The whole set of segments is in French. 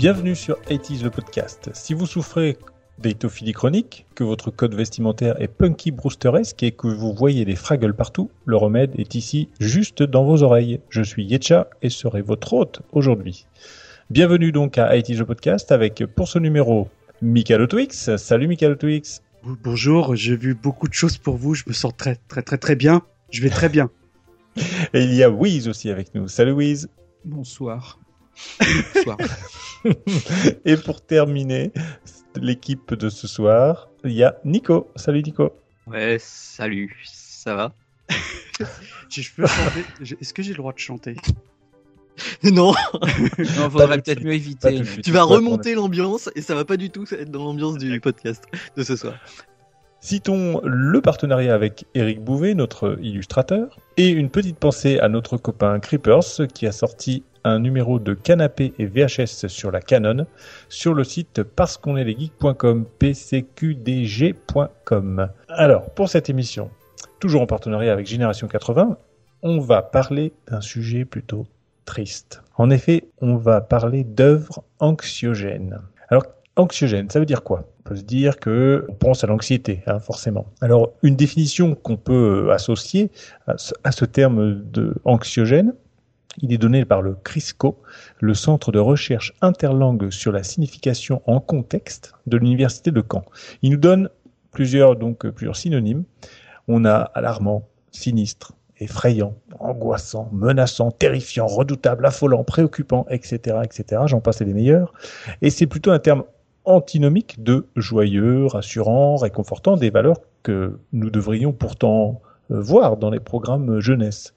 Bienvenue sur 80 le podcast. Si vous souffrez d'étophilie chronique, que votre code vestimentaire est punky brewsteresque et que vous voyez des fraggles partout, le remède est ici juste dans vos oreilles. Je suis Yetcha et serai votre hôte aujourd'hui. Bienvenue donc à IT The Podcast avec pour ce numéro Michael Twix. Salut Michael Twix. Bonjour, j'ai vu beaucoup de choses pour vous, je me sens très très très très bien. Je vais très bien. Et il y a Wiz aussi avec nous. Salut Wiz. Bonsoir. Et pour terminer l'équipe de ce soir, il y a Nico. Salut Nico. Ouais, salut. Ça va? Est-ce que j'ai le droit de chanter? Non. non, faudrait peut-être mieux éviter. Tu vas remonter l'ambiance et ça va pas du tout être dans l'ambiance du podcast de ce soir. Citons le partenariat avec Eric Bouvet, notre illustrateur, et une petite pensée à notre copain Creepers qui a sorti un numéro de canapé et VHS sur la Canon sur le site parcequ'onestlesgeeks.com pcqdg.com. Alors, pour cette émission, toujours en partenariat avec Génération 80, on va parler d'un sujet plutôt triste. En effet, on va parler d'œuvres anxiogènes. Alors, anxiogène, ça veut dire quoi? On peut se dire que on pense à l'anxiété, hein, forcément. Alors, une définition qu'on peut associer à ce, terme de anxiogène, il est donné par le CRISCO, le Centre de recherche interlangue sur la signification en contexte de l'Université de Caen. Il nous donne plusieurs, donc, plusieurs synonymes. On a alarmant, sinistre, effrayant, angoissant, menaçant, terrifiant, redoutable, affolant, préoccupant, etc., etc. J'en passe les meilleurs. Et c'est plutôt un terme antinomique de joyeux, rassurant, réconfortant, des valeurs que nous devrions pourtant euh, voir dans les programmes jeunesse.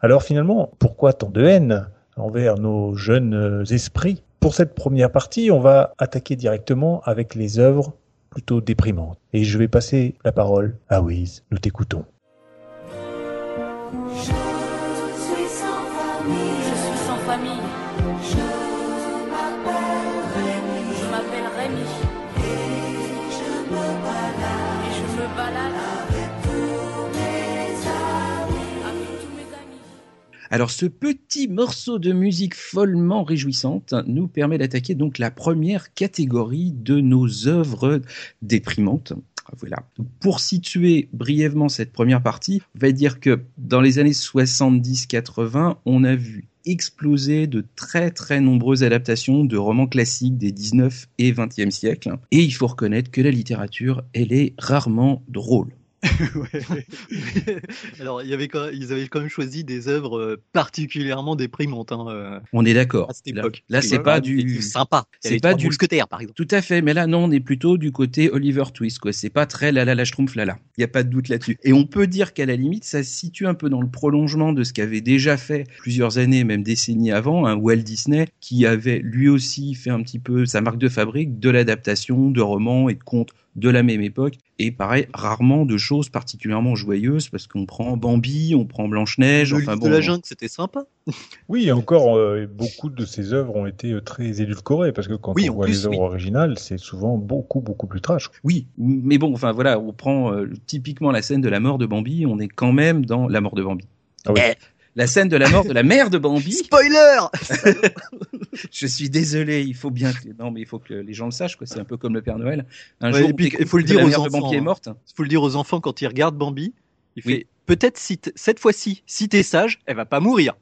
Alors finalement, pourquoi tant de haine envers nos jeunes esprits? Pour cette première partie, on va attaquer directement avec les œuvres plutôt déprimantes. Et je vais passer la parole à Wiz. Nous t'écoutons. Alors ce petit morceau de musique follement réjouissante nous permet d'attaquer donc la première catégorie de nos œuvres déprimantes. Voilà. Pour situer brièvement cette première partie, on va dire que dans les années 70-80, on a vu exploser de très très nombreuses adaptations de romans classiques des 19 et 20e siècles. Et il faut reconnaître que la littérature, elle est rarement drôle. Alors, il y avait ils avaient quand même choisi des œuvres euh, particulièrement déprimantes. Hein, euh, on est d'accord. Là, c'est pas du sympa. C'est pas du mousquetaire, par exemple. Tout à fait. Mais là, non, on est plutôt du côté Oliver Twist. Quoi. C'est pas très la la la schtroumpf là là. Il y a pas de doute là-dessus. Et on peut dire qu'à la limite, ça se situe un peu dans le prolongement de ce qu'avait déjà fait plusieurs années, même décennies avant, hein, Walt Disney, qui avait lui aussi fait un petit peu sa marque de fabrique de l'adaptation de romans et de contes de la même époque et pareil rarement de choses particulièrement joyeuses parce qu'on prend Bambi, on prend Blanche Neige, enfin bon. de la jungle, c'était sympa. Oui, encore euh, beaucoup de ces œuvres ont été euh, très édulcorées parce que quand on voit les œuvres originales, c'est souvent beaucoup beaucoup plus trash. Oui, mais bon, enfin voilà, on prend euh, typiquement la scène de la mort de Bambi, on est quand même dans la mort de Bambi. Ah oui. Eh, la scène de la mort de la mère de Bambi. Spoiler Je suis désolé, il faut bien que non mais il faut que les gens le sachent quoi, c'est un peu comme le Père Noël. Un jour il faut le dire aux enfants. Bambi est morte. Il faut le dire aux enfants quand ils regardent Bambi, il fait peut-être si cette fois-ci si t'es sage, elle va pas mourir.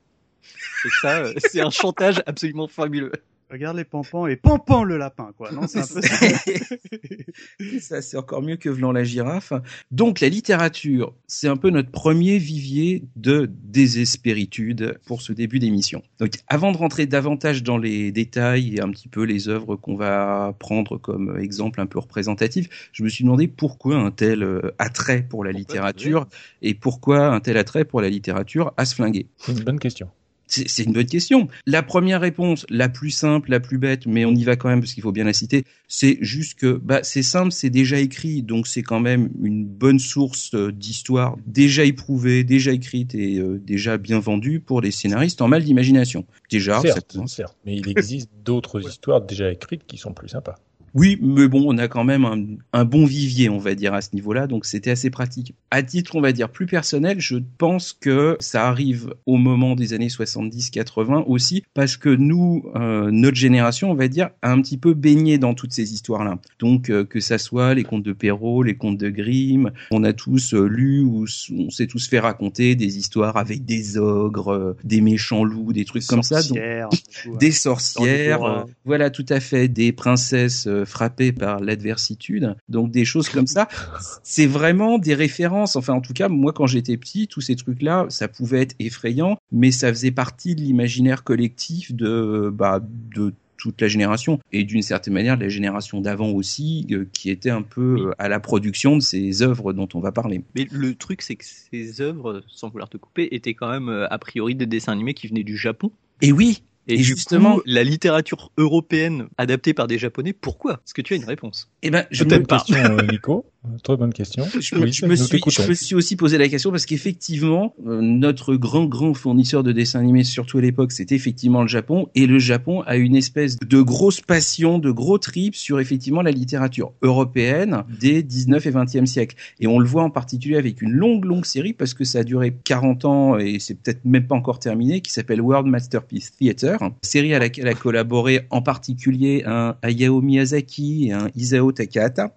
Et ça euh, c'est un chantage absolument fabuleux. Regarde les pompons et pompons le lapin, quoi. Non, c'est ça, c'est encore mieux que Vlan la girafe. Donc, la littérature, c'est un peu notre premier vivier de désespéritude pour ce début d'émission. Donc, avant de rentrer davantage dans les détails et un petit peu les œuvres qu'on va prendre comme exemple un peu représentatif, je me suis demandé pourquoi un tel euh, attrait pour la littérature et pourquoi un tel attrait pour la littérature à se flinguer. C'est une bonne question. C'est une bonne question. La première réponse, la plus simple, la plus bête, mais on y va quand même parce qu'il faut bien la citer, c'est juste que bah, c'est simple, c'est déjà écrit, donc c'est quand même une bonne source euh, d'histoire déjà éprouvée, déjà écrite et euh, déjà bien vendue pour les scénaristes en mal d'imagination. Déjà, certes, certes, mais il existe d'autres histoires déjà écrites qui sont plus sympas. Oui, mais bon, on a quand même un, un bon vivier, on va dire, à ce niveau-là, donc c'était assez pratique. À titre, on va dire, plus personnel, je pense que ça arrive au moment des années 70-80 aussi, parce que nous, euh, notre génération, on va dire, a un petit peu baigné dans toutes ces histoires-là. Donc, euh, que ça soit les contes de Perrault, les contes de Grimm, on a tous euh, lu ou on s'est tous fait raconter des histoires avec des ogres, des méchants loups, des trucs comme ça. Donc, des sorcières, voilà, tout à fait, des princesses frappées par l'adversitude. Donc, des choses comme ça. C'est vraiment des références. Enfin, en tout cas, moi, quand j'étais petit, tous ces trucs-là, ça pouvait être effrayant, mais ça faisait partie de l'imaginaire collectif de, bah, de toute la génération et d'une certaine manière de la génération d'avant aussi euh, qui était un peu euh, à la production de ces œuvres dont on va parler. Mais le truc c'est que ces œuvres, sans vouloir te couper, étaient quand même euh, a priori des dessins animés qui venaient du Japon. Et oui, et, justement, la littérature européenne adaptée par des Japonais, pourquoi? Est-ce que tu as une réponse? Eh ben, je me question, euh, Nico. Très bonne question. Je, me, suis, je me suis aussi posé la question parce qu'effectivement, euh, notre grand grand fournisseur de dessins animés, surtout à l'époque, c'était effectivement le Japon, et le Japon a une espèce de grosse passion, de gros trip sur effectivement la littérature européenne des 19 et 20e siècles. Et on le voit en particulier avec une longue longue série parce que ça a duré 40 ans et c'est peut-être même pas encore terminé, qui s'appelle World Masterpiece Theater série à laquelle a collaboré en particulier un Hayao Miyazaki et un Isao Takahata.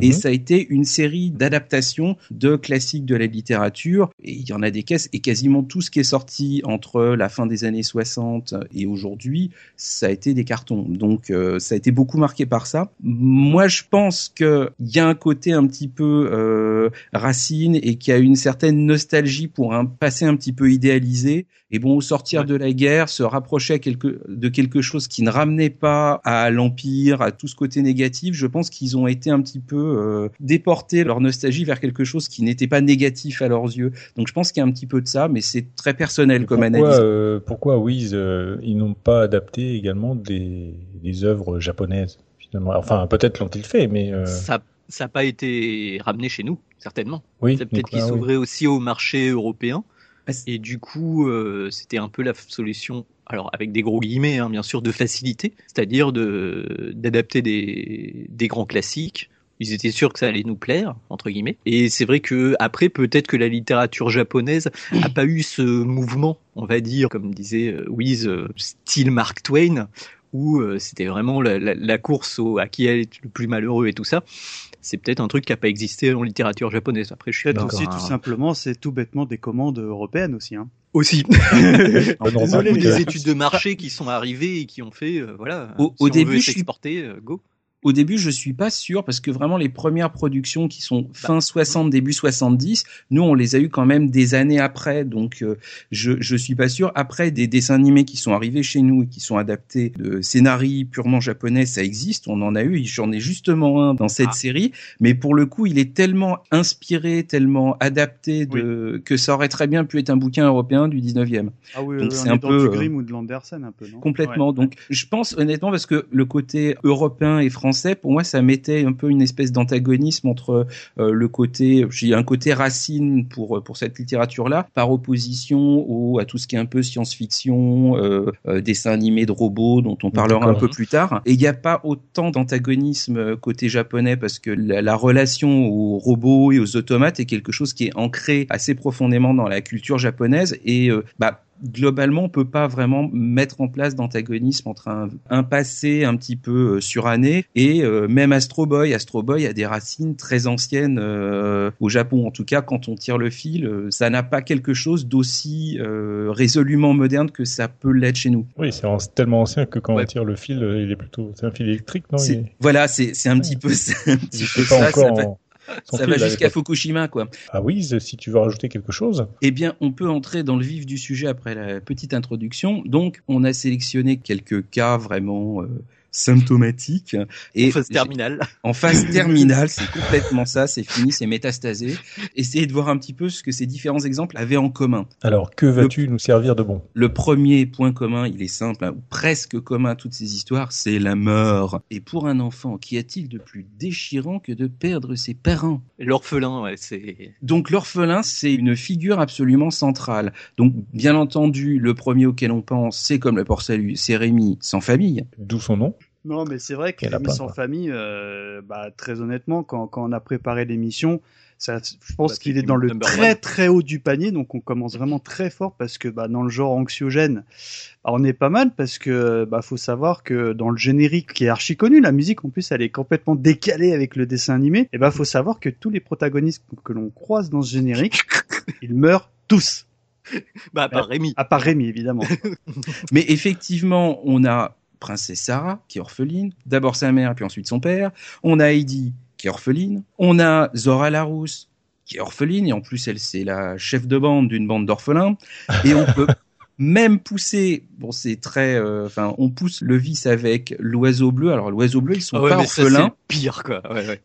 Et mhm. ça a été une série d'adaptations de classiques de la littérature. Et il y en a des caisses. Et quasiment tout ce qui est sorti entre la fin des années 60 et aujourd'hui, ça a été des cartons. Donc euh, ça a été beaucoup marqué par ça. Moi, je pense qu'il y a un côté un petit peu euh, racine et qu'il y a une certaine nostalgie pour un passé un petit peu idéalisé. Et bon, au sortir de la guerre, se rapprocher quelque, de quelque chose qui ne ramenait pas à l'empire, à tout ce côté négatif, je pense qu'ils ont été un petit peu euh, déporter leur nostalgie vers quelque chose qui n'était pas négatif à leurs yeux. Donc je pense qu'il y a un petit peu de ça, mais c'est très personnel comme analyse. Euh, pourquoi Wiz euh, ils n'ont pas adapté également des, des œuvres japonaises finalement? Enfin peut-être l'ont-ils fait, mais ça ça n'a pas été ramené chez nous, certainement. Oui, c'est peut-être qu'ils s'ouvraient aussi au marché européen. Et du coup, c'était un peu la solution alors avec des gros guillemets, hein, bien sûr, de facilité, c'est-à-dire de d'adapter des, des grands classiques ils étaient sûrs que ça allait nous plaire entre guillemets. Et c'est vrai que après peut-être que la littérature japonaise a pas eu ce mouvement, on va dire, comme disait euh, Wiz, euh, style Mark Twain, où euh, c'était vraiment la, course au, à qui est le plus malheureux et tout ça. C'est peut-être un truc qui n'a pas existé en littérature japonaise. Après, je suis peut-être aussi tout simplement, c'est tout bêtement des commandes européennes aussi. Hein. Aussi. Désolé, les études de marché qui sont arrivées et qui ont fait, voilà. Au, au début, je suis go au début, je suis pas sûr parce que vraiment les premières productions qui sont fin 60, début 70, nous on les a eu quand même des années après, donc euh, je je suis pas sûr. Après des dessins animés qui sont arrivés chez nous et qui sont adaptés de scénarii purement japonais, ça existe, on en a eu. J'en ai justement un dans cette ah. série, mais pour le coup, il est tellement inspiré, tellement adapté de que ça aurait très bien pu être un bouquin européen du 19e. Ah oui, donc c'est un peu du euh, Grimm ou de Landerson un peu, non? Complètement. Donc je pense honnêtement parce que le côté européen et français pour moi, ça mettait un peu une espèce d'antagonisme entre euh, le côté, j'ai un côté racine pour pour cette littérature-là, par opposition au à tout ce qui est un peu science-fiction, euh, euh, dessin animé de robots dont on parlera un peu plus tard. Et il n'y a pas autant d'antagonisme côté japonais parce que la, la, relation aux robots et aux automates est quelque chose qui est ancré assez profondément dans la culture japonaise et bah globalement, on peut pas vraiment mettre en place d'antagonisme entre un, un, passé un petit peu euh, suranné et euh, même Astro Boy. Astro Boy a des racines très anciennes euh, au Japon. En tout cas, quand on tire le fil, ça n'a pas quelque chose d'aussi résolument moderne que ça peut l'être chez nous. Oui, c'est tellement ancien que quand on tire le fil, il est plutôt, c'est un fil électrique, non? Voilà, c'est un petit peu, un petit peu ça. ça ça va jusqu'à Fukushima, quoi. Ah oui, si tu veux rajouter quelque chose. Eh bien, on peut entrer dans le vif du sujet après la petite introduction. Donc, on a sélectionné quelques cas vraiment euh, symptomatique. Et en phase terminale. En phase terminale, c'est complètement ça, c'est fini, c'est métastasé. Essayez de voir un petit peu ce que ces différents exemples avaient en commun. Alors, que vas-tu nous servir de bon? Le premier point commun, il est simple, hein, ou presque commun à toutes ces histoires, c'est la mort. Et pour un enfant, qu'y a-t-il de plus déchirant que de perdre ses parents? L'orphelin, ouais, c'est... Donc l'orphelin, c'est une figure absolument centrale. Donc, bien entendu, le premier auquel on pense, c'est comme le port salut, c'est Rémi sans famille. D'où son nom Non, mais c'est vrai que l'émission famille, euh, bah, très honnêtement, quand, quand on a préparé l'émission, ça, je pense bah, qu'il est dans le très très haut du panier, donc on commence vraiment très fort parce que bah, dans le genre anxiogène, bah, on est pas mal parce que bah faut savoir que dans le générique qui est archi connu, la musique en plus elle est complètement décalée avec le dessin animé, et bah faut savoir que tous les protagonistes que l'on croise dans ce générique, ils meurent tous. Bah à part Rémi. À part Rémi évidemment. Mais effectivement, on a princesse Sarah, qui est orpheline. D'abord sa mère, puis ensuite son père. On a Heidi, qui est orpheline. On a Zora Larousse, qui est orpheline, et en plus, elle, c'est la chef de bande d'une bande d'orphelins. Et on peut même pousser, bon, c'est très, euh, enfin, on pousse le vice avec l'oiseau bleu. Alors, l'oiseau bleu, ils sont ah pas orphelins. C'est pire, quoi. Ouais, ouais.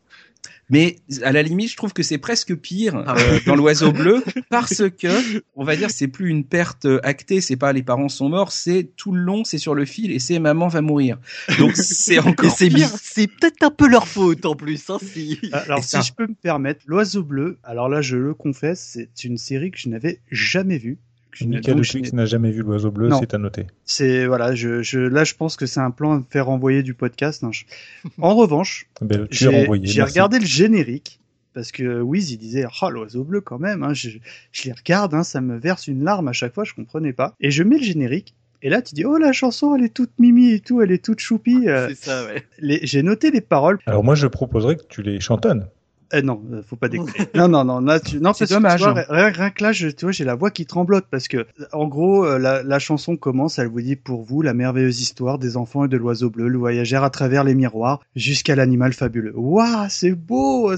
Mais à la limite, je trouve que c'est presque pire ah euh, dans l'oiseau bleu parce que, on va dire, c'est plus une perte actée. C'est pas les parents sont morts, c'est tout le long, c'est sur le fil et c'est maman va mourir. Donc c'est encore c'est C'est peut-être un peu leur faute en plus. Hein, si. Alors si je peux me permettre, l'oiseau bleu. Alors là, je le confesse, c'est une série que je n'avais jamais vue. Michael Twix n'a jamais vu l'oiseau bleu, c'est à noter. C'est voilà, je, je, là je pense que c'est un plan à me faire envoyer du podcast. En revanche, ben, j'ai regardé le générique parce que Wiz il disait ah l'oiseau bleu quand même. Hein, je, je les regarde, hein, ça me verse une larme à chaque fois, je comprenais pas. Et je mets le générique. Et là, tu dis, oh, la chanson, elle est toute mimi et tout, elle est toute choupie. Euh. c'est ça, ouais. J'ai noté les paroles. Alors moi, je proposerais que tu les chantonnes. Eh non, euh, faut pas déconner. non, non, non, là, tu... non, c'est dommage. rien, rien, que là, je, tu vois, j'ai la voix qui tremblote parce que, en gros, euh, la, la, chanson commence, elle vous dit pour vous la merveilleuse histoire des enfants et de l'oiseau bleu, le voyageur à travers les miroirs jusqu'à l'animal fabuleux. Waouh, c'est beau.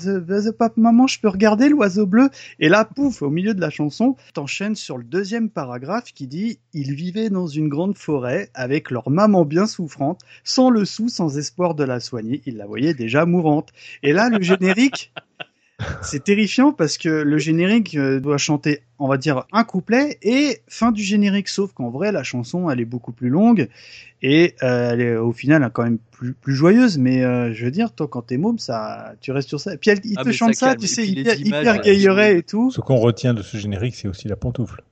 Papa, maman, je peux regarder l'oiseau bleu. Et là, pouf, au milieu de la chanson, t'enchaînes sur le deuxième paragraphe qui dit ils vivaient dans une grande forêt avec leur maman bien souffrante, sans le sou, sans espoir de la soigner. Ils la voyaient déjà mourante. Et là, le générique c'est terrifiant parce que le générique euh, doit chanter, on va dire, un couplet et fin du générique. Sauf qu'en vrai, la chanson, elle est beaucoup plus longue et euh, elle est au final quand même plus, plus joyeuse. Mais euh, je veux dire, toi, quand t'es môme, ça, tu restes sur ça. Et puis il ah, te chante ça, tu sais, hyper, hyper et tout. Ce qu'on retient de ce générique, c'est aussi la pantoufle.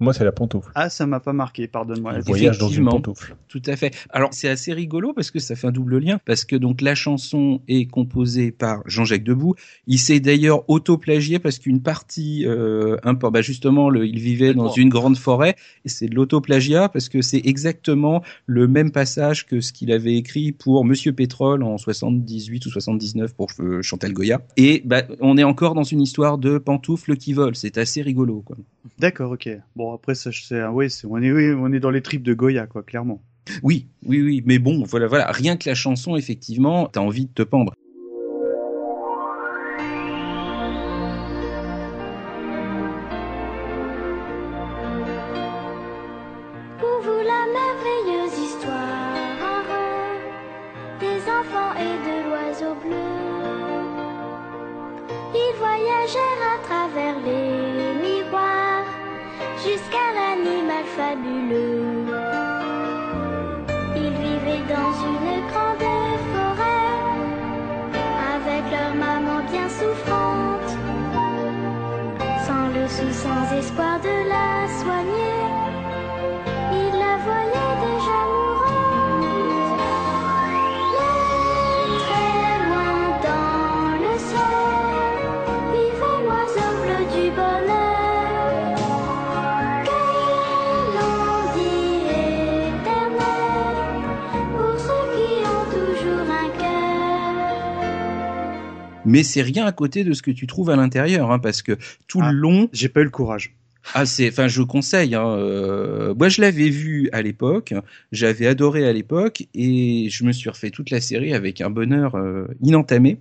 Moi, c'est la pantoufle. Ah, ça m'a pas marqué, pardonne-moi. Un voyage dans une pantoufle. Tout à fait. Alors, c'est assez rigolo parce que ça fait un double lien, parce que donc la chanson est composée par Jean-Jacques Debout. Il s'est d'ailleurs auto-plagié parce qu'une partie, euh, un peu, bah justement, le, il vivait dans une grande forêt et c'est de l'auto-plagiat parce que c'est exactement le même passage que ce qu'il avait écrit pour Monsieur Pétrole en 78 ou 79 pour euh, Chantal Goya. Et bah, on est encore dans une histoire de pantoufles qui volent. C'est assez rigolo, quoi. D'accord, ok. Bon, après, ça, je sais, oui, on est, on est dans les tripes de Goya, quoi, clairement. Oui, oui, oui, mais bon, voilà, voilà, rien que la chanson, effectivement, t'as envie de te pendre. Mais c'est rien à côté de ce que tu trouves à l'intérieur, hein, parce que tout le ah, long, j'ai pas eu le courage. Ah c'est, enfin je conseille. Hein, euh, moi je l'avais vu à l'époque, j'avais adoré à l'époque et je me suis refait toute la série avec un bonheur euh, inentamé.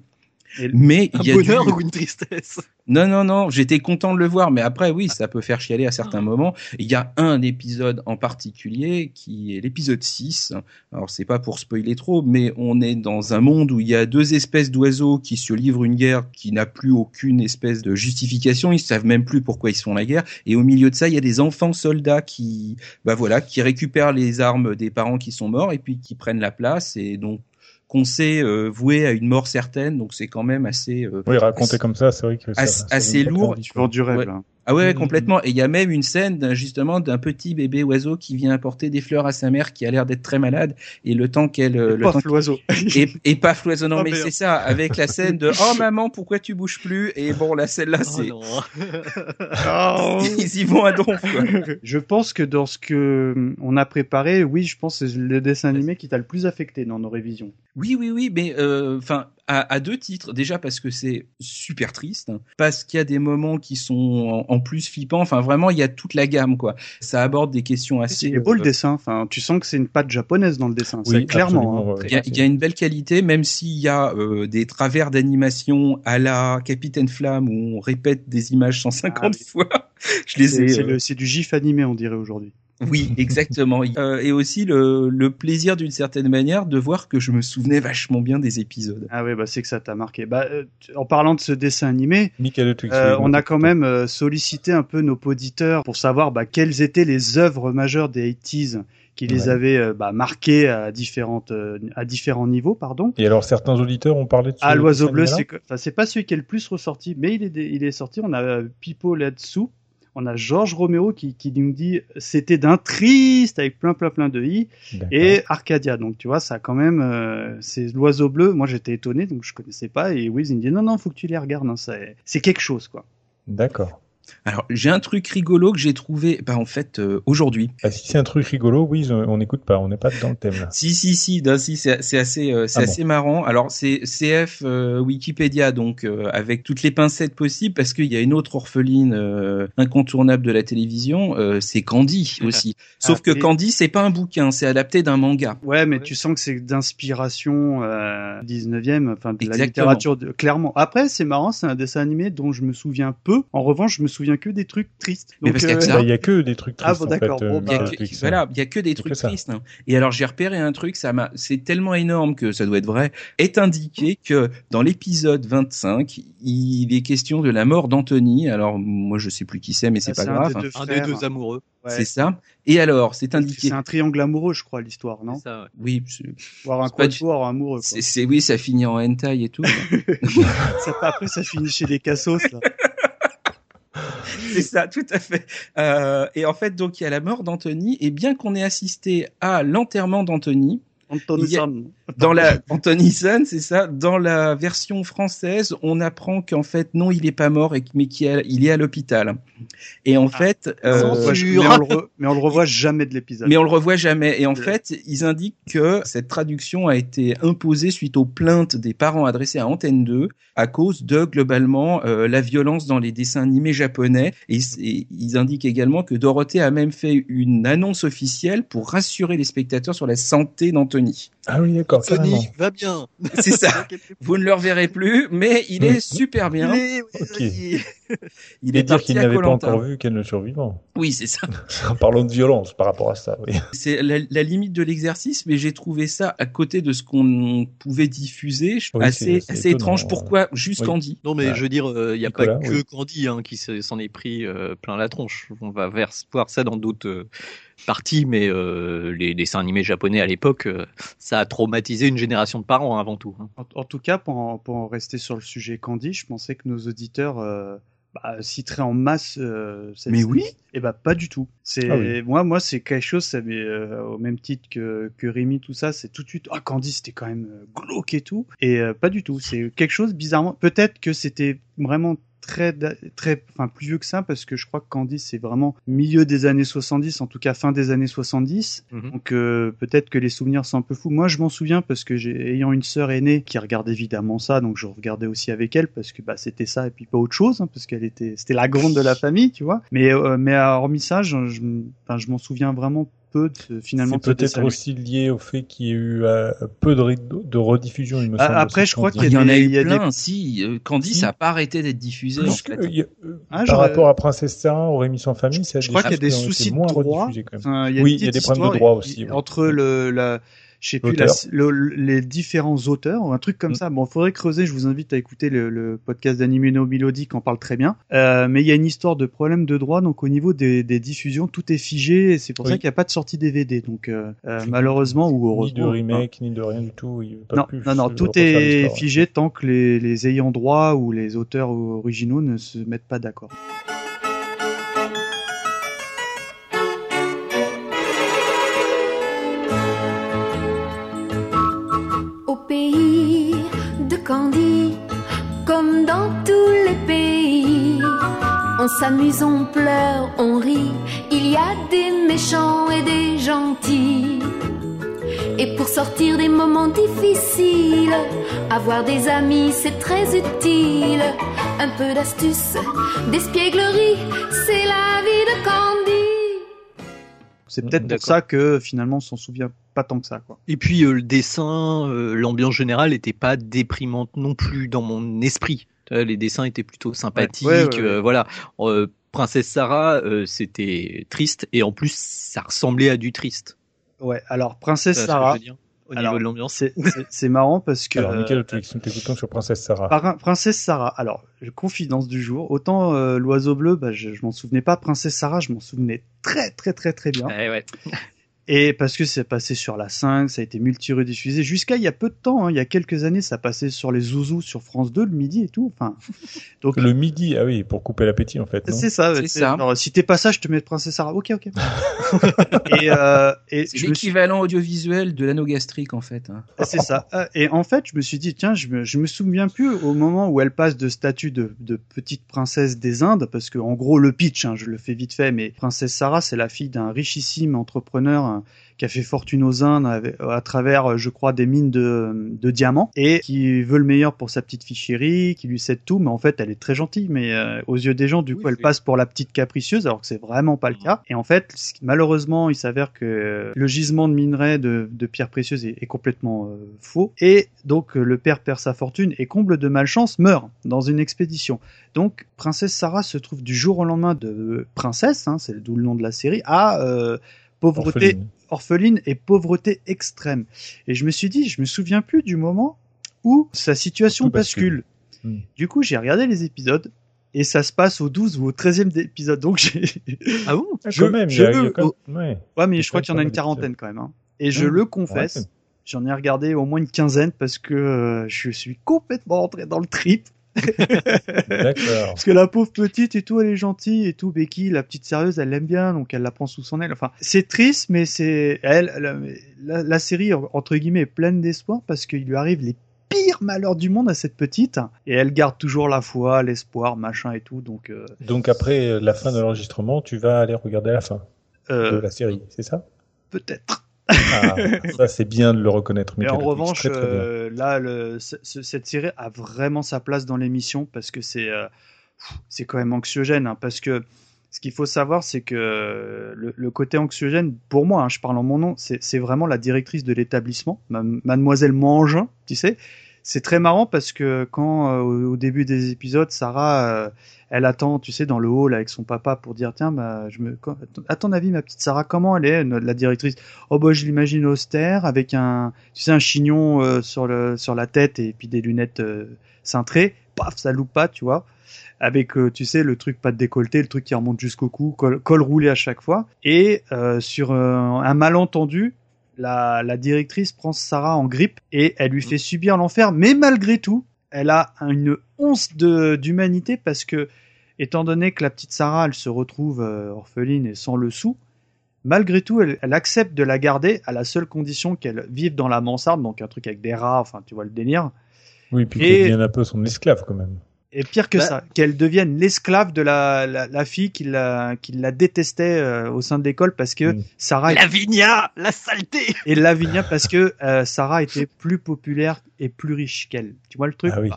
Mais un il y a bonheur ou une tristesse non, non, non, j'étais content de le voir, mais après, oui, ça peut faire chialer à certains ah. moments. Il y a un épisode en particulier qui est l'épisode 6. Alors, c'est pas pour spoiler trop, mais on est dans un monde où il y a deux espèces d'oiseaux qui se livrent une guerre qui n'a plus aucune espèce de justification. Ils savent même plus pourquoi ils font la guerre. Et au milieu de ça, il y a des enfants soldats qui, bah voilà, qui récupèrent les armes des parents qui sont morts et puis qui prennent la place. Et donc, qu'on s'est euh, voué à une mort certaine, donc c'est quand même assez. Euh, oui, raconter comme ça, c'est vrai que assez, assez lourd. Tu vends du rêve. Ah ouais, mm. complètement. Et il y a même une scène justement d'un petit bébé oiseau qui vient apporter des fleurs à sa mère qui a l'air d'être très malade et le temps qu'elle le temps l'oiseau et, et paf l'oiseau non oh, mais c'est ça avec la scène de oh maman pourquoi tu bouges plus? Et bon la scène là oh, c'est oh, ils y vont à donf quoi. Je pense que dans ce que on a préparé, oui, je pense que c'est le dessin animé qui t'a le plus affecté dans nos révisions. Oui, oui, oui, mais euh, à, deux titres. Déjà parce que c'est super triste, parce qu'il y a des moments qui sont en, plus flippants. Enfin, vraiment, il y a toute la gamme, quoi. Ça aborde des questions assez. C'est beau le euh, dessin. Enfin, tu sens que c'est une patte japonaise dans le dessin. Oui, clairement. Hein. Il, y a, une belle qualité, même s'il y a euh, des travers d'animation à la Capitaine Flamme où on répète des images 150 ah, fois. Je les ai. C'est du gif animé, on dirait aujourd'hui. Oui, exactement. Euh, et aussi le, le plaisir d'une certaine manière de voir que je me souvenais vachement bien des épisodes. Ah oui, bah c'est que ça t'a marqué. Bah, euh, en parlant de ce dessin animé, euh, on a quand même sollicité un peu nos auditeurs pour savoir bah, quelles étaient les œuvres majeures des 80s qui les avaient bah, marquées à différentes à différents niveaux, pardon. Et alors certains auditeurs ont parlé de ce Ah, l'oiseau bleu, c'est enfin, c'est pas celui qui est le plus ressorti, mais il est il est sorti. On a Pipo là-dessous on a Georges Romero qui, nous dit c'était d'un triste avec plein plein plein de i et Arcadia. Donc tu vois ça quand même euh, c'est l'oiseau bleu. Moi j'étais étonné donc je connaissais pas et Wiz il me dit non non faut que tu les regardes hein, c'est quelque chose quoi. D'accord alors, j'ai un truc rigolo que j'ai trouvé, bah, en fait, euh, aujourd'hui. Ah, si c'est un truc rigolo, oui, on n'écoute pas, on n'est pas dans le thème là. si, si, si, si c'est assez, euh, c'est ah assez marrant. Alors, c'est CF euh, Wikipédia, donc avec toutes les pincettes possibles, parce qu'il y a une autre orpheline incontournable de la télévision, c'est Candy aussi. Sauf que Candy, c'est pas un bouquin, c'est adapté d'un manga. Ouais, mais tu sens que c'est d'inspiration 19e, enfin de la littérature, de... clairement. Après, c'est marrant, c'est un dessin animé dont je me souviens peu. En revanche, je me souviens que des trucs tristes. Mais parce euh, bah, il y a que des trucs ah, tristes. Ah d'accord. Bon, bah, voilà, il y a que des trucs tristes. Hein. Et alors j'ai repéré un truc, ça m'a, c'est tellement énorme que ça doit être vrai. Est indiqué que dans l'épisode 25, il est question de la mort d'Anthony. Alors moi je sais plus qui c'est, mais c'est ah, pas grave. Un des deux amoureux. C'est ça. Et alors, c'est indiqué. C'est un triangle amoureux, je crois, l'histoire, non? Ça, ouais. Oui. Voir un quatuor amoureux. C'est oui, ça finit en hentai et tout. ça, après, ça finit chez les cassos. Là. c'est ça, tout à fait. Euh, et en fait, donc il y a la mort d'Anthony, et bien qu'on ait assisté à l'enterrement d'Anthony, dans la Anthonyson, c'est ça. Dans la version française, on apprend qu'en fait non, il est pas mort et mais qu'il est à l'hôpital. Et en ah. fait, euh, mais, on le mais, on le revoit jamais de l'épisode. Mais on le revoit jamais. Et en fait, ils indiquent que cette traduction a été imposée suite aux plaintes des parents adressées à Antenne 2 à cause de globalement euh, la violence dans les dessins animés japonais. Et, et, ils indiquent également que Dorothée a même fait une annonce officielle pour rassurer les spectateurs sur la santé d'Anthony. Ah oui, d'accord. Anthony va bien. C'est ça. Vous ne le reverrez plus, mais il est super bien. Il est, dire qu'il n'avait pas encore vu qu'elle ne survivant. Oui, c'est ça. en parlant de violence par rapport à ça, oui. C'est la, limite de l'exercice, mais j'ai trouvé ça à côté de ce qu'on pouvait diffuser assez, assez étrange. Pourquoi juste Candy? Non, mais je veux dire, euh, il n'y a pas que Candy hein, qui s'en est pris euh, plein la tronche. On va voir ça dans d'autres euh, partie, mais euh, les dessins animés japonais à l'époque, euh, ça a traumatisé une génération de parents avant tout. Hein. En, tout cas, pour en, pour en, rester sur le sujet Candy, je pensais que nos auditeurs euh, bah, en masse cette Mais oui. Et eh bah pas du tout. C'est ah moi, moi c'est quelque chose, ça au même titre que que Rémi, tout ça, c'est tout de suite. Ah Candy, c'était quand même glauque et tout. Et pas du tout. C'est quelque chose bizarrement. Peut-être que c'était vraiment très, très, enfin plus vieux que ça parce que je crois que Candy c'est vraiment milieu des années 70, en tout cas fin des années 70. Mhm. Donc euh, peut-être que les souvenirs sont un peu fous. Moi je m'en souviens parce que j'ai ayant une sœur aînée qui regardait évidemment ça, donc je regardais aussi avec elle parce que bah c'était ça et puis pas autre chose hein, parce qu'elle était, c'était la grande de la famille, tu vois. Mais euh, mais hormis ça, je, je, je m'en souviens vraiment peu de, finalement. C'est peut-être aussi lié au fait qu'il y ait eu euh, peu de, de rediffusion, il me semble. Après, je crois qu'il y, en a eu plein. Si, euh, Candy, ça n'a pas arrêté d'être diffusé. En fait. Euh, ah, par rapport à Princesse Sarah, au Rémi sans famille, ça je crois qu'il y a des soucis de droit. oui, il y a des problèmes de droit aussi. Entre le, la, je sais plus les différents auteurs ou un truc comme mm. ça. Bon, faudrait creuser. Je vous invite à écouter le, le podcast d'Animino Mélodie qui en parle très bien. Euh, mais il y a une histoire de problème de droit. Donc au niveau des, des diffusions, tout est figé et c'est pour ça qu'il n'y a pas de sortie DVD. Donc euh, euh malheureusement ou heureusement. Ni de remake, ni de rien du tout. non, non, non, tout est figé tant que les, les ayants droit ou les auteurs originaux ne se mettent pas d'accord. On s'amuse, on pleure, on rit. Il y a des méchants et des gentils. Et pour sortir des moments difficiles, avoir des amis c'est très utile. Un peu d'astuce, d'espièglerie, c'est la vie de Candy. C'est peut-être pour ça que finalement on s'en souvient pas tant que ça. Quoi. Et puis euh, le dessin, euh, l'ambiance générale n'était pas déprimante non plus dans mon esprit. Les dessins étaient plutôt sympathiques. Euh, voilà. Princesse Sarah, c'était triste et en plus ça ressemblait à du triste. Ouais, alors Princesse Sarah. au niveau de l'ambiance. C'est marrant parce que. Alors, Michael, euh, t'écoutons sur Princesse Sarah. Princesse Sarah. Alors, confidence du jour. Autant euh, l'oiseau bleu, bah, je, je m'en souvenais pas. Princesse Sarah, je m'en souvenais très, très, très, très bien. Ouais, ouais. Et parce que c'est passé sur la 5, ça a été multi-rediffusé. Jusqu'à il y a peu de temps, hein, il y a quelques années, ça passait sur les zouzous sur France 2 le midi et tout. Enfin, donc le midi, ah oui, pour couper l'appétit en fait. C'est ça. C'est ça. Alors, si t'es pas ça, je te mets Princesse Sarah. Ok, ok. et, euh, et c'est l'équivalent audiovisuel de l'anneau gastrique en fait. Hein. C'est ça. Euh, et en fait, je me suis dit tiens, je me, je me souviens plus au moment où elle passe de statut de, de petite princesse des Indes, parce que en gros le pitch, hein, je le fais vite fait, mais Princesse Sarah, c'est la fille d'un richissime entrepreneur qui a fait fortune aux Indes à travers, je crois, des mines de, de diamants et qui veut le meilleur pour sa petite fille chérie, qui lui cède tout, mais en fait, elle est très gentille, mais euh, aux yeux des gens, du coup, elle passe pour la petite capricieuse, alors que c'est vraiment pas le cas. Et en fait, malheureusement, il s'avère que le gisement de minerai de, de pierres précieuses est, complètement euh, faux, et donc le père perd sa fortune et comble de malchance meurt dans une expédition. Donc, princesse Sarah se trouve du jour au lendemain de princesse, hein, c'est d'où le nom de la série, à euh, pauvreté orpheline. et pauvreté extrême. Et je me suis dit, je me souviens plus du moment où sa situation bascule. Hmm. Du coup, j'ai regardé les épisodes et ça se passe au 12 ou au 13e épisode. Donc j'ai Ah bon? Je, Quand même, ouais. mais je crois qu'il y en a une quarantaine quand même hein. Et je le confesse, j'en ai regardé au moins une quinzaine parce que euh, je suis complètement entré dans le trip. D'accord. Parce que la pauvre petite et tout, elle est gentille et tout. Becky, la petite sérieuse, elle l'aime bien, donc elle la prend sous son aile. Enfin, c'est triste, mais c'est elle. La, la, série entre guillemets est pleine d'espoir parce qu'il lui arrive les pires malheurs du monde à cette petite et elle garde toujours la foi, l'espoir, machin et tout. Donc. Euh, donc après la fin de l'enregistrement, tu vas aller regarder la fin euh... de la série, c'est ça? Peut-être. Ah, ça c'est bien de le reconnaître. Mais en revanche, euh, là, le, cette série a vraiment sa place dans l'émission parce que c'est euh, c'est quand même anxiogène. Hein, parce que ce qu'il faut savoir, c'est que le, côté anxiogène, pour moi, hein, je parle en mon nom, c'est vraiment la directrice de l'établissement, Mademoiselle Mangin, tu sais. C'est très marrant parce que quand euh, au début des épisodes, Sarah elle attend, tu sais, dans le hall avec son papa pour dire tiens, bah, je me, à ton avis, ma petite Sarah, comment elle est, la directrice? Oh bah je l'imagine austère avec un, tu sais, un chignon euh, sur le sur la tête et puis des lunettes euh, cintrées. Paf, ça loupe pas, tu vois. Avec, euh, tu sais, le truc pas de décolleté, le truc qui remonte jusqu'au cou, col, roulé à chaque fois. Et sur un malentendu, la, la directrice prend Sarah en grippe et elle lui mmh. fait subir l'enfer, mais malgré tout, elle a une once d'humanité parce que, étant donné que la petite Sarah, elle se retrouve euh, orpheline et sans le sou, malgré tout, elle, accepte de la garder à la seule condition qu'elle vive dans la mansarde, donc un truc avec des rats, enfin, tu vois le délire. Oui, puis qu'elle devienne un peu son esclave quand même. Et pire que bah ça, qu'elle devienne l'esclave de la, la, fille qui la, qui la détestait euh, au sein de l'école parce que mm. Sarah... Lavinia La saleté Et Lavinia parce que euh, Sarah était plus populaire et plus riche qu'elle. Tu vois le truc Ah oui.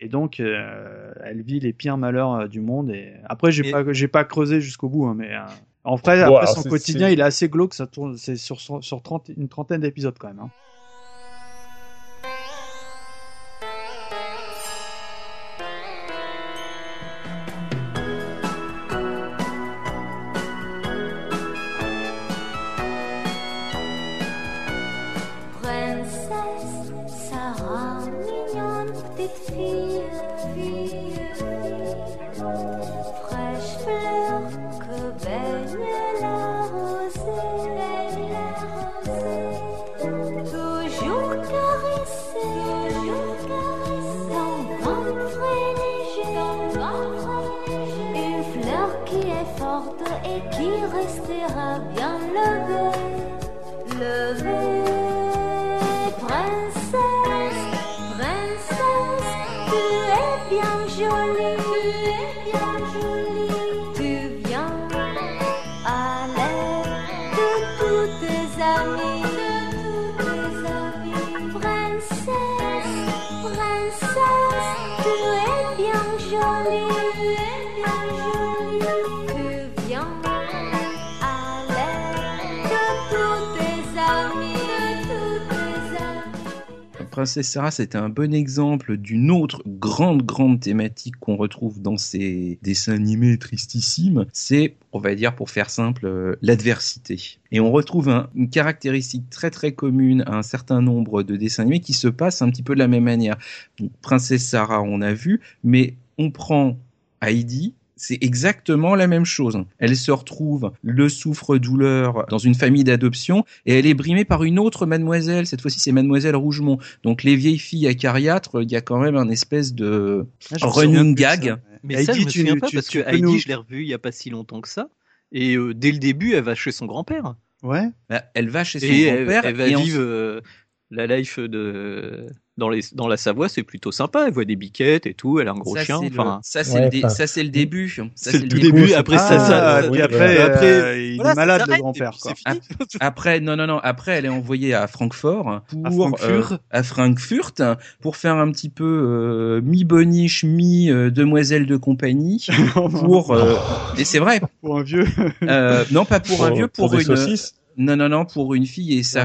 Et donc, euh, elle vit les pires malheurs du monde. Et après, j'ai pas, j'ai pas creusé jusqu'au bout, hein, mais en vrai, après son quotidien, il est assez glauque. Ça tourne, c'est sur sur 30, une trentaine d'épisodes quand même. Hein. Princesse Sarah, c'était un bon exemple d'une autre grande, grande thématique qu'on retrouve dans ces dessins animés tristissimes. C'est, on va dire, pour faire simple, euh, l'adversité. Et on retrouve une caractéristique très, très commune à un certain nombre de dessins animés qui se passent un petit peu de la même manière. Princesse Sarah, on a vu, mais on prend Heidi, c'est exactement la même chose. Elle se retrouve le souffre-douleur dans une famille d'adoption et elle est brimée par une autre mademoiselle. Cette fois-ci, c'est mademoiselle Rougemont. Donc les vieilles filles acariâtres, il y a quand même un espèce de ah, running gag. Mais ça, je me souviens pas parce que Heidi, je l'ai revue il y a pas si longtemps que ça. Et euh, dès le début, elle va chez son grand-père. Ouais. Bah, elle va chez son grand-père. Elle, va vivre euh, la life de dans, les, dans la Savoie, c'est plutôt sympa. Elle voit des biquettes et tout. Elle a un gros chien. Enfin, ça, c'est le, ça, c'est le début. Ça, c'est le, début. Après, ça, ça, ah, après, après euh, il est malade, le grand-père. Après, non, non, non. Après, elle est envoyée à Francfort pour, à Frankfurt, euh, à Frankfurt pour faire un petit peu euh, mi-boniche, mi-demoiselle de compagnie. pour, et c'est vrai. Pour un vieux. non, pas pour, un vieux, pour, pour une. Saucisses non, non, non, pour une fille et ça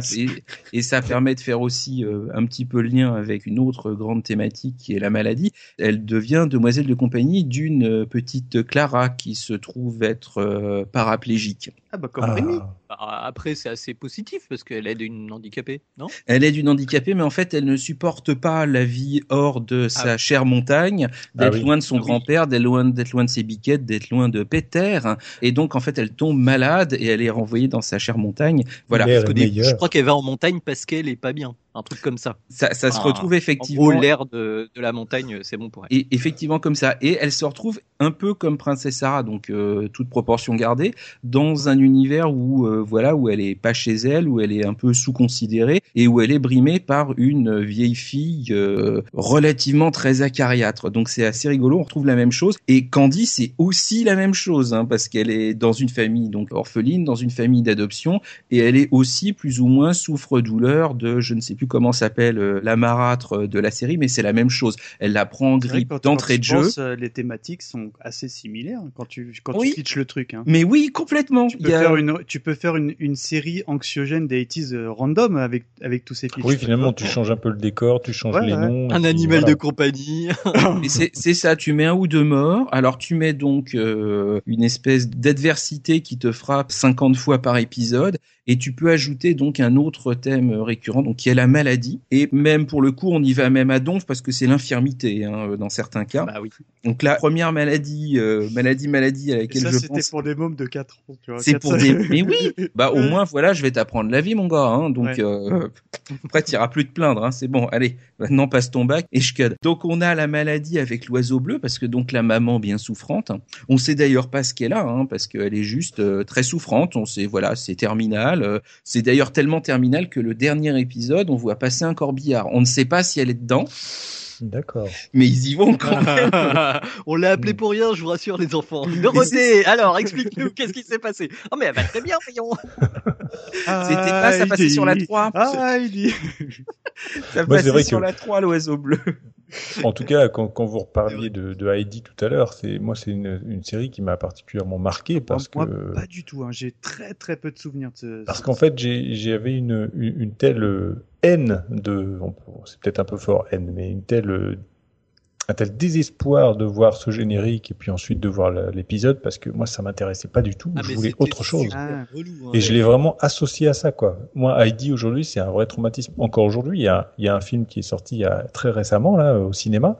et, ça permet de faire aussi euh, un petit peu le lien avec une autre grande thématique qui est la maladie. Elle devient demoiselle de compagnie d'une euh, petite Clara qui se trouve être euh, paraplégique. Ah bah comme ah. Bah, après, c'est assez positif parce qu'elle aide une handicapée, non? Elle aide une handicapée, mais en fait, elle ne supporte pas la vie hors de ah sa chère montagne, ah d'être loin de son grand-père, d'être loin, d'être loin de ses biquettes, d'être loin de Peter. Et donc, en fait, elle tombe malade et elle est renvoyée dans sa chère montagne. Voilà. Je crois qu'elle va en montagne parce qu'elle est pas bien un truc comme ça. Ça, ça se retrouve effectivement. En l'air de, de, la montagne, c'est bon pour elle. Et effectivement comme ça. Et elle se retrouve un peu comme Princesse Sarah, donc euh, toute proportion gardée, dans un univers où euh, voilà où elle est pas chez elle, où elle est un peu sous-considérée et où elle est brimée par une vieille fille euh, relativement très acariâtre. Donc c'est assez rigolo. On retrouve la même chose. Et Candy, c'est aussi la même chose, hein, parce qu'elle est dans une famille donc orpheline, dans une famille d'adoption, et elle est aussi plus ou moins souffre-douleur de je ne sais plus comment s'appelle euh, la marâtre de la série, mais c'est la même chose. Elle la prend en grippe d'entrée de jeu. Euh, les thématiques sont assez similaires quand tu quand tu pitches le truc. Hein. Mais oui, complètement. Tu peux, faire, une, tu peux faire une, une série anxiogène des 80 euh, random avec avec tous ces pitchs. Oui, finalement, tu changes un peu le décor, tu changes les noms. Un animal de compagnie. c'est ça, tu mets un ou deux morts. Alors tu mets donc une espèce d'adversité qui te frappe 50 fois par épisode et tu peux ajouter donc un autre thème récurrent donc qui est la maladie et même pour le coup on y va même à donf parce que c'est l'infirmité hein, dans certains cas. Bah oui. Donc la première maladie euh, maladie maladie à laquelle ça, je pense. c'était pour des mômes de 4 ans. C'est pour des mais oui. Bah au moins voilà je vais t'apprendre la vie mon gars hein, donc euh, après t'iras plus te plaindre hein, c'est bon allez maintenant passe ton bac et je code. Donc on a la maladie avec l'oiseau bleu parce que donc la maman bien souffrante. On sait d'ailleurs pas ce qu'elle a hein, parce qu'elle est juste euh, très souffrante. On sait voilà c'est terminal euh, c'est d'ailleurs tellement terminal que le dernier épisode, on voit passer un corbillard. On ne sait pas si elle est dedans. D'accord. Mais ils y vont quand même. on l'a appelé pour rien, je vous rassure les enfants. Dorothée, alors explique-nous qu'est-ce qui s'est passé? Oh mais elle va très bien, voyons. C'était pas ça passait sur la 3. Ah, il dit. ça passait sur la 3 l'oiseau bleu en tout cas, quand, quand vous reparliez de, de, Heidi tout à l'heure, c'est moi c'est une, une, série qui m'a particulièrement marqué parce moi, que pas du tout. Hein. J'ai très très peu de souvenirs de ce. Parce qu'en fait, j'avais une, une, une, telle haine de, c'est peut-être un peu fort haine, mais une telle un tel désespoir de voir ce générique et puis ensuite de voir l'épisode? Parce que moi ça m'intéressait pas du tout. Ah, je voulais autre chose. Hein. et je l'ai vraiment associé à ça quoi. Moi Heidi aujourd'hui c'est un vrai traumatisme. Encore aujourd'hui il y a, y a un film qui est sorti il y a très récemment là au cinéma,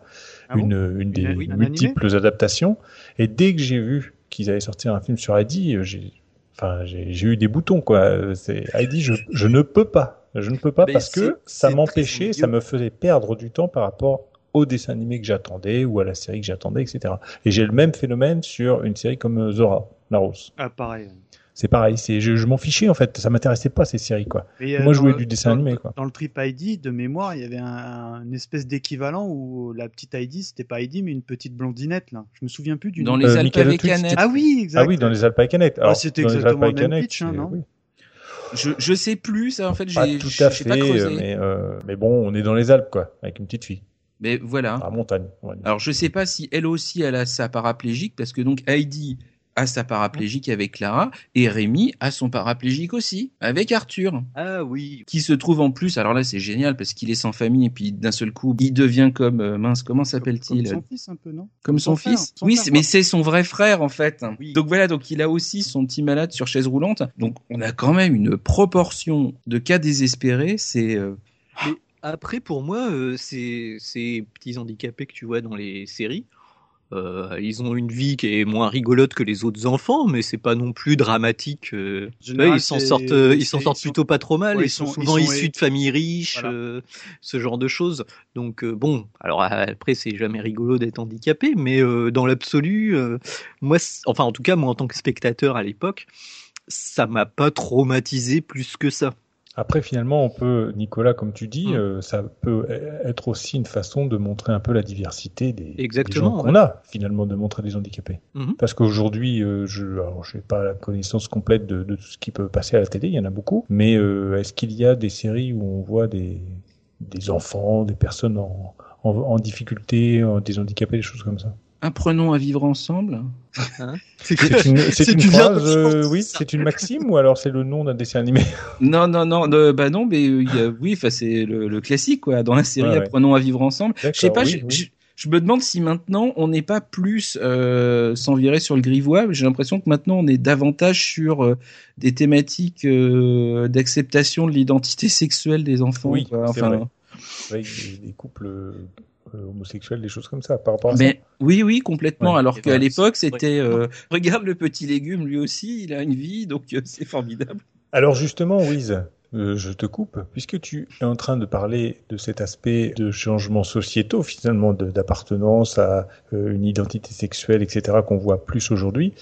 ah une, une des multiples adaptations. Et dès que j'ai vu qu'ils avaient sorti un film sur Heidi, euh, j'ai enfin j'ai eu des boutons quoi. C'est Heidi je, je ne peux pas. Je ne peux pas parce que ça m'empêchait, ça me faisait perdre du temps par rapport au dessin animé que j'attendais ou à la série que j'attendais, etc. Et j'ai le même phénomène sur une série comme Zora, Laros. Ah, pareil. c'est pareil. C'est, je, m'en fichais en fait. Ça m'intéressait pas ces séries quoi. Moi, je jouais du dessin animé quoi. Dans le Trip ID de mémoire, il y avait un, une espèce d'équivalent où la petite Heidi, c'était pas Heidi, mais une petite blondinette là. Je me souviens plus du Dans les Alpes avec Ah oui, exact. Ah oui, dans les Alpes avec Annette. Ah, c'était exactement le même pitch, hein, non je, je sais plus, ça en fait, j'ai tout à fait, pas mais, euh, mais bon, on est dans les Alpes quoi, avec une petite fille. Mais voilà. À montagne. Alors je sais pas si elle aussi elle a sa paraplégique parce que donc Heidi a sa paraplégique avec Clara et Rémi a son paraplégique aussi avec Arthur. Ah oui. Qui se trouve en plus, alors là c'est génial parce qu'il est sans famille et puis d'un seul coup il devient comme euh, mince comment s'appelle-t-il? Comme son fils un peu non? Comme son, fils. oui, mais c'est son vrai frère en fait. Donc voilà, donc il a aussi son petit malade sur chaise roulante. Donc on a quand même une proportion de cas désespérés, c'est euh, après, pour moi, euh, ces, ces petits handicapés que tu vois dans les séries, euh, ils ont une vie qui est moins rigolote que les autres enfants, mais c'est pas non plus dramatique. Euh. ils s'en sortent, ils s'en sortent plutôt pas trop mal. ils, sont, souvent issus de familles riches, ce genre de choses. Donc bon, alors après c'est jamais rigolo d'être handicapé, mais dans l'absolu, moi, enfin en tout cas moi en tant que spectateur à l'époque, ça m'a pas traumatisé plus que ça. Après, finalement, on peut, Nicolas, comme tu dis, mm. euh, ça peut e-, être aussi une façon de montrer un peu la diversité des, gens qu'on a, finalement, de montrer des handicapés. Mm-hmm. Parce qu'aujourd'hui, euh, je n'ai pas la connaissance complète de, tout ce qui peut passer à la télé, il y en a beaucoup, mais euh, est-ce qu'il y a des séries où on voit des, des enfants, des personnes en, en difficulté, des handicapés, des choses comme ça? Apprenons à vivre ensemble. Hein c'est une, une phrase, euh, oui, c'est une maxime ou alors c'est le nom d'un dessin animé? Non, non, non, bah non, mais euh, oui, enfin c'est le, classique quoi. Dans la série, apprenons à vivre ensemble. Je sais pas, je, me demande si maintenant on n'est pas plus euh, sans virer sur le grivois. J'ai l'impression que maintenant on est davantage sur euh, des thématiques d'acceptation de l'identité sexuelle des enfants. Oui, enfin, vrai. des couples euh, homosexuels, des choses comme ça, par rapport à Mais, Oui, oui, complètement. Alors qu'à l'époque, c'était euh, regarde le petit légume, lui aussi, il a une vie, donc euh, c'est formidable. Alors justement, Wiz, je te coupe, puisque tu es en train de parler de cet aspect de changement sociétaux, finalement, d'appartenance à une identité sexuelle, etc., qu'on voit plus aujourd'hui.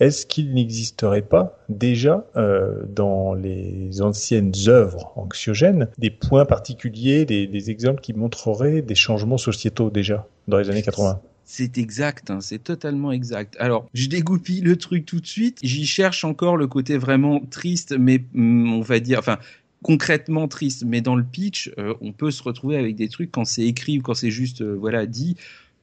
Est-ce qu'il n'existerait pas déjà euh, dans les anciennes œuvres anxiogènes des points particuliers, des, exemples qui montreraient des changements sociétaux déjà dans les années 80 c'est exact, hein, c'est totalement exact. Alors, je dégoupille le truc tout de suite. J'y cherche encore le côté vraiment triste, mais mm, on va dire, enfin, concrètement triste. Mais dans le pitch, euh, on peut se retrouver avec des trucs quand c'est écrit ou quand c'est juste, euh, voilà, dit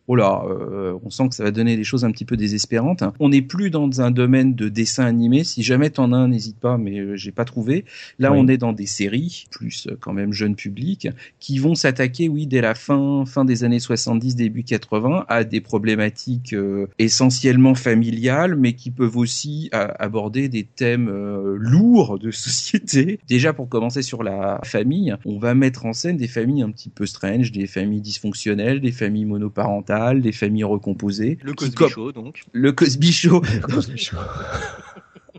oh là, euh, on sent que ça va donner des choses un petit peu désespérantes. On n'est plus dans un domaine de dessin animé. Si jamais t'en as un, n'hésite pas, mais euh, j'ai pas trouvé. Là, on est dans des séries, plus euh, quand même jeune public, qui vont s'attaquer, oui, dès la fin, fin des années 70, début 80, à des problématiques essentiellement familiales, mais qui peuvent aussi aborder des thèmes lourds de société. Déjà, pour commencer sur la famille, on va mettre en scène des familles un petit peu strange, des familles dysfonctionnelles, des familles monoparentales des familles recomposées. Le Cosby Show, donc. Le Cosby Show.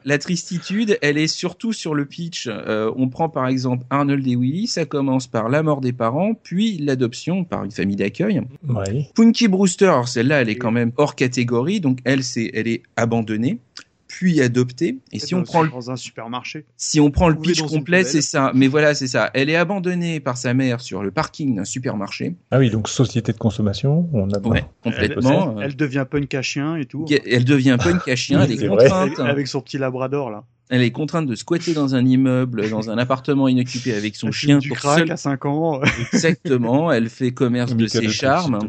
La tristitude, elle est surtout sur le pitch. Euh, on prend par exemple Arnold et Willy, ça commence par la mort des parents, puis l'adoption par une famille d'accueil. Punky Brewster, celle-là, elle est quand même hors catégorie, donc elle, c'est, elle est abandonnée puis adoptée. Et si on prend le... dans un supermarché. Si on prend le pitch complet, c'est ça. Mais voilà, c'est ça. Elle est abandonnée par sa mère sur le parking d'un supermarché. Ah oui, donc société de consommation. On a ouais, complètement. Elle, devient punk à chien et tout. Elle devient punk à chien. elle est, contrainte. Avec son petit labrador là. Elle est contrainte de squatter dans un immeuble, dans un appartement inoccupé avec son chien du crack à 5 ans. Exactement. Elle fait commerce de ses charmes.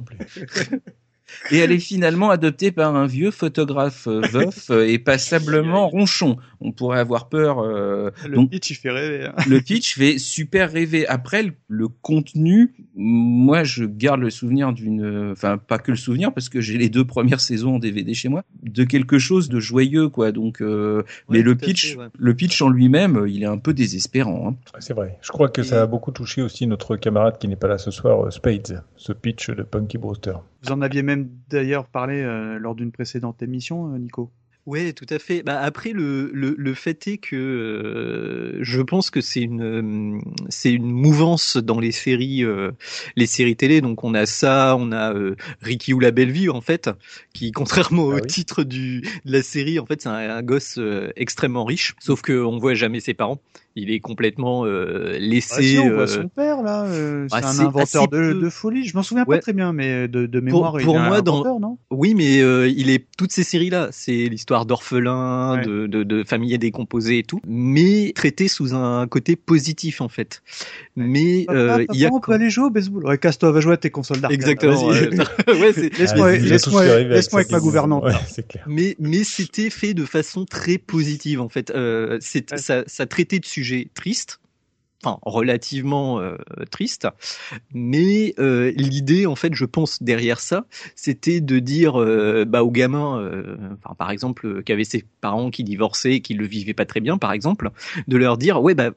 Et elle est finalement adoptée par un vieux photographe euh, veuf euh, et passablement ronchon. On pourrait avoir peur. Euh, le pitch il fait rêver. Hein. Le pitch fait super rêver. Après le, contenu, moi je garde le souvenir d'une, enfin pas que le souvenir parce que j'ai les deux premières saisons en DVD chez moi, de quelque chose de joyeux quoi. Donc, mais le pitch, le pitch en lui-même, il est un peu désespérant. Hein. C'est vrai. Je crois que ça a beaucoup touché aussi notre camarade qui n'est pas là ce soir, Spades, ce pitch de Punky Brewster. Vous en aviez même d'ailleurs parlé euh, lors d'une précédente émission, euh, Nico. Ouais, tout à fait. Bah, après, le, le, le fait est que euh, je pense que c'est une c'est une mouvance dans les séries euh, les séries télé. Donc on a ça, on a euh, Ricky ou la belle vie en fait, qui contrairement ah au titre du de la série, en fait, c'est un, un, gosse extrêmement riche. Sauf que on voit jamais ses parents il est complètement euh, laissé. Ah, on voit euh, son père là, euh, c'est un inventeur de, de, folie. Je m'en souviens pas très bien, mais de, de mémoire, pour, il est moi, un dans... non? Oui, mais euh, il est toutes ces séries là. C'est l'histoire d'orphelins, de, de, de familles décomposées et tout, mais traité sous un côté positif en fait. Mais il y a. On peut aller jouer au baseball. Ouais, casse-toi, va jouer à tes consoles d'arcade. Exactement. ouais, laisse-moi, laisse-moi, laisse-moi avec ma gouvernante. clair. Mais mais c'était fait de façon très positive en fait. c'est ça, ça traitait de tristes enfin relativement euh, triste. Mais euh, l'idée, en fait, je pense derrière ça, c'était de dire euh, bah, aux gamins, enfin, par exemple, qui avaient ses parents qui divorçaient, qui le vivaient pas très bien, par exemple, de leur dire ouais bah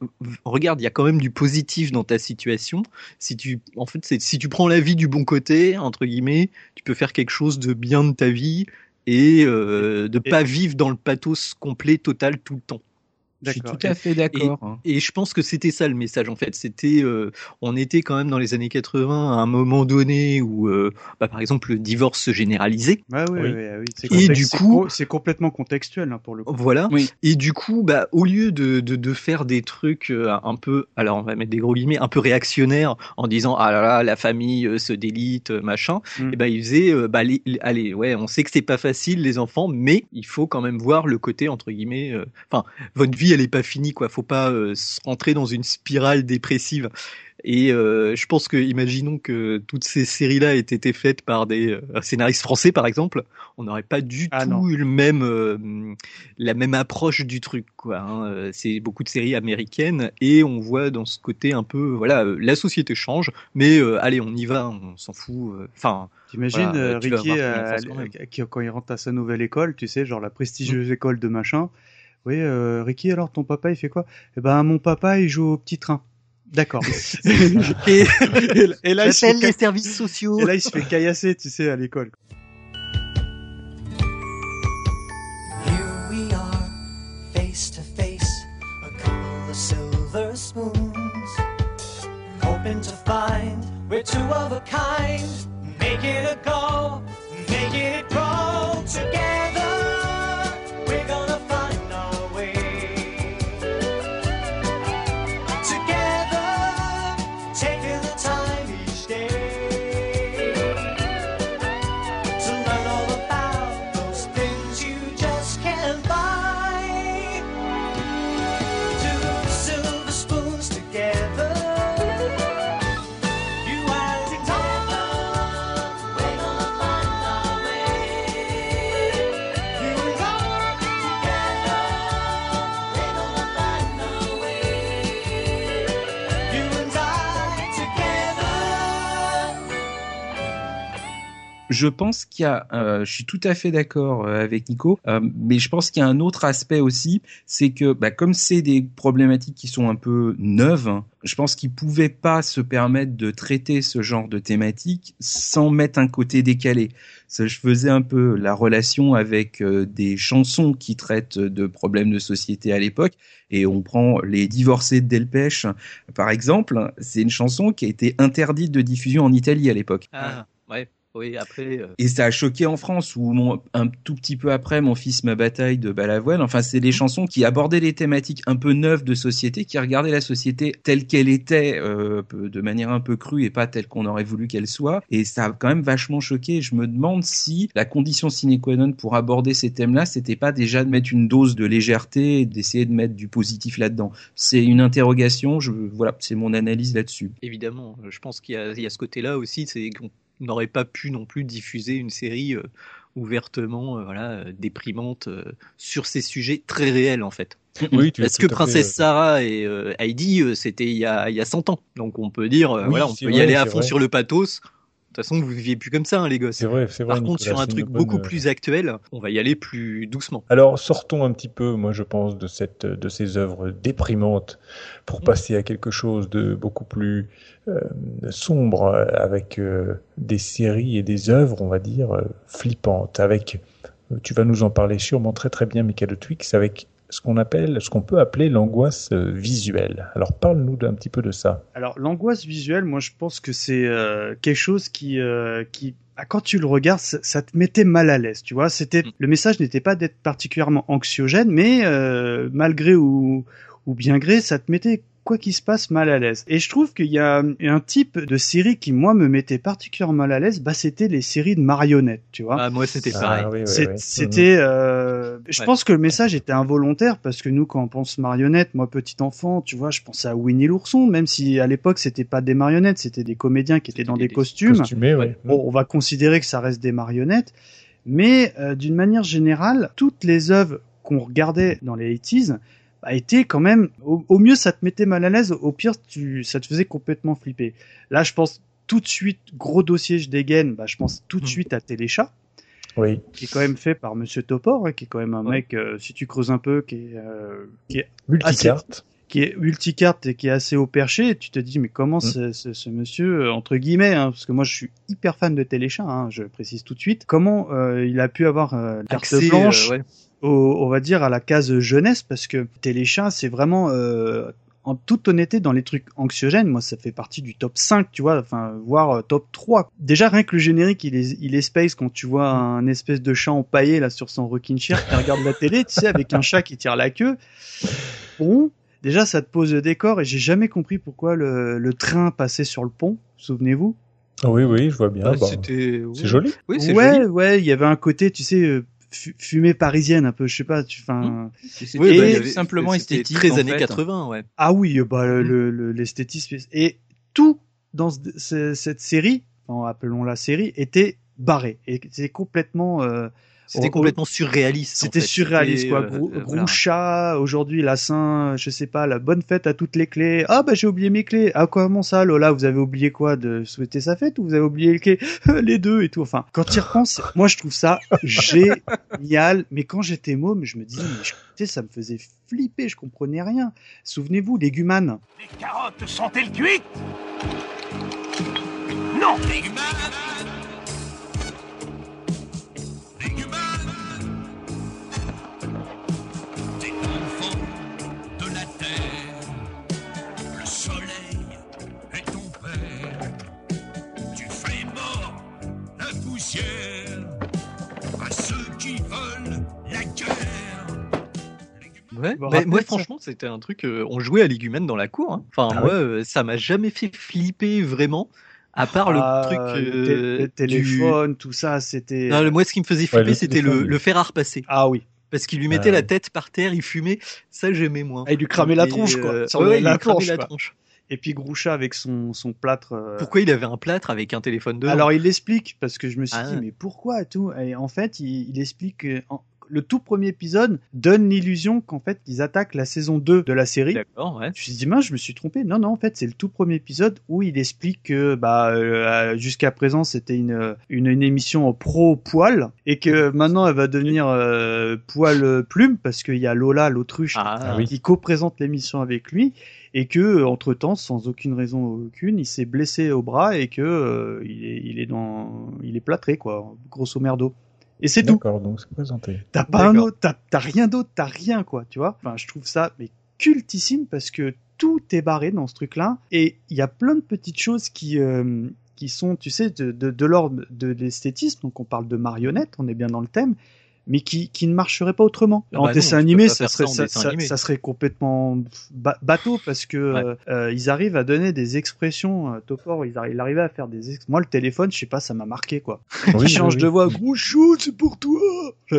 regarde, il y a quand même du positif dans ta situation. Si tu, en fait, si tu prends la vie du bon côté entre guillemets, tu peux faire quelque chose de bien de ta vie et de pas vivre dans le pathos complet total tout le temps. Je suis tout à fait d'accord. Hein. Et, je pense que c'était ça le message en fait. C'était, euh, on était quand même dans les années 80 à un moment donné où, euh, bah, par exemple, le divorce se généralisait. Ah oui, oui. oui, Et du coup, c'est complètement contextuel hein, pour le coup. Voilà. Et du coup, bah, au lieu de, de, de faire des trucs euh, un peu, alors on va mettre des gros guillemets, un peu réactionnaires en disant ah là là la famille se délite machin, mm. et bah ils faisaient, bah allez, allez, ouais, on sait que c'est pas facile les enfants, mais il faut quand même voir le côté entre guillemets, enfin votre vie elle est pas finie quoi. Faut pas euh, rentrer dans une spirale dépressive. Et euh, je pense que, imaginons que toutes ces séries-là aient été faites par des euh, scénaristes français, par exemple, on n'aurait pas du ah tout eu le même, la même approche du truc, quoi. Hein. C'est beaucoup de séries américaines et on voit dans ce côté un peu, voilà, la société change, mais allez, on y va, on s'en fout. Enfin. T'imagines Ricky quand il rentre à sa nouvelle école, tu sais, genre la prestigieuse mm. école de machin. Oui, euh, Ricky, alors ton papa, il fait quoi? Eh ben, mon papa, il joue au petit train. D'accord. et, et, là, il se fait les services sociaux. Et là, il se fait caillasser, tu sais, à l'école. Here we are, face to face, a couple of silver spoons, hoping to find we're two of a kind, make it a go, make it grow together. Je pense qu'il y a, euh, je suis tout à fait d'accord euh, avec Nico, euh, mais je pense qu'il y a un autre aspect aussi, c'est que bah, comme c'est des problématiques qui sont un peu neuves, hein, je pense qu'ils pouvaient pas se permettre de traiter ce genre de thématique sans mettre un côté décalé. Je faisais un peu la relation avec des chansons qui traitent de problèmes de société à l'époque, et on prend les divorcés de Delpech, par exemple, c'est une chanson qui a été interdite de diffusion en Italie à l'époque. Ah, ouais après. Euh, Et ça a choqué en France, où mon, un tout petit peu après, mon fils ma bataille de Balavoine. Enfin, c'est des chansons qui abordaient des thématiques un peu neuves de société, qui regardaient la société telle qu'elle était, euh, de manière un peu crue et pas telle qu'on aurait voulu qu'elle soit. Et ça a quand même vachement choqué. Je me demande si la condition sine qua non pour aborder ces thèmes-là, c'était pas déjà de mettre une dose de légèreté et d'essayer de mettre du positif là-dedans. C'est une interrogation. Je, voilà, c'est mon analyse là-dessus. Évidemment, je pense qu'il y, y, a ce côté-là aussi, c'est qu'on n'aurait pas pu non plus diffuser une série euh, ouvertement euh, voilà, euh, déprimante sur ces sujets très réels en fait. Oui, Parce que Princesse Sarah et Heidi, c'était il y a, il y a 100 ans. Donc on peut dire, voilà, on peut y aller à fond sur le pathos. De toute façon, vous viviez plus comme ça, hein, les gosses. C'est vrai, c'est vrai. Par contre, sur un truc beaucoup plus actuel, on va y aller plus doucement. Alors, sortons un petit peu, moi, je pense, de cette, de ces œuvres déprimantes pour mm. passer à quelque chose de beaucoup plus euh, sombre, avec euh, des séries et des œuvres, on va dire, euh, flippantes, avec tu vas nous en parler sûrement très très bien, Michael Twix, avec ce qu'on appelle, ce qu'on peut appeler l'angoisse visuelle. Alors parle-nous d'un petit peu de ça. Alors l'angoisse visuelle, moi je pense que c'est quelque chose qui, qui ah, quand tu le regardes, ça, te mettait mal à l'aise, tu vois. C'était mm. le message n'était pas d'être particulièrement anxiogène, mais euh, malgré ou, ou bien gré, ça te mettait quoi qu'il se passe mal à l'aise. Et je trouve qu'il y a un type de série qui moi me mettait particulièrement mal à l'aise, bah c'était les séries de marionnettes, tu vois. Ah moi c'était ah, pareil. c'était, euh, je pense que le message était involontaire parce que nous quand on pense marionnettes, moi petit enfant, tu vois, je pensais à Winnie l'ourson, même si à l'époque c'était pas des marionnettes, c'était des comédiens qui étaient dans des, costumes. Bon, on va considérer que ça reste des marionnettes. Mais euh, d'une manière générale, toutes les œuvres qu'on regardait dans les 80s, a été quand même au, mieux ça te mettait mal à l'aise, au pire tu ça te faisait complètement flipper. Là, je pense tout de suite gros dossier je dégaine, bah je pense tout de hmm. suite à Téléchat. Oui. Qui est quand même fait par Monsieur Topor, hein, qui est quand même un mec, euh, si tu creuses un peu, qui est, euh, qui est multicarte, qui est multicarte et qui est assez au perché. Tu te dis mais comment hmm. ce, ce, monsieur euh, entre guillemets, hein, parce que moi je suis hyper fan de Téléchat, hein, je précise tout de suite, comment il a pu avoir carte blanche on va dire à la case jeunesse parce que Téléchat c'est vraiment euh, en toute honnêteté dans les trucs anxiogènes moi ça fait partie du top 5 tu vois enfin voire euh, top 3 déjà rien que le générique il est il est space quand tu vois un espèce de chat empaillé là sur son rocking chair qui regarde la télé tu sais avec un chat qui tire la queue bon déjà ça te pose le décor et j'ai jamais compris pourquoi le, le train passait sur le pont souvenez-vous. Oui oui je vois bien bah, c'est joli. Oui, ouais ouais il y avait un côté tu sais euh, fumée parisienne un peu, je sais pas, tu enfin. Mmh. oui, bah, simplement esthétique très années 80 ouais. Ah oui, bah mmh. le l'esthétisme et tout dans cette série, appelons la série, était barré. Et c'est complètement euh, c'était complètement surréaliste. C'était surréaliste, quoi. Euh, Groucha, aujourd'hui, la Saint, je sais pas, la bonne fête à toutes les clés. Ah, bah, j'ai oublié mes clés. Ah, comment ça, Lola, vous avez oublié quoi de souhaiter sa fête ou vous avez oublié les clés? les deux et tout. Enfin, quand tu y repenses, moi, je trouve ça génial. Mais quand j'étais môme, je me disais, mais sais, ça me faisait flipper, je comprenais rien. Souvenez-vous, Légumane. Les carottes sont-elles cuites? Non! Ouais, mais moi franchement c'était un truc, euh, on jouait à l'igumène dans la cour. Hein. Enfin ah moi euh, ça m'a jamais fait flipper vraiment. À part le ah, truc euh, téléphone, tout ça, c'était. Non, moi, ce qui me faisait flipper, c'était le, le, fer à repasser. Ah oui. Parce qu'il lui mettait la tête par terre, il fumait. Ça, j'aimais moins. Ah, il lui cramait la tronche, quoi. Sur ouais, la, il la tronche. Et puis Groucha avec son, son plâtre. Pourquoi il avait un plâtre avec un téléphone dedans Alors il l'explique parce que je me suis dit mais pourquoi tout? Et en fait il, il explique le tout premier épisode donne l'illusion qu'en fait ils attaquent la saison 2 de la série. D'accord, ouais. Je me suis dit mince, je me suis trompé. Non non, en fait, c'est le tout premier épisode où il explique que bah euh, jusqu'à présent, c'était une, une, émission pro poil et que maintenant elle va devenir euh, poil plume parce qu'il y a Lola l'autruche ah, qui co-présente l'émission avec lui et que entre temps sans aucune raison aucune il s'est blessé au bras et que euh, il, est, il est dans il est plâtré quoi grosso merdo et c'est tout. D'accord, donc c'est présenté. T'as pas un autre, t'as rien d'autre, t'as rien quoi, tu vois. Enfin, je trouve ça mais cultissime parce que tout est barré dans ce truc-là et il y a plein de petites choses qui euh, qui sont, tu sais, de, de, de l'ordre de l'esthétisme. Donc on parle de marionnettes, on est bien dans le thème mais qui, qui ne marcherait pas autrement. Ah en bah dessin animé, ça serait, ça, ça, serait complètement bateau parce que euh, euh, ils arrivent à donner des expressions. Euh, Topor, ils arrivent, il arrivait à faire des. Ex... Moi, le téléphone, je sais pas, ça m'a marqué quoi. Oui, il change de voix, gros chou, c'est pour toi.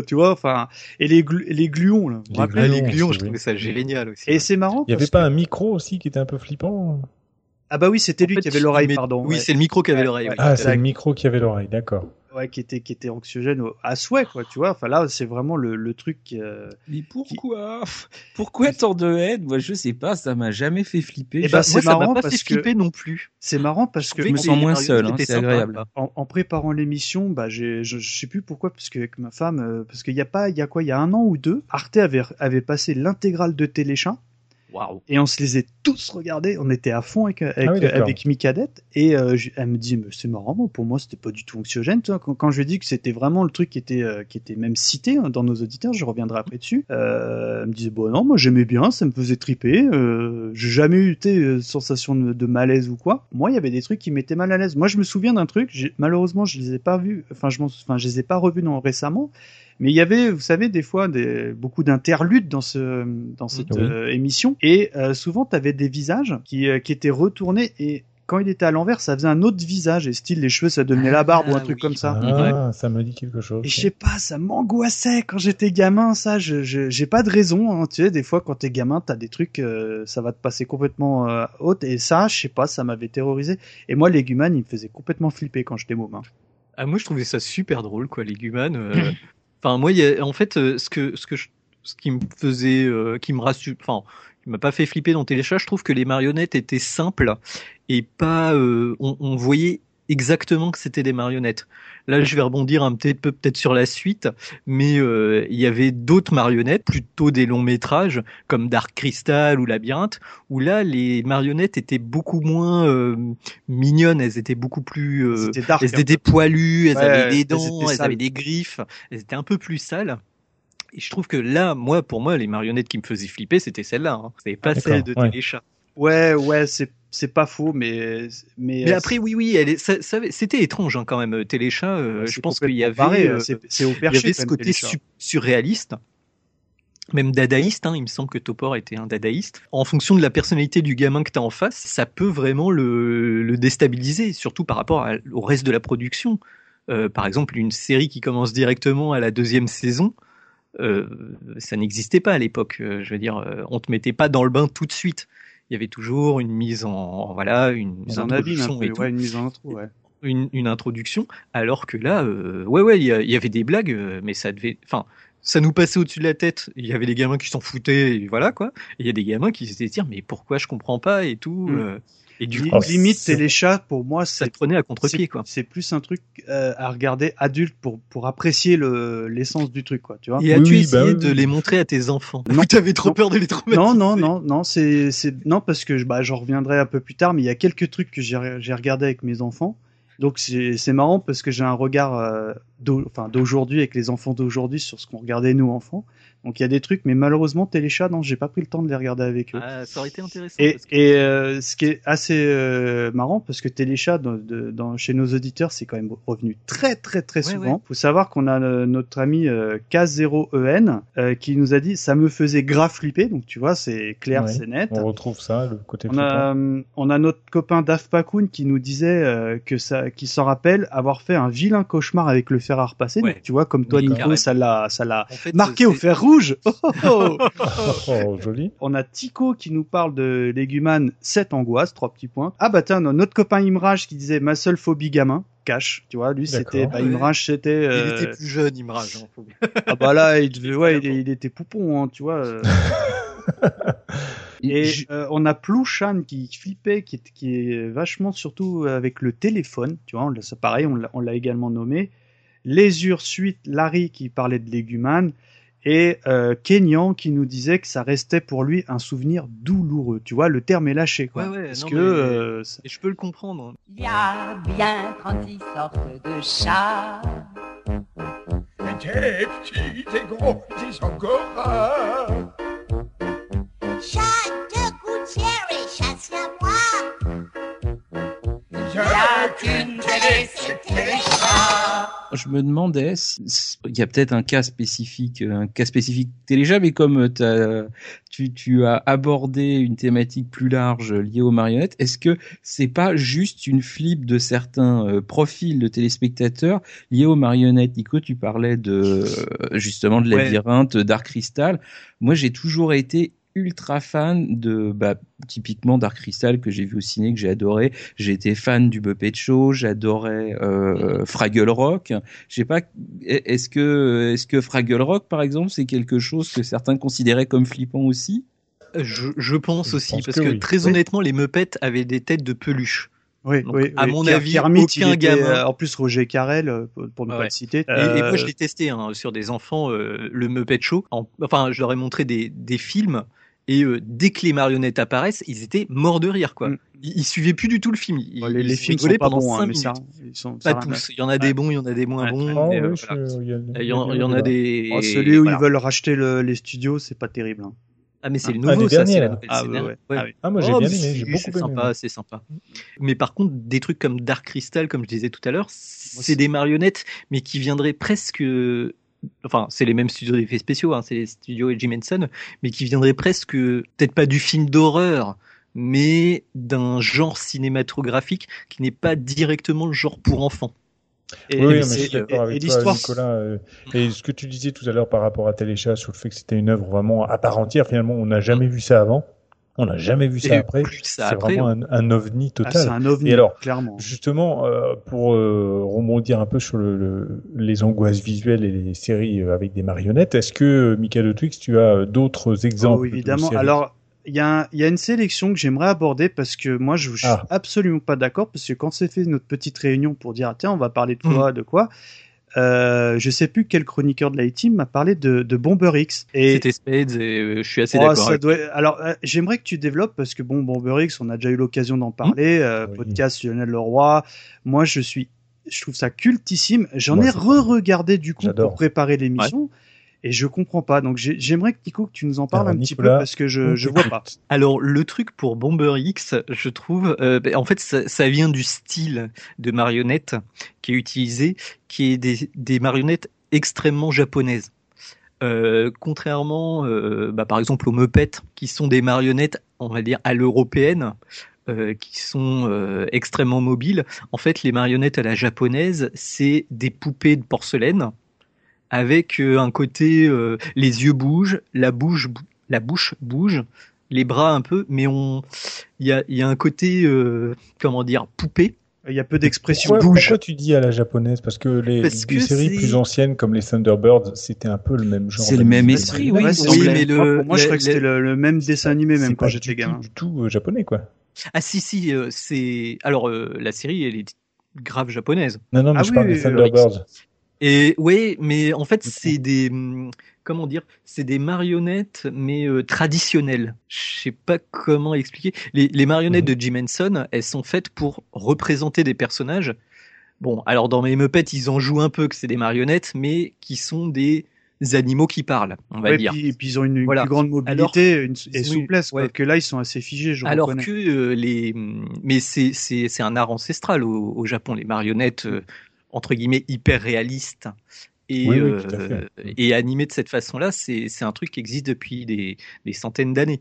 tu vois, enfin, et les les gluons là. Les, gluons, les gluons, je trouvais ça génial aussi. Et c'est marrant. Il y avait pas un micro aussi qui était un peu flippant. Ah bah oui, c'était lui qui avait l'oreille, pardon. Oui, c'est le micro qui avait l'oreille. Ah, c'est le micro qui avait l'oreille, d'accord. Ouais, qui était qui était anxiogène à souhait quoi tu vois. Enfin là c'est vraiment le, le truc euh, mais pourquoi? Pourquoi tant de haine? Moi je sais pas ça m'a jamais fait flipper. Et eh ben, c'est marrant pas parce fait flipper non plus. c'est marrant parce que je me sens moins seul hein, c'est agréable. En, en, préparant l'émission bah j'ai je, je, sais plus pourquoi parce que avec ma femme euh, parce qu'il y a pas il y a quoi? Il y a un an ou deux Arte avait avait passé l'intégrale de Téléchat Et on se les a tous regardés. On était à fond avec, avec, ah avec Mikadette. Et euh, elle me dit, c'est marrant, pour moi, c'était pas du tout anxiogène. Quand, quand je lui ai dit que c'était vraiment le truc qui était, euh, qui était même cité hein, dans nos auditeurs, je reviendrai après dessus. Euh, elle me disait, bon, non, moi j'aimais bien, ça me faisait triper. Euh, j'ai jamais eu de sensation de, malaise ou quoi. Moi, il y avait des trucs qui m'étaient mal à l'aise. Moi, je me souviens d'un truc, malheureusement, je les ai pas vus, enfin, je, enfin, je les ai pas revus non, récemment. Mais il y avait, vous savez, des fois des, beaucoup d'interludes dans ce dans cette euh, émission, et euh, souvent tu avais des visages qui, euh, qui étaient retournés et quand il était à l'envers, ça faisait un autre visage et style les cheveux ça devenait la barbe ou un ah truc comme ça. Ah, ça me dit quelque chose. Et je sais pas, ça m'angoissait quand j'étais gamin. Ça, je j'ai pas de raison. Hein. Tu sais, des fois quand t'es gamin, t'as des trucs, ça va te passer complètement euh, haute. Et ça, je sais pas, ça m'avait terrorisé. Et moi, Leguman, il me faisait complètement flipper quand j'étais môme. Hein. Ah, moi, je trouvais ça super drôle, quoi, Leguman. Enfin, moi, en fait, euh, ce que ce que ce qui me faisait, euh, qui me rassure, enfin, qui m'a pas fait flipper dans Téléchat, je trouve que les marionnettes étaient simples et pas, euh, on, on, voyait exactement que c'était des marionnettes. Là, je vais rebondir un petit peu peut-être sur la suite, mais euh, il y avait d'autres marionnettes, plutôt des longs métrages comme Dark Crystal ou Labyrinthe, où là, les marionnettes étaient beaucoup moins euh, mignonnes, elles étaient beaucoup plus, euh, elles étaient poilues, elles avaient des dents, elles, avaient des griffes, elles étaient un peu plus sales. Et je trouve que là, moi, pour moi, les marionnettes qui me faisaient flipper, c'était celles-là. Hein. C'était pas celles de ouais. Téléchat. Ouais, ouais, c'est c'est pas faux, mais mais, mais après oui oui, elle c'était étrange hein, quand même Téléchat. Euh, je pense qu'il y avait euh, c'est au perché, il y avait ce côté surréaliste. Même dadaïste, hein, il me semble que Topor était un dadaïste. En fonction de la personnalité du gamin que tu as en face, ça peut vraiment le, le déstabiliser, surtout par rapport au reste de la production. Euh, par exemple, une série qui commence directement à la deuxième saison, euh, ça n'existait pas à l'époque. Euh, je veux dire, on te mettait pas dans le bain tout de suite il y avait toujours une mise en, voilà une mise en introduction et une mise en intro, ouais. Une, une, introduction, alors que là, euh, ouais, ouais, il y, avait des blagues, euh, mais ça devait, enfin, ça nous passait au-dessus de la tête. Il y avait des gamins qui s'en foutaient, et voilà quoi. Il y a des gamins qui se disaient, mais pourquoi je comprends pas et tout. Mm. Et du coup, limite téléchat pour moi, ça te prenait à contre-pied quoi. C'est plus un truc euh, à regarder adulte pour pour apprécier le l'essence du truc quoi, tu vois. Et as-tu essayé bah de les montrer à tes enfants? Non, t'avais trop peur de les traumatiser. Non, non, non, non, c'est c'est non parce que bah j'en reviendrai un peu plus tard, mais il y a quelques trucs que j'ai j'ai regardé avec mes enfants. Donc c'est c'est marrant parce que j'ai un regard euh, d'aujourd'hui avec les enfants d'aujourd'hui sur ce qu'on regardait nous enfants. Donc il y a des trucs, mais malheureusement Téléchat, non, j'ai pas pris le temps de les regarder avec eux. Ah, ça aurait été intéressant. Et, et euh, ce qui est assez euh, marrant, parce que Téléchat, dans, dans, chez nos auditeurs, c'est quand même revenu très très très souvent. Faut savoir qu'on a euh, notre ami K0EN qui nous a dit ça me faisait grave flipper. Donc tu vois, c'est clair, c'est net. On retrouve ça, le côté. On a, on a notre copain Daf Pakun qui nous disait que ça, qui s'en rappelle avoir fait un vilain cauchemar avec le fer à repasser. Donc, tu vois, comme toi, Nico, ça l'a, ça l'a marqué au fer rouge rouge. Oh, oh, joli. On a Tico qui nous parle de Léguman 7 angoisses, trois petits points. Ah bah tiens, notre copain Imrage qui disait ma seule phobie gamin. Cash, tu vois, lui c'était bah, Imrage c'était il était euh, plus jeune Imrage hein, ah bah là il devait ouais il, était poupon hein, tu vois euh. Et euh, on a Plouchan qui flippait, qui est, qui est vachement surtout avec le téléphone, tu vois, c'est pareil, on l'a également nommé. Lésure suite Larry qui parlait de Léguman et euh, Kenyan qui nous disait que ça restait pour lui un souvenir douloureux. Tu vois, le terme est lâché, quoi. Ouais, ouais, Parce que euh, et je peux le comprendre. Il y a bien 36 sortes de chats. Des petits, des gros, des encore Télé, c'était. Je me demandais, il y a peut-être un cas spécifique, un cas spécifique Téléja, mais comme as, tu, tu as abordé une thématique plus large liée aux marionnettes, est-ce que c'est pas juste une flip de certains euh, profils de téléspectateurs liés aux marionnettes? Nico, tu parlais de justement de labyrinthe, Dark Crystal. Moi, j'ai toujours été ultra fan de bah, typiquement Dark Crystal que j'ai vu au ciné que j'ai adoré. J'ai été fan du Muppet Show, j'adorais euh, Fraggle Rock. Je sais pas, est-ce que est-ce que Fraggle Rock par exemple c'est quelque chose que certains considéraient comme flippant aussi? Je, je, pense aussi parce que, très honnêtement les Muppets avaient des têtes de peluche. Oui, oui, à mon avis, aucun gamin. Euh, en plus, Roger Carrel, euh, pour ne pas le citer. Et, moi, je l'ai testé hein, sur des enfants, le Muppet Show. enfin, je leur ai montré des, des films Et dès que les marionnettes apparaissent, ils étaient morts de rire, quoi. Mm. Ils, suivaient plus du tout le film. les, films sont pas bons, hein, mais ça, ils sont, pas tous. Il y en a des bons, il y en a des moins bons. il y, en a des. Oh, celui où ils veulent racheter les studios, c'est pas terrible. Hein. Ah mais c'est le ah, nouveau, ça, c'est la nouvelle ah, ouais, ouais. ah, moi j'ai oh, bien aimé, j'ai beaucoup aimé. sympa, c'est sympa. Mais par contre, des trucs comme Dark Crystal, comme je disais tout à l'heure, c'est des marionnettes, mais qui viendraient presque enfin c'est les mêmes studios d'effets spéciaux, hein, c'est les studios Jim Henson, mais qui viendraient presque peut-être pas du film d'horreur, mais d'un genre cinématographique qui n'est pas directement le genre pour enfants. Et, oui, mais je suis d'accord avec toi, Nicolas. Euh, et ce que tu disais tout à l'heure par rapport à Téléchat sur le fait que c'était une œuvre vraiment à part entière, finalement, on n'a jamais vu ça avant. On n'a jamais vu ça après. C'est vraiment un, un, ovni ah, total. c'est un ovni, et alors, clairement. Justement, euh, pour euh, rebondir un peu sur le, les angoisses visuelles et les séries avec des marionnettes, est-ce que, Michael Twix, tu as d'autres exemples oh, évidemment. alors, il y, a, y a une sélection que j'aimerais aborder parce que moi je, suis ah. absolument pas d'accord parce que quand c'est fait notre petite réunion pour dire tiens on va parler de quoi mm. de quoi euh, je sais plus quel chroniqueur de la team m'a parlé de, de Bomber X. C'était Spades et euh, je suis assez oh, d'accord. Doit... Alors euh, j'aimerais que tu développes parce que bon Bomber X, on a déjà eu l'occasion d'en parler. Mm. Euh, podcast Lionel Leroy. Moi je suis, je trouve ça cultissime. J'en ai re-regardé du coup pour préparer l'émission et je comprends pas. Donc j'aimerais que Nico que tu nous en parles un petit peu parce que je je vois pas. Alors le truc pour Bomber X, je trouve, euh, ben, en fait ça, ça, vient du style de marionnette qui est utilisé, qui est des, des marionnettes extrêmement japonaises. Euh, contrairement, euh, bah, par exemple aux Muppets, qui sont des marionnettes, on va dire à l'européenne, euh, qui sont euh, extrêmement mobiles. En fait, les marionnettes à la japonaise, c'est des poupées de porcelaine avec euh, un côté euh, les yeux bougent, la bouche la bouche bouge, les bras un peu, mais on il y a, y a un côté euh, comment dire poupée. Il y a peu d'expression bouge. Pourquoi tu dis à la japonaise? Parce que les, séries plus anciennes comme les Thunderbirds, c'était un peu le même genre. C'est le même esprit, oui. oui mais le, moi, je crois que c'était le, même dessin animé même quand j'étais gamin. Du tout japonais, quoi. Ah si si, c'est alors la série elle est grave japonaise. Non non, mais ah je parle des Thunderbirds. Et oui, mais en fait, c'est des hum, comment dire, c'est des marionnettes mais euh, traditionnelles. Je sais pas comment expliquer. Les, marionnettes mhm. de Jim Henson, elles sont faites pour représenter des personnages. Bon, alors dans mes Muppets, ils en jouent un peu que c'est des marionnettes, mais qui sont des animaux qui parlent, on va dire. et puis ils ont une, plus grande mobilité une, et souplesse, que là ils sont assez figés. Je alors que euh, les, hum, mais c'est c'est un art ancestral au, au Japon. Les marionnettes, euh, entre guillemets hyper réaliste et, euh, et animé de cette façon-là, c'est un truc qui existe depuis des, des centaines d'années.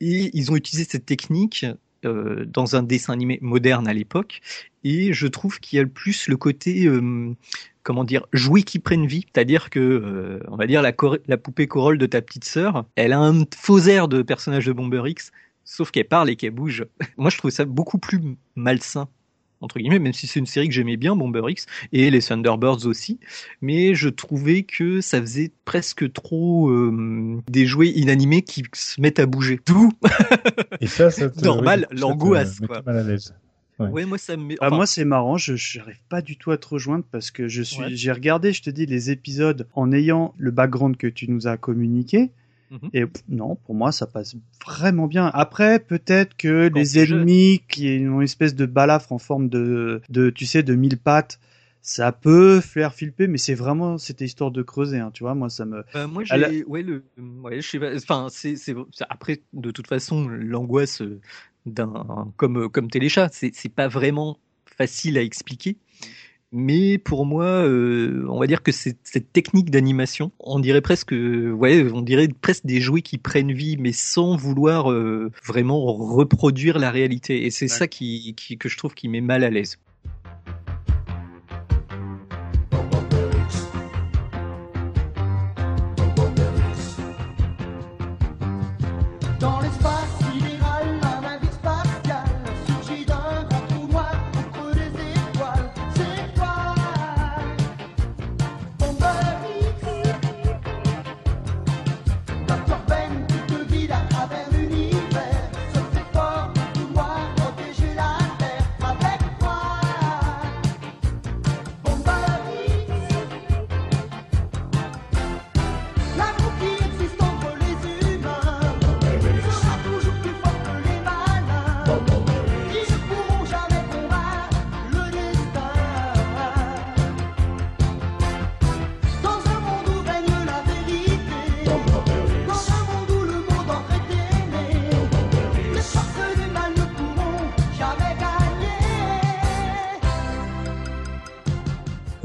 Et ils ont utilisé cette technique euh, dans un dessin animé moderne à l'époque, et je trouve qu'il y a le plus le côté euh, comment dire jouer qui prennent vie, c'est-à-dire que euh, on va dire la, la poupée Corolle de ta petite sœur, elle a un faux air de personnage de Bomber X, sauf qu'elle parle et qu'elle bouge. Moi, je trouve ça beaucoup plus malsain entre guillemets, même si c'est une série que j'aimais bien, Bomber X, et les Thunderbirds aussi, mais je trouvais que ça faisait presque trop euh, des jouets inanimés qui se mettent à bouger. Tout Et ça, Normal, l'angoisse, quoi. Ouais. moi ça me... Ah, moi c'est marrant, je n'arrive pas du tout à te rejoindre parce que je suis j'ai regardé, je te dis les épisodes en ayant le background que tu nous as communiqué Mhm. Et non, pour moi, ça passe vraiment bien. Après, peut-être que les ennemis qui ont une espèce de balafre en forme de, de tu sais, de mille pattes, ça peut faire flipper, mais c'est vraiment cette histoire de creuser, hein, tu vois. Moi, ça me. Bah, moi, ouais, le, ouais, je sais. Enfin, c'est, c'est, après, de toute façon, l'angoisse d'un, comme, comme Téléchat, c'est, c'est pas vraiment facile à expliquer mais pour moi, euh, on va dire que cette technique d'animation, on dirait presque, ouais, on dirait presque des jouets qui prennent vie, mais sans vouloir euh, vraiment reproduire la réalité. Et c'est ça qui, qui, que je trouve qui met mal à l'aise.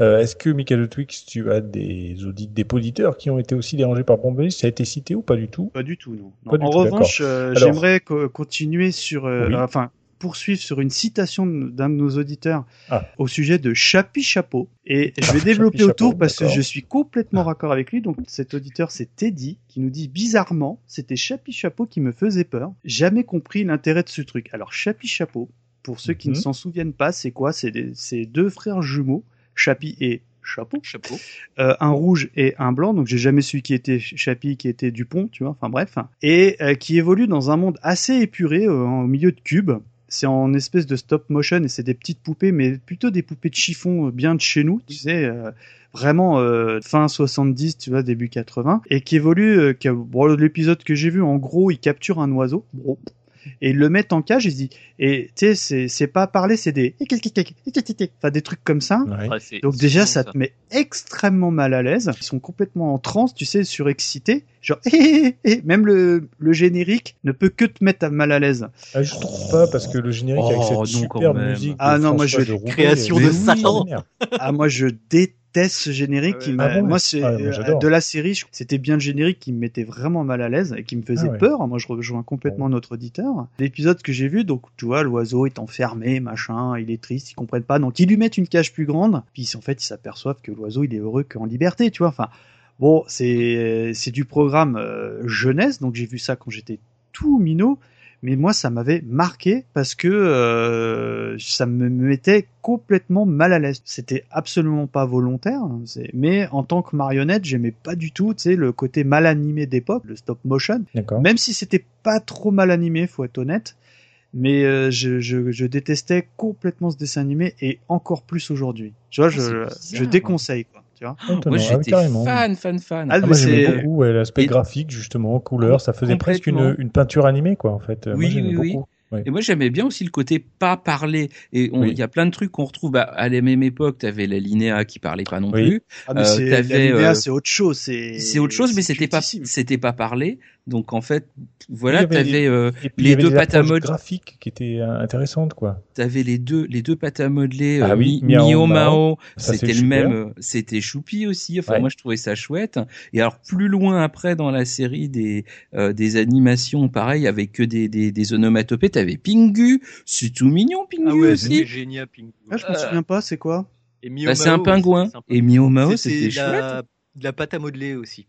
Est-ce que, Michael Twix, tu as des audits, des auditeurs qui ont été aussi dérangés par Bombelis Ça a été cité ou pas du tout? Pas du tout, non. en revanche, j'aimerais continuer sur, enfin, poursuivre sur une citation d'un de nos auditeurs ah. au sujet de Chapi Chapeau. Et je vais développer autour parce que je suis complètement raccord avec lui. Donc cet auditeur, c'est Teddy, qui nous dit bizarrement, c'était Chapi Chapeau qui me faisait peur. Jamais compris l'intérêt de ce truc. Alors Chapi Chapeau, pour ceux qui ne mhm. s'en souviennent pas, c'est quoi? C'est deux frères jumeaux, Chapi et Chapeau. Chapeau. Euh, un rouge et un blanc. Donc j'ai jamais su qui était Chapi, qui était Dupont, tu vois. Enfin bref. Et euh, qui évolue dans un monde assez épuré euh, au milieu de cubes c'est en espèce de stop motion et c'est des petites poupées, mais plutôt des poupées de chiffon bien de chez nous, tu sais, vraiment euh, fin 70, tu vois, début 80, et qui évolue. bon, l'épisode que j'ai vu, en gros, il capture un oiseau. Bon, et ils le mettent en cage et dit et tu sais c'est pas parler c'est des enfin des trucs comme ça. Donc déjà ça te met extrêmement mal à l'aise. Ils sont complètement en transe tu sais surexcités. Genre et même le, le générique ne peut que te mettre mal à l'aise. Ah, je trouve pas parce que le générique avec cette oh, super musique ah non moi je création de Satan ah moi je déteste test ce générique qui ah moi c'est ah, euh, de la série c'était bien le générique qui me mettait vraiment mal à l'aise et qui me faisait ah peur. Moi je rejoins complètement notre auditeur. L'épisode que j'ai vu donc tu vois l'oiseau est enfermé machin il est triste ils comprennent pas. Donc ils lui mettent une cage plus grande puis en fait ils s'aperçoivent que l'oiseau il est heureux qu'en liberté tu vois. Enfin bon c'est c'est du programme euh, jeunesse. Donc j'ai vu ça quand j'étais tout minot mais moi ça m'avait marqué parce que euh, ça me mettait complètement mal à l'aise. C'était absolument pas volontaire, hein, mais en tant que marionnette, j'aimais pas du tout, tu sais, le côté mal animé d'époque, le stop motion. Même si c'était pas trop mal animé, faut être honnête. Mais euh, je, je, je, détestais complètement ce dessin animé et encore plus aujourd'hui. Tu vois, ah, je, je déconseille quoi. Moi, ah, j'étais fan, fan, fan. Ah, moi, j'aimais beaucoup l'aspect graphique, justement, couleur. Ça faisait presque une, une, peinture animée, quoi, en fait. Oui, oui, oui. Et moi j'aimais bien aussi le côté pas parler. Et il y a plein de trucs qu'on retrouve bah, à la même époque. T'avais la Linéa qui parlait pas non plus. Ah, mais euh, la Linéa, euh, c'est autre chose. C'est autre chose, mais c'était pas c'était pas parlé. Donc en fait, voilà, tu avais euh, les deux pâtes à modeler graphiques qui étaient intéressantes quoi. Tu avais les deux les deux pâtes à modeler ah, oui, Mio Mao, c'était le même euh, c'était Choupi aussi. Enfin moi je trouvais ça chouette. Et alors plus loin après dans la série des euh, des animations pareil avec que des des, des onomatopées, tu avais Pingu, c'est tout mignon Pingu ah ouais, aussi. génial Pingu. Ah, je me souviens pas, c'est quoi? Bah, c'est un pingouin. Et Mio Mao, c'était chouette. De la pâte à modeler aussi.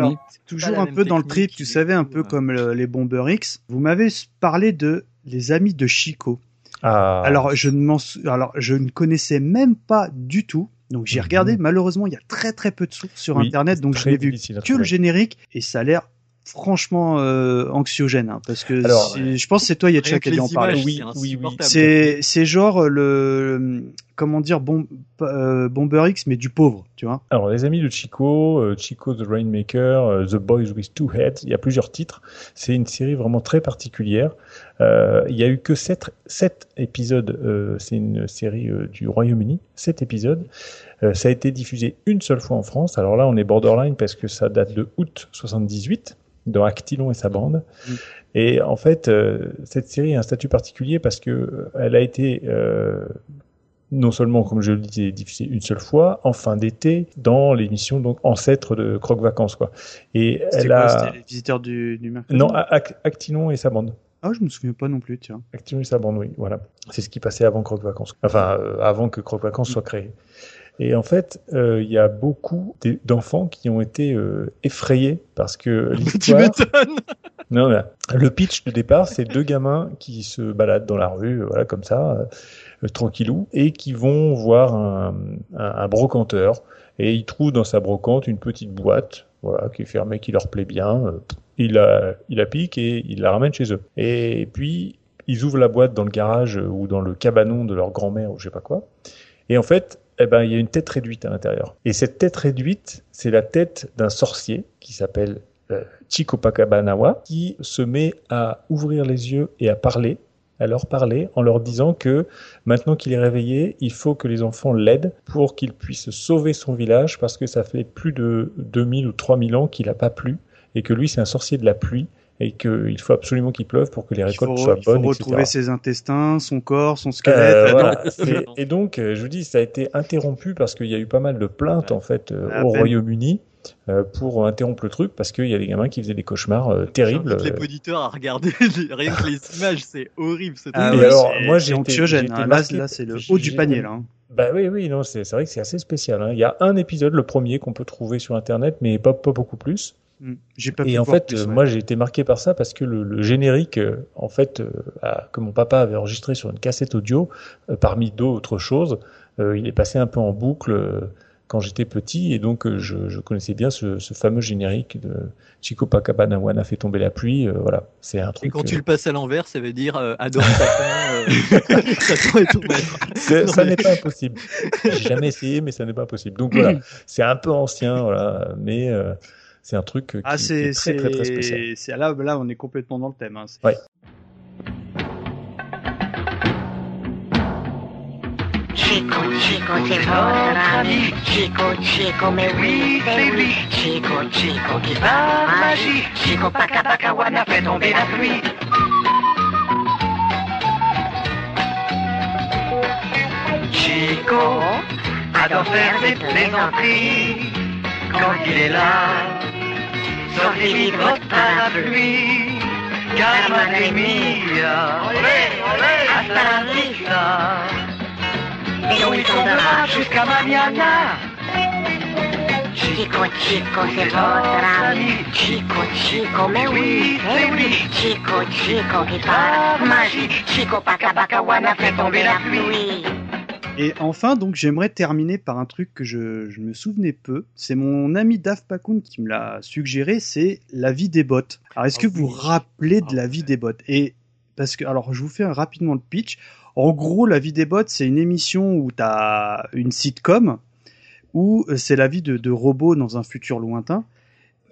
Alors, toujours un peu dans le trip, tu savais, un peu comme les Bomber X. Vous m'avez parlé de les amis de Chico. Ah. Alors, je ne alors, je ne connaissais même pas du tout. Donc, j'ai mhm. regardé. Malheureusement, il y a très très peu de sources sur Internet. Donc, je n'ai vu que le générique et ça a l'air franchement euh, anxiogène hein, parce que je pense que c'est toi Yetcha qui a en parler. Oui, oui, oui. C'est c'est genre le comment dire bon, euh, Bomber X mais du pauvre, tu vois. Alors les amis de Chico, euh, Chico the Rainmaker, The Boys with Two Heads, il y a plusieurs titres. C'est une série vraiment très particulière. il y a eu que sept, sept épisodes. c'est une série du Royaume-Uni, sept épisodes. ça a été diffusé une seule fois en France. Alors là, on est borderline parce que ça date de août 78 dans Actilon et sa bande. Mm. Et en fait, euh, cette série a un statut particulier parce que euh, elle a été euh, non seulement, comme je le disais, diffusée une seule fois en fin d'été dans l'émission donc ancêtre de Croque Vacances quoi. Et elle a. C'était les visiteurs du, du mercredi? Non, Actilon et sa bande. Ah, je me souviens pas non plus, tiens. Actilon et sa bande, oui, voilà. C'est ce qui passait avant Croque Vacances. Enfin, avant que Croque Vacances soit créé. Et en fait, euh, il y a beaucoup d'enfants qui ont été euh, effrayés parce que l'histoire. non, le pitch de départ, c'est deux gamins qui se baladent dans la rue, voilà comme ça, euh, tranquillou, et qui vont voir un, un, brocanteur Et il trouve dans sa brocante une petite boîte, voilà, qui est fermée, qui leur plaît bien. Il la, il la pique et il la ramène chez eux. Et puis, ils ouvrent la boîte dans le garage ou dans le cabanon de leur grand-mère ou je sais pas quoi. Et en fait, eh ben, il y a une tête réduite à l'intérieur. Et cette tête réduite, c'est la tête d'un sorcier qui s'appelle euh, Chikopakabanawa, qui se met à ouvrir les yeux et à parler, à leur parler, en leur disant que maintenant qu'il est réveillé, il faut que les enfants l'aident pour qu'il puisse sauver son village, parce que ça fait plus de 2000 ou 3000 ans qu'il n'a pas plu, et que lui c'est un sorcier de la pluie, et qu'il faut absolument qu'il pleuve pour que les récoltes soient bonnes. Il faut retrouver ses intestins, son corps, son squelette. Euh, et, donc, euh, je vous dis, ça a été interrompu parce qu'il y a eu pas mal de plaintes en fait euh, au Royaume-Uni. pour interrompre le truc parce qu'il y a des gamins qui faisaient des cauchemars terribles. Les auditeurs à regarder rien que les images, c'est horrible. Ah, et alors, moi j'ai anxiogène. Hein. Là, là c'est le haut du panier là. Hein. Bah oui, oui, non, c'est vrai que c'est assez spécial. Hein. Il y a un épisode, le premier, qu'on peut trouver sur Internet, mais pas, pas beaucoup plus. Mm. J'ai pas et en fait, moi j'ai été marqué par ça parce que le, générique, euh, en fait, euh, que mon papa avait enregistré sur une cassette audio, euh, parmi d'autres choses, il est passé un peu en boucle quand j'étais petit et donc je, connaissais bien ce, fameux générique de Chico Pacabana fait tomber la pluie. voilà, c'est un truc. Et quand tu le passes à l'envers, ça veut dire adore ta ça, ça n'est pas impossible. J'ai jamais essayé, mais ça n'est pas possible. Donc voilà, c'est un peu ancien, voilà, mais c'est un truc qui, ah, est, très, très, très, spécial. C'est là, là, on est complètement dans le thème. Hein. Ouais. Chico, Chico, c'est votre ami. Chico, Chico, mais oui, c'est lui. Chico, Chico qui va magie. Chico, Paka, Paka, Wana fait tomber la pluie. Chico adore faire des plaisanteries quand il est là sortez votre parapluie, car madre mia, olé, olé, hasta la vista. Et on y tombera jusqu'à mañana. Chico, chico, c'est votre ami. Chico, chico, mais oui, c'est oui. Chico, chico, qui parle magie. Chico, paca, paca, wana, fait tomber la pluie. Et enfin, donc, j'aimerais terminer par un truc que je, je me souvenais peu. C'est mon ami Dave Pakoun qui me l'a suggéré, c'est la vie des bottes. Alors, est-ce que ah vous vous rappelez de ah la vie des bottes Et parce que, alors, je vous fais rapidement le pitch. En gros, la vie des bottes, c'est une émission où tu as une sitcom où euh, c'est la vie de, de robots dans un futur lointain,